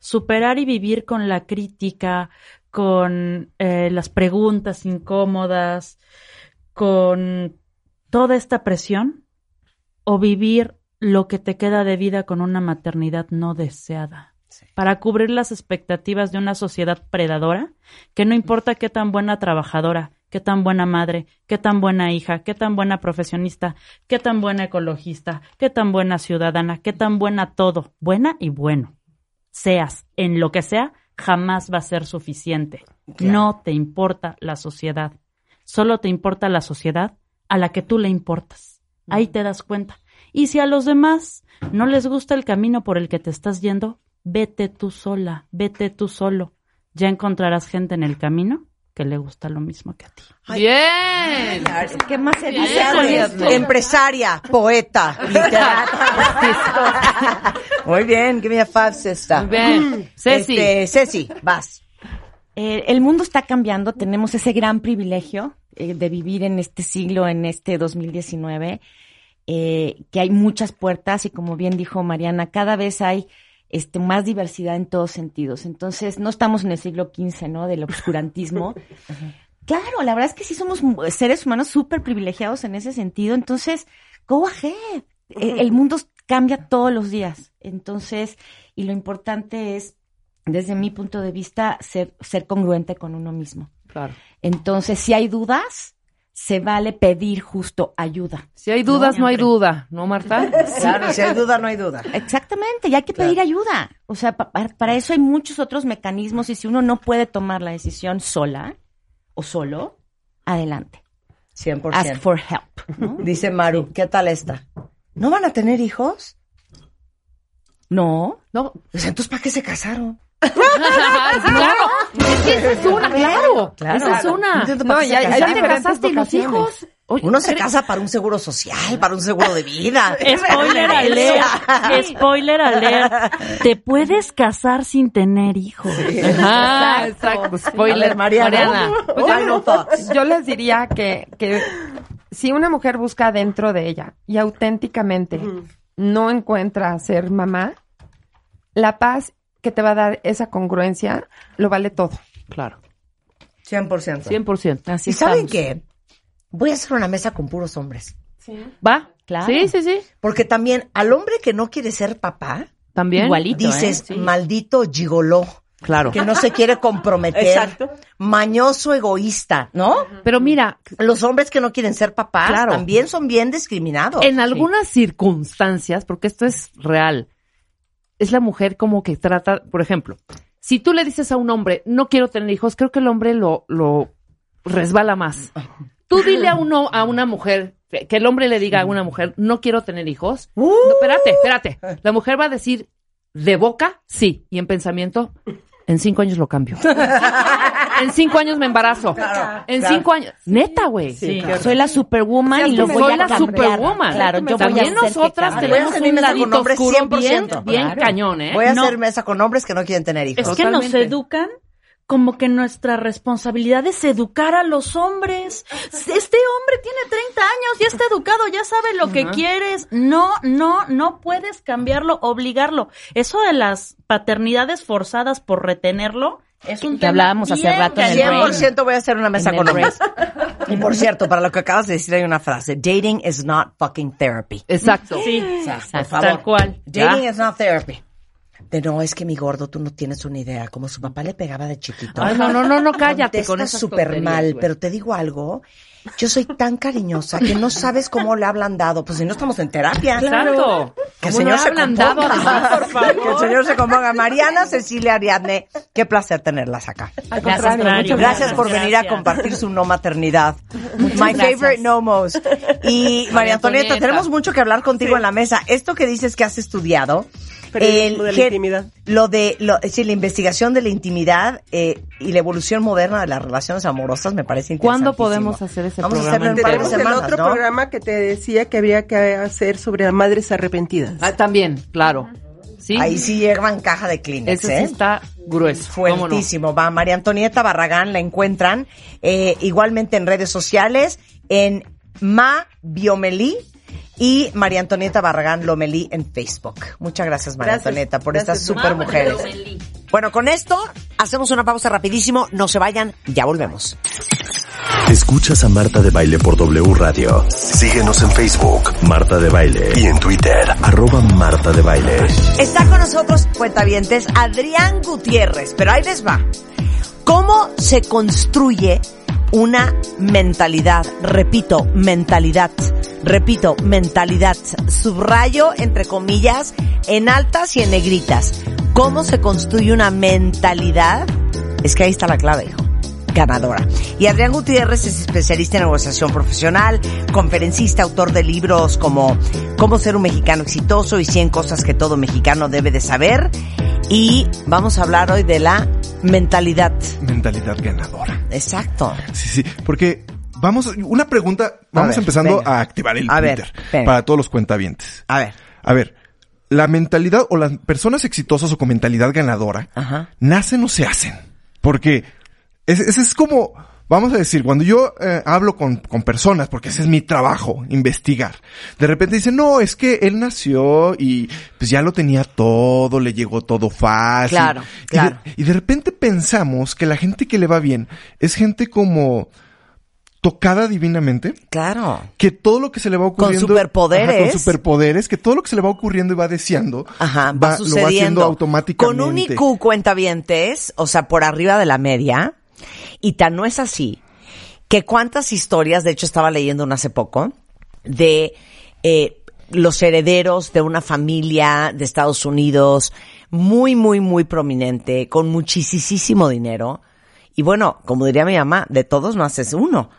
Superar y vivir con la crítica, con eh, las preguntas incómodas, con toda esta presión, o vivir lo que te queda de vida con una maternidad no deseada. para cubrir las expectativas de una sociedad predadora, que no importa qué tan buena trabajadora, qué tan buena madre, qué tan buena hija, qué tan buena profesionista, qué tan buena ecologista, qué tan buena ciudadana, qué tan buena todo, buena y bueno. Seas en lo que sea, jamás va a ser suficiente. No te importa la sociedad. Solo te importa la sociedad a la que tú le importas. Ahí te das cuenta. Y si a los demás no les gusta el camino por el que te estás yendo, vete tú sola, vete tú solo. Ya encontrarás gente en el camino que le gusta lo mismo que a ti. Bien. ¿Qué más se dice? Bien. Empresaria, poeta, [laughs] literata. Muy bien, give me a five, sister. Muy bien. Ceci. Este, Ceci, vas. Eh, el mundo está cambiando, tenemos ese gran privilegio eh, de vivir en este siglo, en este 2019, eh, que hay muchas puertas y como bien dijo Mariana, cada vez hay este, más diversidad en todos sentidos. Entonces, no estamos en el siglo XV, ¿no? Del obscurantismo. [laughs] Claro, la verdad es que sí somos seres humanos súper privilegiados en ese sentido. Entonces, go ahead. Eh, El mundo cambia todos los días. Entonces, y lo importante es, desde mi punto de vista, ser, ser congruente con uno mismo. Claro. Entonces, si hay dudas, se vale pedir justo ayuda. Si hay dudas, no, hay duda, ¿no, Marta? [laughs] Claro, si hay duda, no hay duda. Exactamente, y hay que pedir ayuda. O sea, pa- pa- para eso hay muchos otros mecanismos y si uno no puede tomar la decisión sola o solo, adelante. 100%. Ask for help. ¿no? [laughs] Dice Maru, ¿qué tal está? ¿No van a tener hijos? No. No. Pues entonces, ¿para qué se casaron? [laughs] claro. Es que esa es una, claro. Claro. Esa es una. No entiendo para No, qué y se hay- hay Ya te casaste y los hijos. Oye, Uno se casa para un seguro social, para un seguro de vida. [laughs] Spoiler alert, spoiler alert. Te puedes casar sin tener hijos. Ajá, exacto. Spoiler, Mariana. Mariana. Final thoughts. Yo les diría que, que si una mujer busca dentro de ella y auténticamente no encuentra ser mamá, la paz que te va a dar esa congruencia lo vale todo. Claro. 100%. 100%. Así ¿Y saben qué? Voy a hacer una mesa con puros hombres. ¿Va? Claro. Sí, sí, sí. Porque también al hombre que no quiere ser papá, También. Igualito, dices, ¿eh? Sí. maldito gigoló, Claro. que no se quiere comprometer, Exacto. mañoso egoísta, ¿no? Pero mira, Los hombres que no quieren ser papás Claro. también son bien discriminados. en algunas circunstancias, porque esto es real, es la mujer como que trata, por ejemplo, si tú le dices a un hombre, no quiero tener hijos, creo que el hombre lo, lo resbala más. Tú dile a uno, a una mujer, que el hombre le diga a una mujer, no quiero tener hijos. No, espérate, espérate. La mujer va a decir, de boca, sí. Y en pensamiento, en cinco años lo cambio. [laughs] en cinco años me embarazo. en claro. cinco años. Neta, güey. Sí. Soy la superwoman y lo voy Soy a la cambiar. superwoman. Claro, yo voy a También que nosotras a tenemos un ladito oscuro bien, 100%. bien Claro. cañón, ¿eh? Voy a No. hacer mesa con hombres que no quieren tener hijos. Es que nos Totalmente. educan como que nuestra responsabilidad es educar a los hombres. Este hombre tiene 30 años, ya está educado, ya sabe lo que quieres. No, no, no puedes cambiarlo, obligarlo. Eso de las paternidades forzadas por retenerlo es un Que hablábamos hace rato en el cañón. 100% voy a hacer una mesa En con hombres. Y por cierto, para lo que acabas de decir hay una frase. Dating is not fucking therapy. Exacto. Sí, O sea, por Exacto. favor. tal cual. Dating Ya. is not therapy. De no, es que mi gordo, tú no tienes una idea. Como su papá le pegaba de chiquito. Ay, no, no, no, no, cállate con Contesta esas súper mal, pero te digo algo. Yo soy tan cariñosa que no sabes cómo le ha ablandado. Pues si no estamos en terapia. Exacto. Que el ¿Cómo señor se componga. además, por favor? Que el señor se componga. Mariana, Cecilia, Ariadne, qué placer tenerlas acá. Al Gracias, contrario, muchas Gracias por Gracias. venir a compartir su no maternidad. My gracias. favorite no most. Y María Antonieta, tenemos mucho que hablar contigo en la mesa. Esto que dices que has estudiado, Periodismo de la intimidad. lo de, lo, sí, la investigación de la intimidad eh, y la evolución moderna de las relaciones amorosas me parece ¿Cuándo interesantísimo. podemos hacer ese Vamos a programa de Tenemos el semanas, otro ¿no? programa que te decía que habría que hacer sobre madres arrepentidas. Ah, también, claro. Sí. Ahí sí llevan caja de Kleenex, Ese sí ¿eh? está grueso. Fuertísimo, va. María Antonieta Barragán la encuentran eh, igualmente en redes sociales, en Ma Biomelí y María Antonieta Barragán Lomelí en Facebook. Muchas gracias, María Gracias. Antonieta, por Gracias, estas super mujeres. Bueno, con esto hacemos una pausa rapidísimo. No se vayan, ya volvemos. Escuchas a Marta de Baile por W Radio. Síguenos en Facebook, Marta de Baile, y en Twitter, arroba Marta de Baile. Está con nosotros, cuentavientes, Adrián Gutiérrez, pero ahí les va. ¿Cómo se construye una mentalidad? Repito, mentalidad. Repito, mentalidad. Subrayo, entre comillas, en altas y en negritas. ¿Cómo se construye una mentalidad? Es que ahí está la clave, hijo ganadora. Y Adrián Gutiérrez es especialista en negociación profesional, conferencista, autor de libros como Cómo ser un mexicano exitoso y 100 cosas que todo mexicano debe de saber. Y vamos a hablar hoy de la mentalidad. Mentalidad ganadora. Exacto. Sí, sí, porque vamos, una pregunta, vamos ver, empezando venga. a activar el A Twitter para todos los cuentavientes. A ver. A ver, la mentalidad o las personas exitosas o con mentalidad ganadora Ajá. nacen o se hacen. Porque ese, ese es como, vamos a decir, cuando yo eh, hablo con, con personas, porque ese es mi trabajo, investigar, de repente dicen, no, es que él nació y pues ya lo tenía todo, le llegó todo fácil. Claro, Y de- claro. Y de, repente pensamos que la gente que le va bien es gente como tocada divinamente. Claro. Que todo lo que se le va ocurriendo. superpoderes. Ajá, con superpoderes, que todo lo que se le va ocurriendo y va deseando. Ajá, va, va- lo va haciendo sucediendo. automáticamente. Con un IQ cuentavientes, o sea, por arriba de la media, y tan no es así, que cuántas historias, de hecho estaba leyendo una hace poco, de eh, los herederos de una familia de Estados Unidos muy, muy, muy prominente, con muchísimo dinero, y bueno, como diría mi mamá, de todos no haces uno.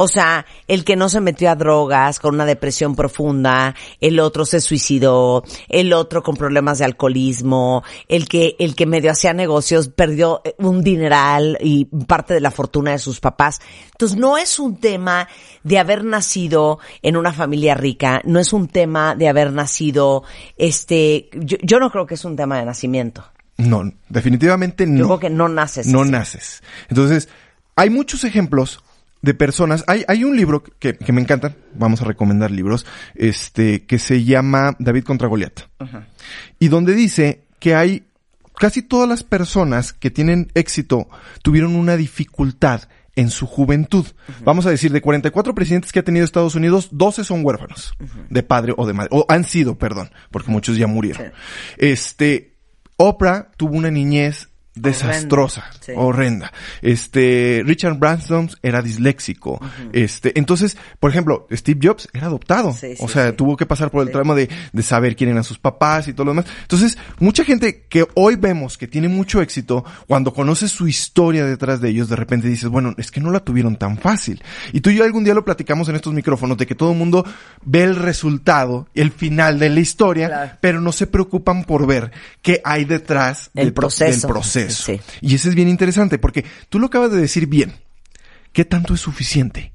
O sea, el que no se metió a drogas con una depresión profunda, el otro se suicidó, el otro con problemas de alcoholismo, el que, el que medio hacía negocios perdió eh, un dineral y parte de la fortuna de sus papás. Entonces no es un tema de haber nacido en una familia rica, no es un tema de haber nacido, este, yo, yo no creo que es un tema de nacimiento. No, definitivamente no. Yo creo que no naces. No así. naces. Entonces, hay muchos ejemplos de personas. Hay, hay un libro que, que me encanta. Vamos a recomendar libros. Este, que se llama David contra Goliat. Y donde dice que hay casi todas las personas que tienen éxito tuvieron una dificultad en su juventud. Vamos a decir, de 44 presidentes que ha tenido Estados Unidos, 12 son huérfanos de padre o de madre, o han sido, perdón, porque muchos ya murieron. Este, Oprah tuvo una niñez desastrosa, sí. horrenda. Este, Richard Branson era disléxico. Este, entonces, por ejemplo, Steve Jobs era adoptado. Sí, sí, o sea, tuvo que pasar por el tramo de, de saber quién eran sus papás y todo lo demás. Entonces, mucha gente que hoy vemos que tiene mucho éxito, cuando conoces su historia detrás de ellos, de repente dices, bueno, es que no la tuvieron tan fácil. Y tú y yo algún día lo platicamos en estos micrófonos de que todo el mundo ve el resultado, el final de la historia, Claro. pero no se preocupan por ver qué hay detrás El de to- proceso. del proceso. Sí. Y eso es bien interesante porque tú lo acabas de decir bien. ¿Qué tanto es suficiente?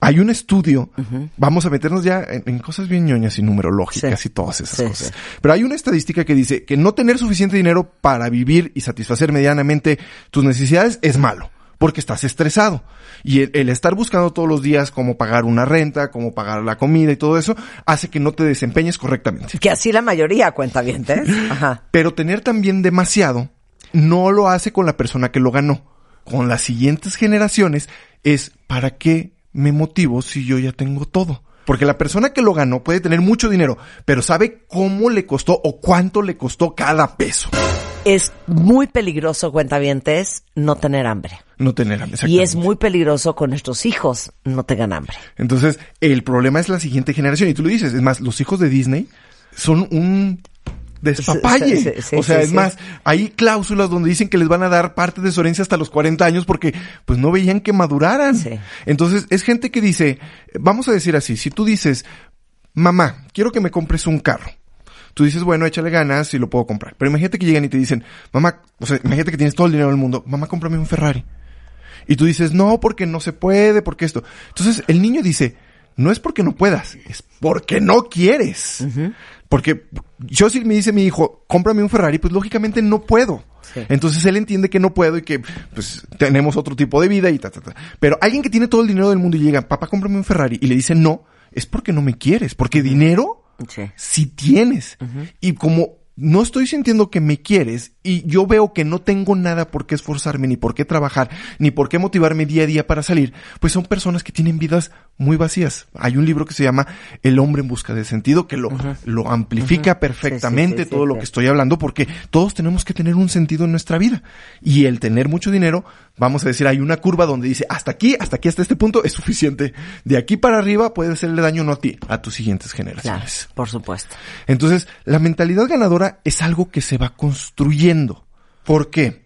Hay un estudio, vamos a meternos ya en, en cosas bien ñoñas y numerológicas Sí. y todas esas Sí, cosas. sí. Pero hay una estadística que dice que no tener suficiente dinero para vivir y satisfacer medianamente tus necesidades es malo, porque estás estresado. Y el, el estar buscando todos los días cómo pagar una renta, cómo pagar la comida y todo eso, hace que no te desempeñes correctamente. Que así la mayoría cuenta bien, [laughs] Ajá. Pero tener también demasiado no lo hace con la persona que lo ganó. Con las siguientes generaciones es ¿para qué me motivo si yo ya tengo todo? Porque la persona que lo ganó puede tener mucho dinero, pero sabe cómo le costó o cuánto le costó cada peso. Es muy peligroso, cuentavientes, no tener hambre. No tener hambre. Y es muy peligroso con nuestros hijos no tengan hambre. Entonces, el problema es la siguiente generación. Y tú lo dices, es más, los hijos de Disney son un despapalle. Sí, sí, sí, o sea, sí, es más, hay cláusulas donde dicen que les van a dar parte de su herencia hasta los 40 años porque pues no veían que maduraran. Entonces, es gente que dice, vamos a decir así, si tú dices, mamá, quiero que me compres un carro. Tú dices, bueno, échale ganas y lo puedo comprar. Pero imagínate que llegan y te dicen, mamá, o sea, imagínate que tienes todo el dinero del mundo, mamá, cómprame un Ferrari. Y tú dices, no, porque no se puede, porque esto. Entonces el niño dice, no es porque no puedas, es porque no quieres. Porque yo si me dice mi hijo, cómprame un Ferrari, pues lógicamente no puedo. Sí. Entonces él entiende que no puedo y que pues tenemos otro tipo de vida y ta, ta, ta. Pero alguien que tiene todo el dinero del mundo y llega, papá, cómprame un Ferrari y le dice no, es porque no me quieres, porque dinero Sí. si tienes. Y como no estoy sintiendo que me quieres y yo veo que no tengo nada por qué esforzarme, ni por qué trabajar, ni por qué motivarme día a día para salir, pues son personas que tienen vidas muy vacías. Hay un libro que se llama El hombre en busca de sentido, que lo, lo amplifica perfectamente Sí, sí, sí, todo lo que estoy hablando, porque todos tenemos que tener un sentido en nuestra vida. Y el tener mucho dinero, vamos a decir, hay una curva donde dice, hasta aquí, hasta aquí, hasta este punto es suficiente. De aquí para arriba puede hacerle daño no a ti, a tus siguientes generaciones. Por supuesto. Entonces, la mentalidad ganadora es algo que se va construyendo. ¿Por qué?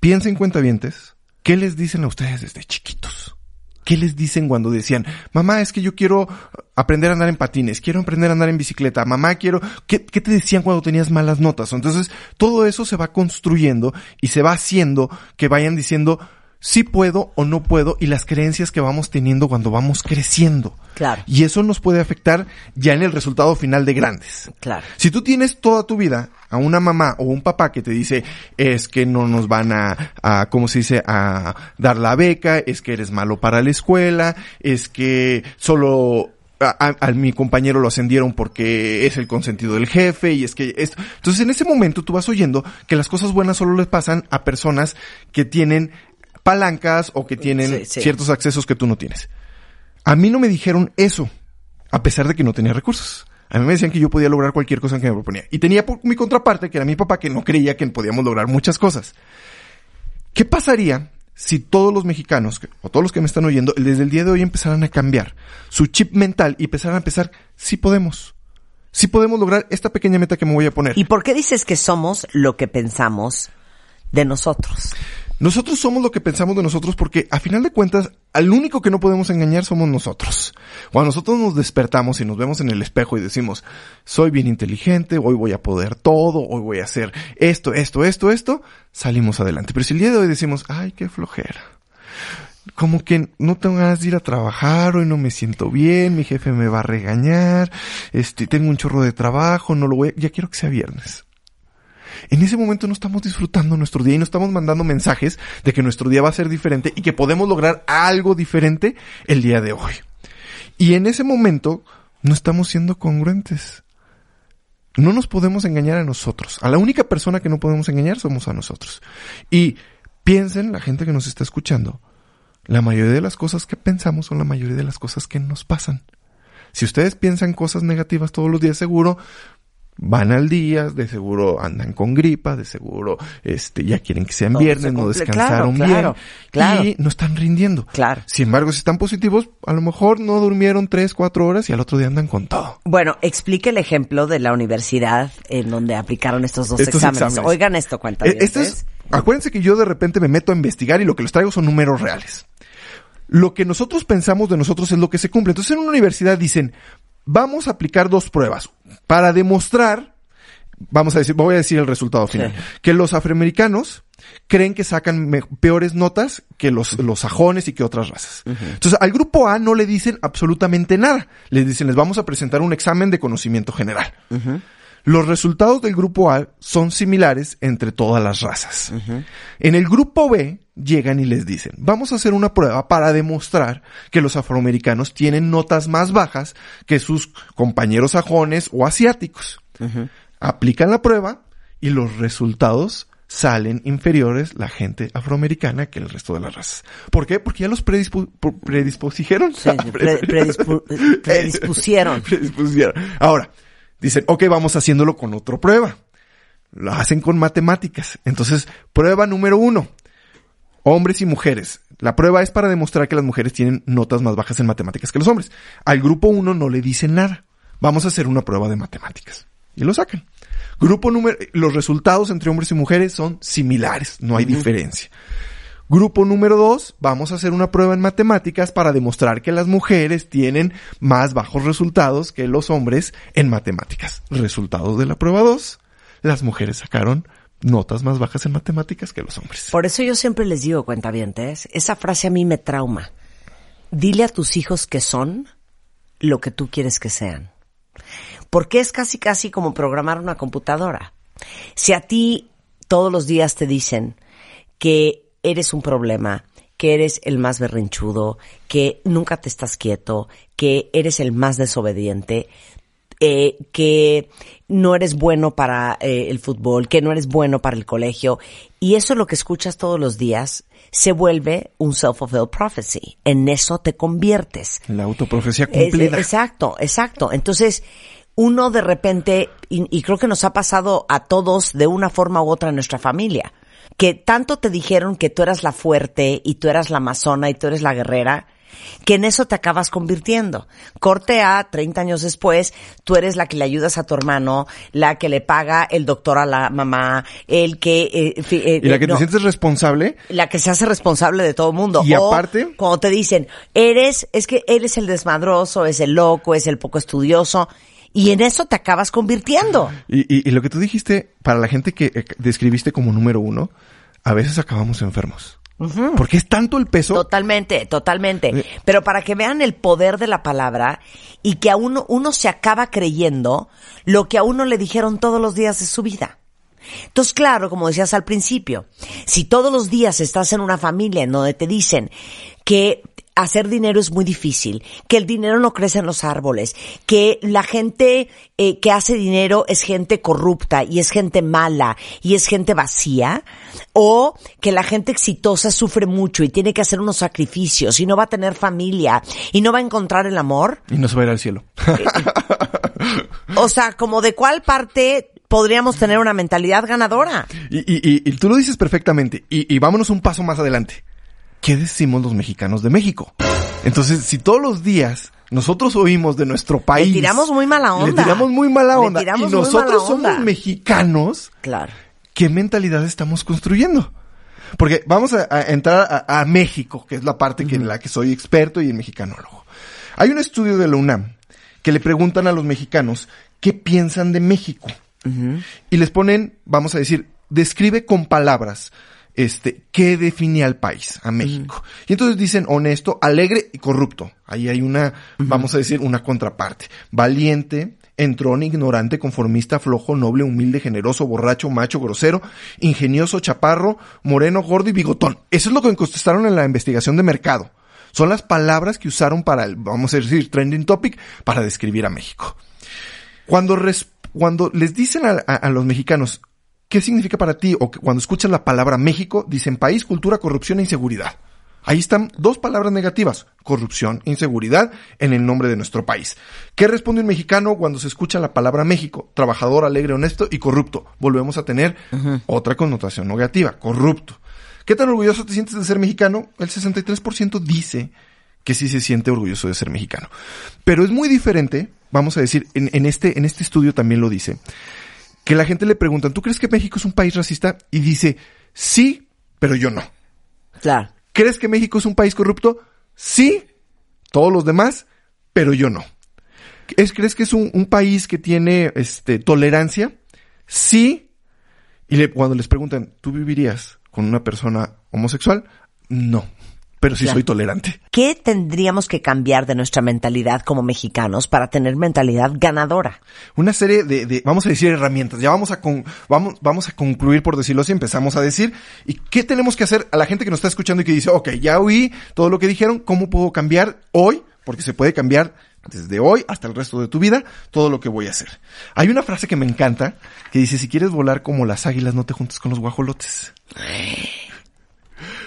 Piensen cuentavientes, ¿qué les dicen a ustedes desde chiquitos? ¿Qué les dicen cuando decían, mamá, es que yo quiero aprender a andar en patines, quiero aprender a andar en bicicleta, mamá, quiero... ¿Qué, qué te decían cuando tenías malas notas? Entonces, todo eso se va construyendo y se va haciendo que vayan diciendo, sí puedo o no puedo y las creencias que vamos teniendo cuando vamos creciendo. Claro. Y eso nos puede afectar ya en el resultado final de grandes. Claro. Si tú tienes toda tu vida a una mamá o un papá que te dice es que no nos van a, a ¿cómo se dice? a dar la beca, es que eres malo para la escuela, es que solo a, a- a mi compañero lo ascendieron porque es el consentido del jefe y es que esto. Entonces en ese momento tú vas oyendo que las cosas buenas solo les pasan a personas que tienen palancas o que tienen Sí, sí. ciertos accesos que tú no tienes. A mí no me dijeron eso, a pesar de que no tenía recursos. A mí me decían que yo podía lograr cualquier cosa que me proponía. Y tenía por- mi contraparte, que era mi papá, que no creía que podíamos lograr muchas cosas. ¿Qué pasaría si todos los mexicanos, o todos los que me están oyendo, desde el día de hoy empezaran a cambiar su chip mental y empezaran a pensar, sí podemos. Sí podemos lograr esta pequeña meta que me voy a poner. ¿Y por qué dices que somos lo que pensamos de nosotros? Nosotros somos lo que pensamos de nosotros porque a final de cuentas, al único que no podemos engañar somos nosotros. Cuando nosotros nos despertamos y nos vemos en el espejo y decimos, soy bien inteligente, hoy voy a poder todo, hoy voy a hacer esto, esto, esto, esto, salimos adelante. Pero si el día de hoy decimos, ay, qué flojera. Como que no tengo ganas de ir a trabajar, hoy no me siento bien, mi jefe me va a regañar, este, tengo un chorro de trabajo, no lo voy a, ya quiero que sea viernes. En ese momento no estamos disfrutando nuestro día y no estamos mandando mensajes de que nuestro día va a ser diferente y que podemos lograr algo diferente el día de hoy. Y en ese momento no estamos siendo congruentes. No nos podemos engañar a nosotros. A la única persona que no podemos engañar somos a nosotros. Y piensen, la gente que nos está escuchando, la mayoría de las cosas que pensamos son la mayoría de las cosas que nos pasan. Si ustedes piensan cosas negativas todos los días, seguro van al día, de seguro andan con gripa, de seguro este ya quieren que sean viernes, no descansaron Claro, claro, bien claro. y no están rindiendo. Claro. Sin embargo, si están positivos, a lo mejor no durmieron tres, cuatro horas y al otro día andan con todo. Bueno, explique el ejemplo de la universidad en donde aplicaron estos dos Estos exámenes. exámenes. Oigan esto, cuenta. Eh, es, acuérdense que yo de repente me meto a investigar y lo que les traigo son números reales. Lo que nosotros pensamos de nosotros es lo que se cumple. Entonces en una universidad dicen, vamos a aplicar dos pruebas para demostrar, vamos a decir, voy a decir el resultado final, Sí. que los afroamericanos creen que sacan peores notas que los, los sajones y que otras razas. Entonces al grupo A no le dicen absolutamente nada. Les dicen, les vamos a presentar un examen de conocimiento general. Los resultados del grupo A son similares entre todas las razas. En el grupo B llegan y les dicen, vamos a hacer una prueba para demostrar que los afroamericanos tienen notas más bajas que sus compañeros sajones o asiáticos. Aplican la prueba y los resultados salen inferiores la gente afroamericana que el resto de las razas. ¿Por qué? Porque ya los predispu- pu- predispusieron. pre- [laughs] predispu- [laughs] predispusieron. Predispusieron. Ahora, dicen, ok, vamos haciéndolo con otra prueba. Lo hacen con matemáticas. Entonces, prueba número uno. Hombres y mujeres. La prueba es para demostrar que las mujeres tienen notas más bajas en matemáticas que los hombres. Al grupo uno no le dicen nada. Vamos a hacer una prueba de matemáticas. Y lo sacan. Grupo número, los resultados entre hombres y mujeres son similares, no hay diferencia. Grupo número dos, vamos a hacer una prueba en matemáticas para demostrar que las mujeres tienen más bajos resultados que los hombres en matemáticas. Resultados de la prueba dos, las mujeres sacaron notas más bajas en matemáticas que los hombres. Por eso yo siempre les digo, cuentavientes, esa frase a mí me trauma. Dile a tus hijos que son lo que tú quieres que sean. Porque es casi casi como programar una computadora. Si a ti todos los días te dicen que eres un problema, que eres el más berrinchudo, que nunca te estás quieto, que eres el más desobediente, eh, que no eres bueno para eh, el fútbol, que no eres bueno para el colegio. Y eso es lo que escuchas todos los días se vuelve un self-fulfilled prophecy. En eso te conviertes. La autoprofecía cumplida. exacto, exacto. Entonces, uno de repente, y, y creo que nos ha pasado a todos de una forma u otra en nuestra familia, que tanto te dijeron que tú eras la fuerte y tú eras la amazona y tú eres la guerrera, que en eso te acabas convirtiendo. Corte a 30 años después, tú eres la que le ayudas a tu hermano, la que le paga el doctor a la mamá, el que... eh, eh, y la que no, te sientes responsable la que se hace responsable de todo el mundo. Y O aparte- cuando te dicen, eres, es que eres el desmadroso, es el loco, es el poco estudioso, y en eso te acabas convirtiendo. Y, y- y lo que tú dijiste, para la gente que eh, describiste como número uno, a veces acabamos enfermos. Porque es tanto el peso. Totalmente, totalmente. Pero para que vean el poder de la palabra y que a uno, uno se acaba creyendo lo que a uno le dijeron todos los días de su vida. Entonces, claro, como decías al principio, si todos los días estás en una familia en donde te dicen que hacer dinero es muy difícil, que el dinero no crece en los árboles, que la gente eh, que hace dinero es gente corrupta y es gente mala y es gente vacía, o que la gente exitosa sufre mucho y tiene que hacer unos sacrificios y no va a tener familia y no va a encontrar el amor. Y no se va a ir al cielo. [laughs] O sea, como de cuál parte podríamos tener una mentalidad ganadora. Y, y- y- y tú lo dices perfectamente. Y, y vámonos un paso más adelante. ¿Qué decimos los mexicanos de México? Entonces, si todos los días nosotros oímos de nuestro país. Le tiramos muy mala onda. Le tiramos muy mala onda. y nosotros onda. somos mexicanos. Claro. ¿Qué mentalidad estamos construyendo? Porque vamos a, a entrar a, a México, que es la parte que, en la que soy experto y el mexicanólogo. Hay un estudio de la UNAM que le preguntan a los mexicanos qué piensan de México. Y les ponen, vamos a decir, describe con palabras, este, qué define al país, a México. Y entonces dicen honesto, alegre y corrupto. Ahí hay una, vamos a decir, una contraparte. Valiente, entrón, ignorante, conformista, flojo, noble, humilde, generoso, borracho, macho, grosero, ingenioso, chaparro, moreno, gordo y bigotón. Eso es lo que contestaron en la investigación de mercado. Son las palabras que usaron para el, vamos a decir, trending topic para describir a México. Cuando, res- cuando les dicen a, a- a los mexicanos qué significa para ti o que cuando escuchan la palabra México, dicen país, cultura, corrupción e inseguridad. Ahí están dos palabras negativas, corrupción, inseguridad, en el nombre de nuestro país. ¿Qué responde un mexicano cuando se escucha la palabra México? Trabajador, alegre, honesto y corrupto. Volvemos a tener otra connotación negativa, corrupto. ¿Qué tan orgulloso te sientes de ser mexicano? El 63% dice que sí se siente orgulloso de ser mexicano. Pero es muy diferente, vamos a decir, en, en este, en este estudio también lo dice, que la gente le preguntan, ¿tú crees que México es un país racista? Y dice, sí, pero yo no. Claro. ¿Crees que México es un país corrupto? Sí, todos los demás, pero yo no. ¿Es, ¿Crees que es un, un país que tiene este, tolerancia? Sí. Y le- cuando les preguntan, ¿tú vivirías con una persona homosexual? No, pero sí Claro. soy tolerante. ¿Qué tendríamos que cambiar de nuestra mentalidad como mexicanos para tener mentalidad ganadora? Una serie de, de, vamos a decir, herramientas. Ya vamos a, con- vamos, vamos a concluir, por decirlo así, empezamos a decir. ¿Y qué tenemos que hacer a la gente que nos está escuchando y que dice, ok, ya oí todo lo que dijeron, ¿cómo puedo cambiar hoy? Porque se puede cambiar desde hoy hasta el resto de tu vida todo lo que voy a hacer. Hay una frase que me encanta que dice, si quieres volar como las águilas, no te juntes con los guajolotes.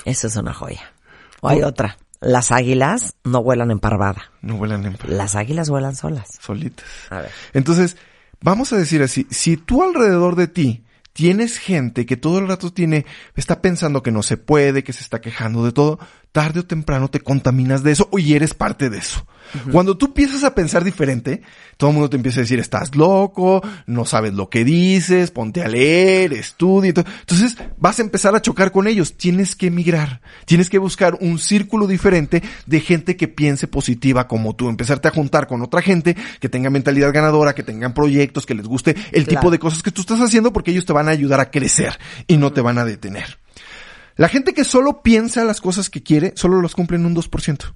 Eso es una joya. O hay otra. Las águilas no vuelan en parvada. No vuelan en Las águilas vuelan solas. solitas. A ver. Entonces, vamos a decir así, si tú alrededor de ti tienes gente que todo el rato tiene, está pensando que no se puede, que se está quejando de todo, tarde o temprano te contaminas de eso y eres parte de eso. Cuando tú empiezas a pensar diferente, todo el mundo te empieza a decir, estás loco, no sabes lo que dices, ponte a leer, estudia. Entonces vas a empezar a chocar con ellos. Tienes que emigrar. Tienes que buscar un círculo diferente de gente que piense positiva como tú. Empezarte a juntar con otra gente que tenga mentalidad ganadora, que tengan proyectos, que les guste el Claro. tipo de cosas que tú estás haciendo porque ellos te van a ayudar a crecer y no te van a detener. La gente que solo piensa las cosas que quiere, solo los cumple en un 2%.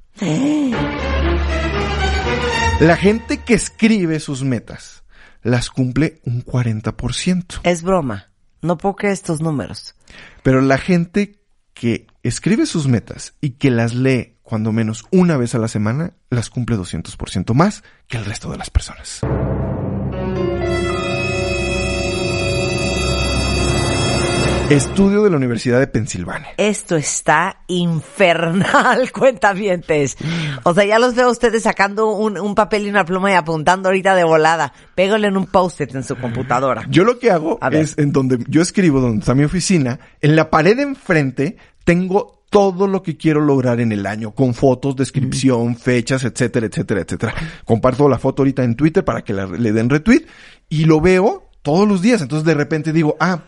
La gente que escribe sus metas, las cumple un 40%. Es broma. No puedo creer estos números. Pero la gente que escribe sus metas y que las lee cuando menos una vez a la semana, las cumple 200% más que el resto de las personas. Estudio de la Universidad de Pensilvania. Esto está infernal, [laughs] cuentavientes. O sea, ya los veo a ustedes sacando un, un papel y una pluma y apuntando ahorita de volada. Pégale en un post-it en su computadora. Yo lo que hago es en donde yo escribo, donde está mi oficina, en la pared de enfrente tengo todo lo que quiero lograr en el año, con fotos, descripción, fechas, etcétera, etcétera, etcétera. Comparto la foto ahorita en Twitter para que la- le den retweet y lo veo todos los días. Entonces de repente digo, ah,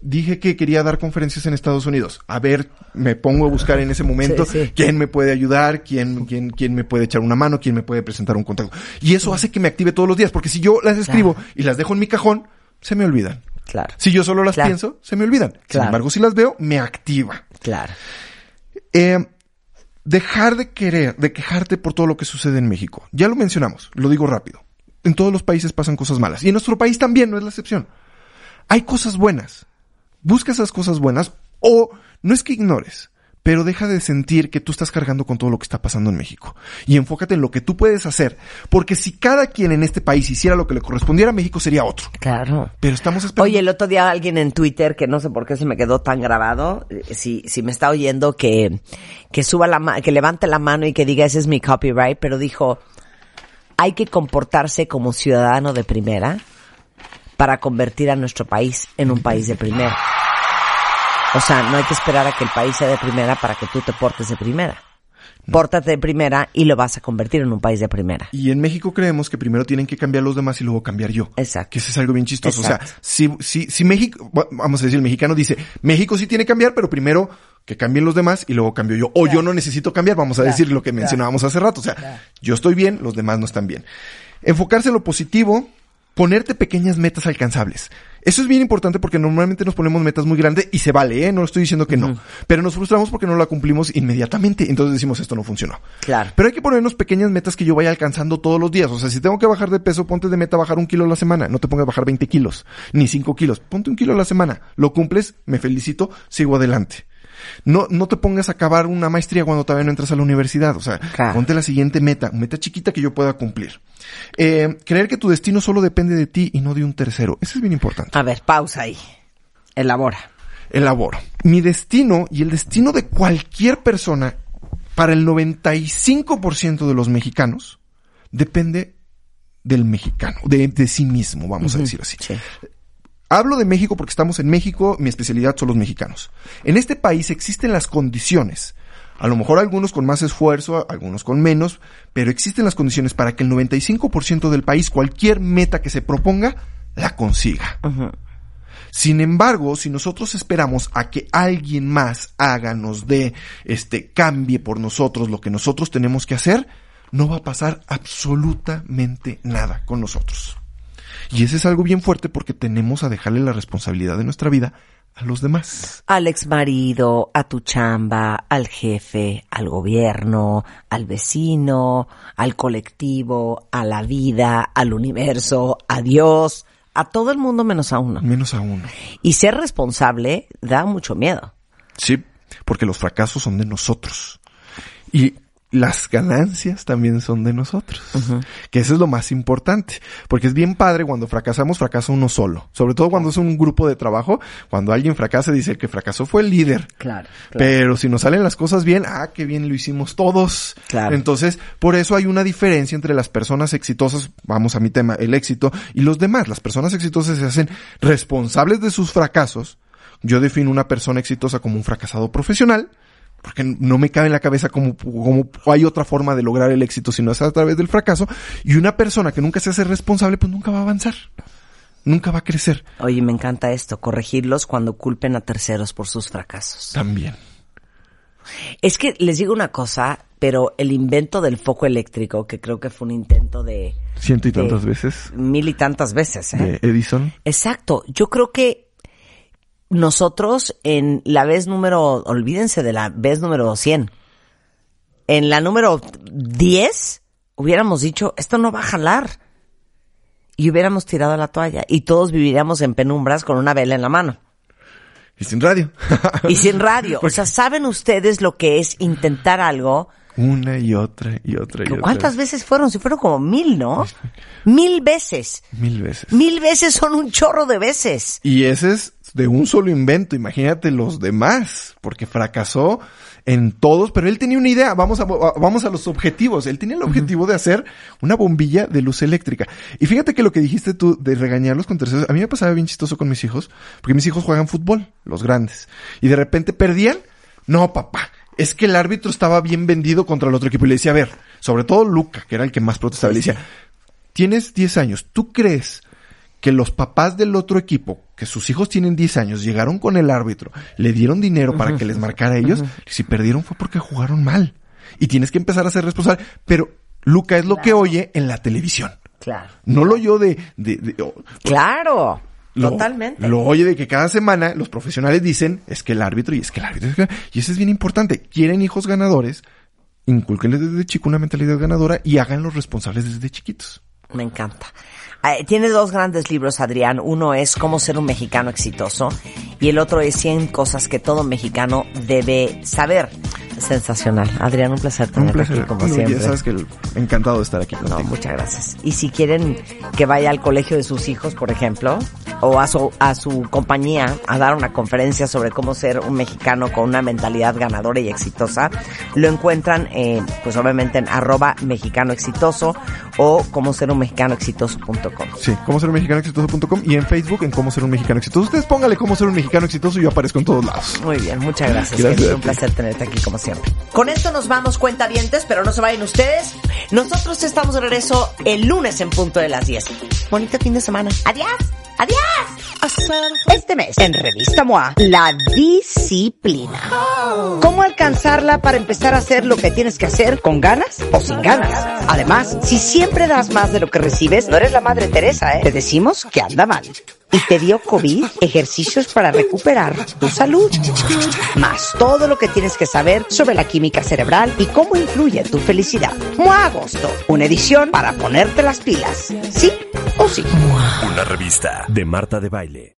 dije que quería dar conferencias en Estados Unidos. A ver, me pongo a buscar en ese momento Sí, sí. quién me puede ayudar, quién, quién, quién me puede echar una mano, quién me puede presentar un contacto. Y eso hace que me active todos los días, porque si yo las escribo y las dejo en mi cajón, se me olvidan. Claro. Si yo solo las Claro. pienso, se me olvidan. Sin embargo, si las veo, me activa. Claro. Eh, dejar de querer, de quejarte por todo lo que sucede en México. Ya lo mencionamos, lo digo rápido. En todos los países pasan cosas malas. Y en nuestro país también no es la excepción. Hay cosas buenas. Busca esas cosas buenas o no es que ignores, pero deja de sentir que tú estás cargando con todo lo que está pasando en México. Y enfócate en lo que tú puedes hacer. Porque si cada quien en este país hiciera lo que le correspondiera a México, sería otro. Claro. Pero estamos esperando. Oye, el otro día alguien en Twitter, que no sé por qué se me quedó tan grabado, eh, si, si me está oyendo, que, que suba la ma- que levante la mano y que diga ese es mi copyright, pero dijo, hay que comportarse como ciudadano de primera para convertir a nuestro país en un país de primera. O sea, no hay que esperar a que el país sea de primera para que tú te portes de primera. Pórtate de primera y lo vas a convertir en un país de primera. Y en México creemos que primero tienen que cambiar los demás y luego cambiar yo. Exacto. Que eso es algo bien chistoso. Exacto. O sea, si, si, si México, va- vamos a decir, el mexicano dice, México sí tiene que cambiar, pero primero que cambien los demás y luego cambio yo. O yo no necesito cambiar, vamos a Claro, decir lo que claro. mencionábamos hace rato. O sea, yo estoy bien, los demás no están bien. Enfocarse en lo positivo, ponerte pequeñas metas alcanzables. Eso es bien importante porque normalmente nos ponemos metas muy grandes y se vale, ¿eh? No estoy diciendo que no. Pero nos frustramos porque no la cumplimos inmediatamente. Entonces decimos, esto no funcionó. Claro. Pero hay que ponernos pequeñas metas que yo vaya alcanzando todos los días. O sea, si tengo que bajar de peso, ponte de meta bajar un kilo a la semana. No te pongas a bajar 20 kilos, ni 5 kilos. Ponte un kilo a la semana. Lo cumples, me felicito, sigo adelante. No, no te pongas a acabar una maestría cuando todavía no entras a la universidad. O sea, Claro. ponte la siguiente meta, meta chiquita que yo pueda cumplir. Eh, creer que tu destino solo depende de ti y no de un tercero. Eso es bien importante. A ver, pausa ahí. Elabora. elaboro. Mi destino y el destino de cualquier persona para el 95% de los mexicanos depende del mexicano, de, de sí mismo, vamos a decir así. Hablo de México porque estamos en México, mi especialidad son los mexicanos. En este país existen las condiciones, a lo mejor algunos con más esfuerzo, algunos con menos, pero existen las condiciones para que el 95% del país, cualquier meta que se proponga, la consiga. Sin embargo, si nosotros esperamos a que alguien más haga, nos dé, este, cambie por nosotros lo que nosotros tenemos que hacer, no va a pasar absolutamente nada con nosotros. Y ese es algo bien fuerte porque tenemos a dejarle la responsabilidad de nuestra vida a los demás. Al ex marido, a tu chamba, al jefe, al gobierno, al vecino, al colectivo, a la vida, al universo, a Dios, a todo el mundo menos a uno. Menos a uno. Y ser responsable da mucho miedo. Sí, porque los fracasos son de nosotros. Y las ganancias también son de nosotros. Que eso es lo más importante. Porque es bien padre cuando fracasamos, fracasa uno solo. Sobre todo cuando es un grupo de trabajo. Cuando alguien fracasa, dice el que fracasó fue el líder. Claro. Pero si nos salen las cosas bien, ah, qué bien lo hicimos todos. Claro. Entonces, por eso hay una diferencia entre las personas exitosas, vamos a mi tema, el éxito, y los demás. Las personas exitosas se hacen responsables de sus fracasos. Yo defino una persona exitosa como un fracasado profesional, porque no me cabe en la cabeza como, como hay otra forma de lograr el éxito si no es a través del fracaso. Y una persona que nunca se hace responsable, pues nunca va a avanzar. Nunca va a crecer. Oye, me encanta esto, corregirlos cuando culpen a terceros por sus fracasos. También. Es que les digo una cosa, pero el invento del foco eléctrico, que creo que fue un intento de Ciento y de tantas veces. mil y tantas veces, ¿eh? De Edison. Exacto. Yo creo que nosotros en la vez número, olvídense de la vez número 100, en la número 10 hubiéramos dicho, esto no va a jalar. Y hubiéramos tirado la toalla y todos viviríamos en penumbras con una vela en la mano. Y sin radio. Y sin radio. [laughs] O sea, ¿saben ustedes lo que es intentar algo? Una y otra y otra y otra. ¿Cuántas veces fueron? Si fueron como mil, ¿no? [laughs] Mil veces. Mil veces. Mil veces son un chorro de veces. Y ese es de un solo invento, imagínate los demás, porque fracasó en todos, pero él tenía una idea, vamos a, vamos a los objetivos, él tenía el objetivo de hacer una bombilla de luz eléctrica. Y fíjate que lo que dijiste tú de regañarlos con terceros, a mí me pasaba bien chistoso con mis hijos, porque mis hijos juegan fútbol, los grandes, y de repente perdían, no papá, es que el árbitro estaba bien vendido contra el otro equipo y le decía, a ver, sobre todo Luca, que era el que más protestaba, le decía, tienes 10 años, ¿tú crees que los papás del otro equipo, que sus hijos tienen 10 años, llegaron con el árbitro, le dieron dinero para que les marcara a ellos, y si perdieron fue porque jugaron mal. Y tienes que empezar a ser responsable. Pero Luca es lo que oye en la televisión. Claro. No lo oyó de... de, de- oh, Claro. lo- Totalmente. Lo oye de que cada semana los profesionales dicen, es que el árbitro, y es que el árbitro, es que- y eso es bien importante. Quieren hijos ganadores, inculquenles desde chico una mentalidad ganadora y háganlos responsables desde chiquitos. Me encanta. Eh, tiene dos grandes libros, Adrián. Uno es Cómo ser un mexicano exitoso y el otro es 100 cosas que todo mexicano debe saber. Sensacional. Adrián, un placer tenerte aquí como siempre. Ya sabes que encantado de estar aquí contigo. No, muchas gracias. Y si quieren que vaya al colegio de sus hijos, por ejemplo, o a su, a su compañía a dar una conferencia sobre cómo ser un mexicano con una mentalidad ganadora y exitosa, lo encuentran, eh, pues obviamente en arroba mexicano exitoso o como ser un mexicano exitoso.com. Sí, cómo ser un mexicano exitoso.com y en Facebook en cómo ser un mexicano exitoso. Ustedes póngale cómo ser un mexicano exitoso y yo aparezco en todos lados. Muy bien, muchas gracias. Gracias Un placer tenerte aquí como siempre. Con esto nos vamos cuentavientes, pero no se vayan ustedes. Nosotros estamos de regreso el lunes en punto de las 10. Bonito fin de semana. Adiós. Adiós. Este mes, en Revista MOA, la disciplina. ¿Cómo alcanzarla para empezar a hacer lo que tienes que hacer con ganas o sin ganas? Además, si siempre das más de lo que recibes, no eres la Madre Teresa, ¿eh? Te decimos que anda mal. Y te dio COVID, ejercicios para recuperar tu salud. Más todo lo que tienes que saber sobre la química cerebral y cómo influye tu felicidad. MOA Agosto, una edición para ponerte las pilas. ¿Sí o sí? Una revista de Marta de Baile.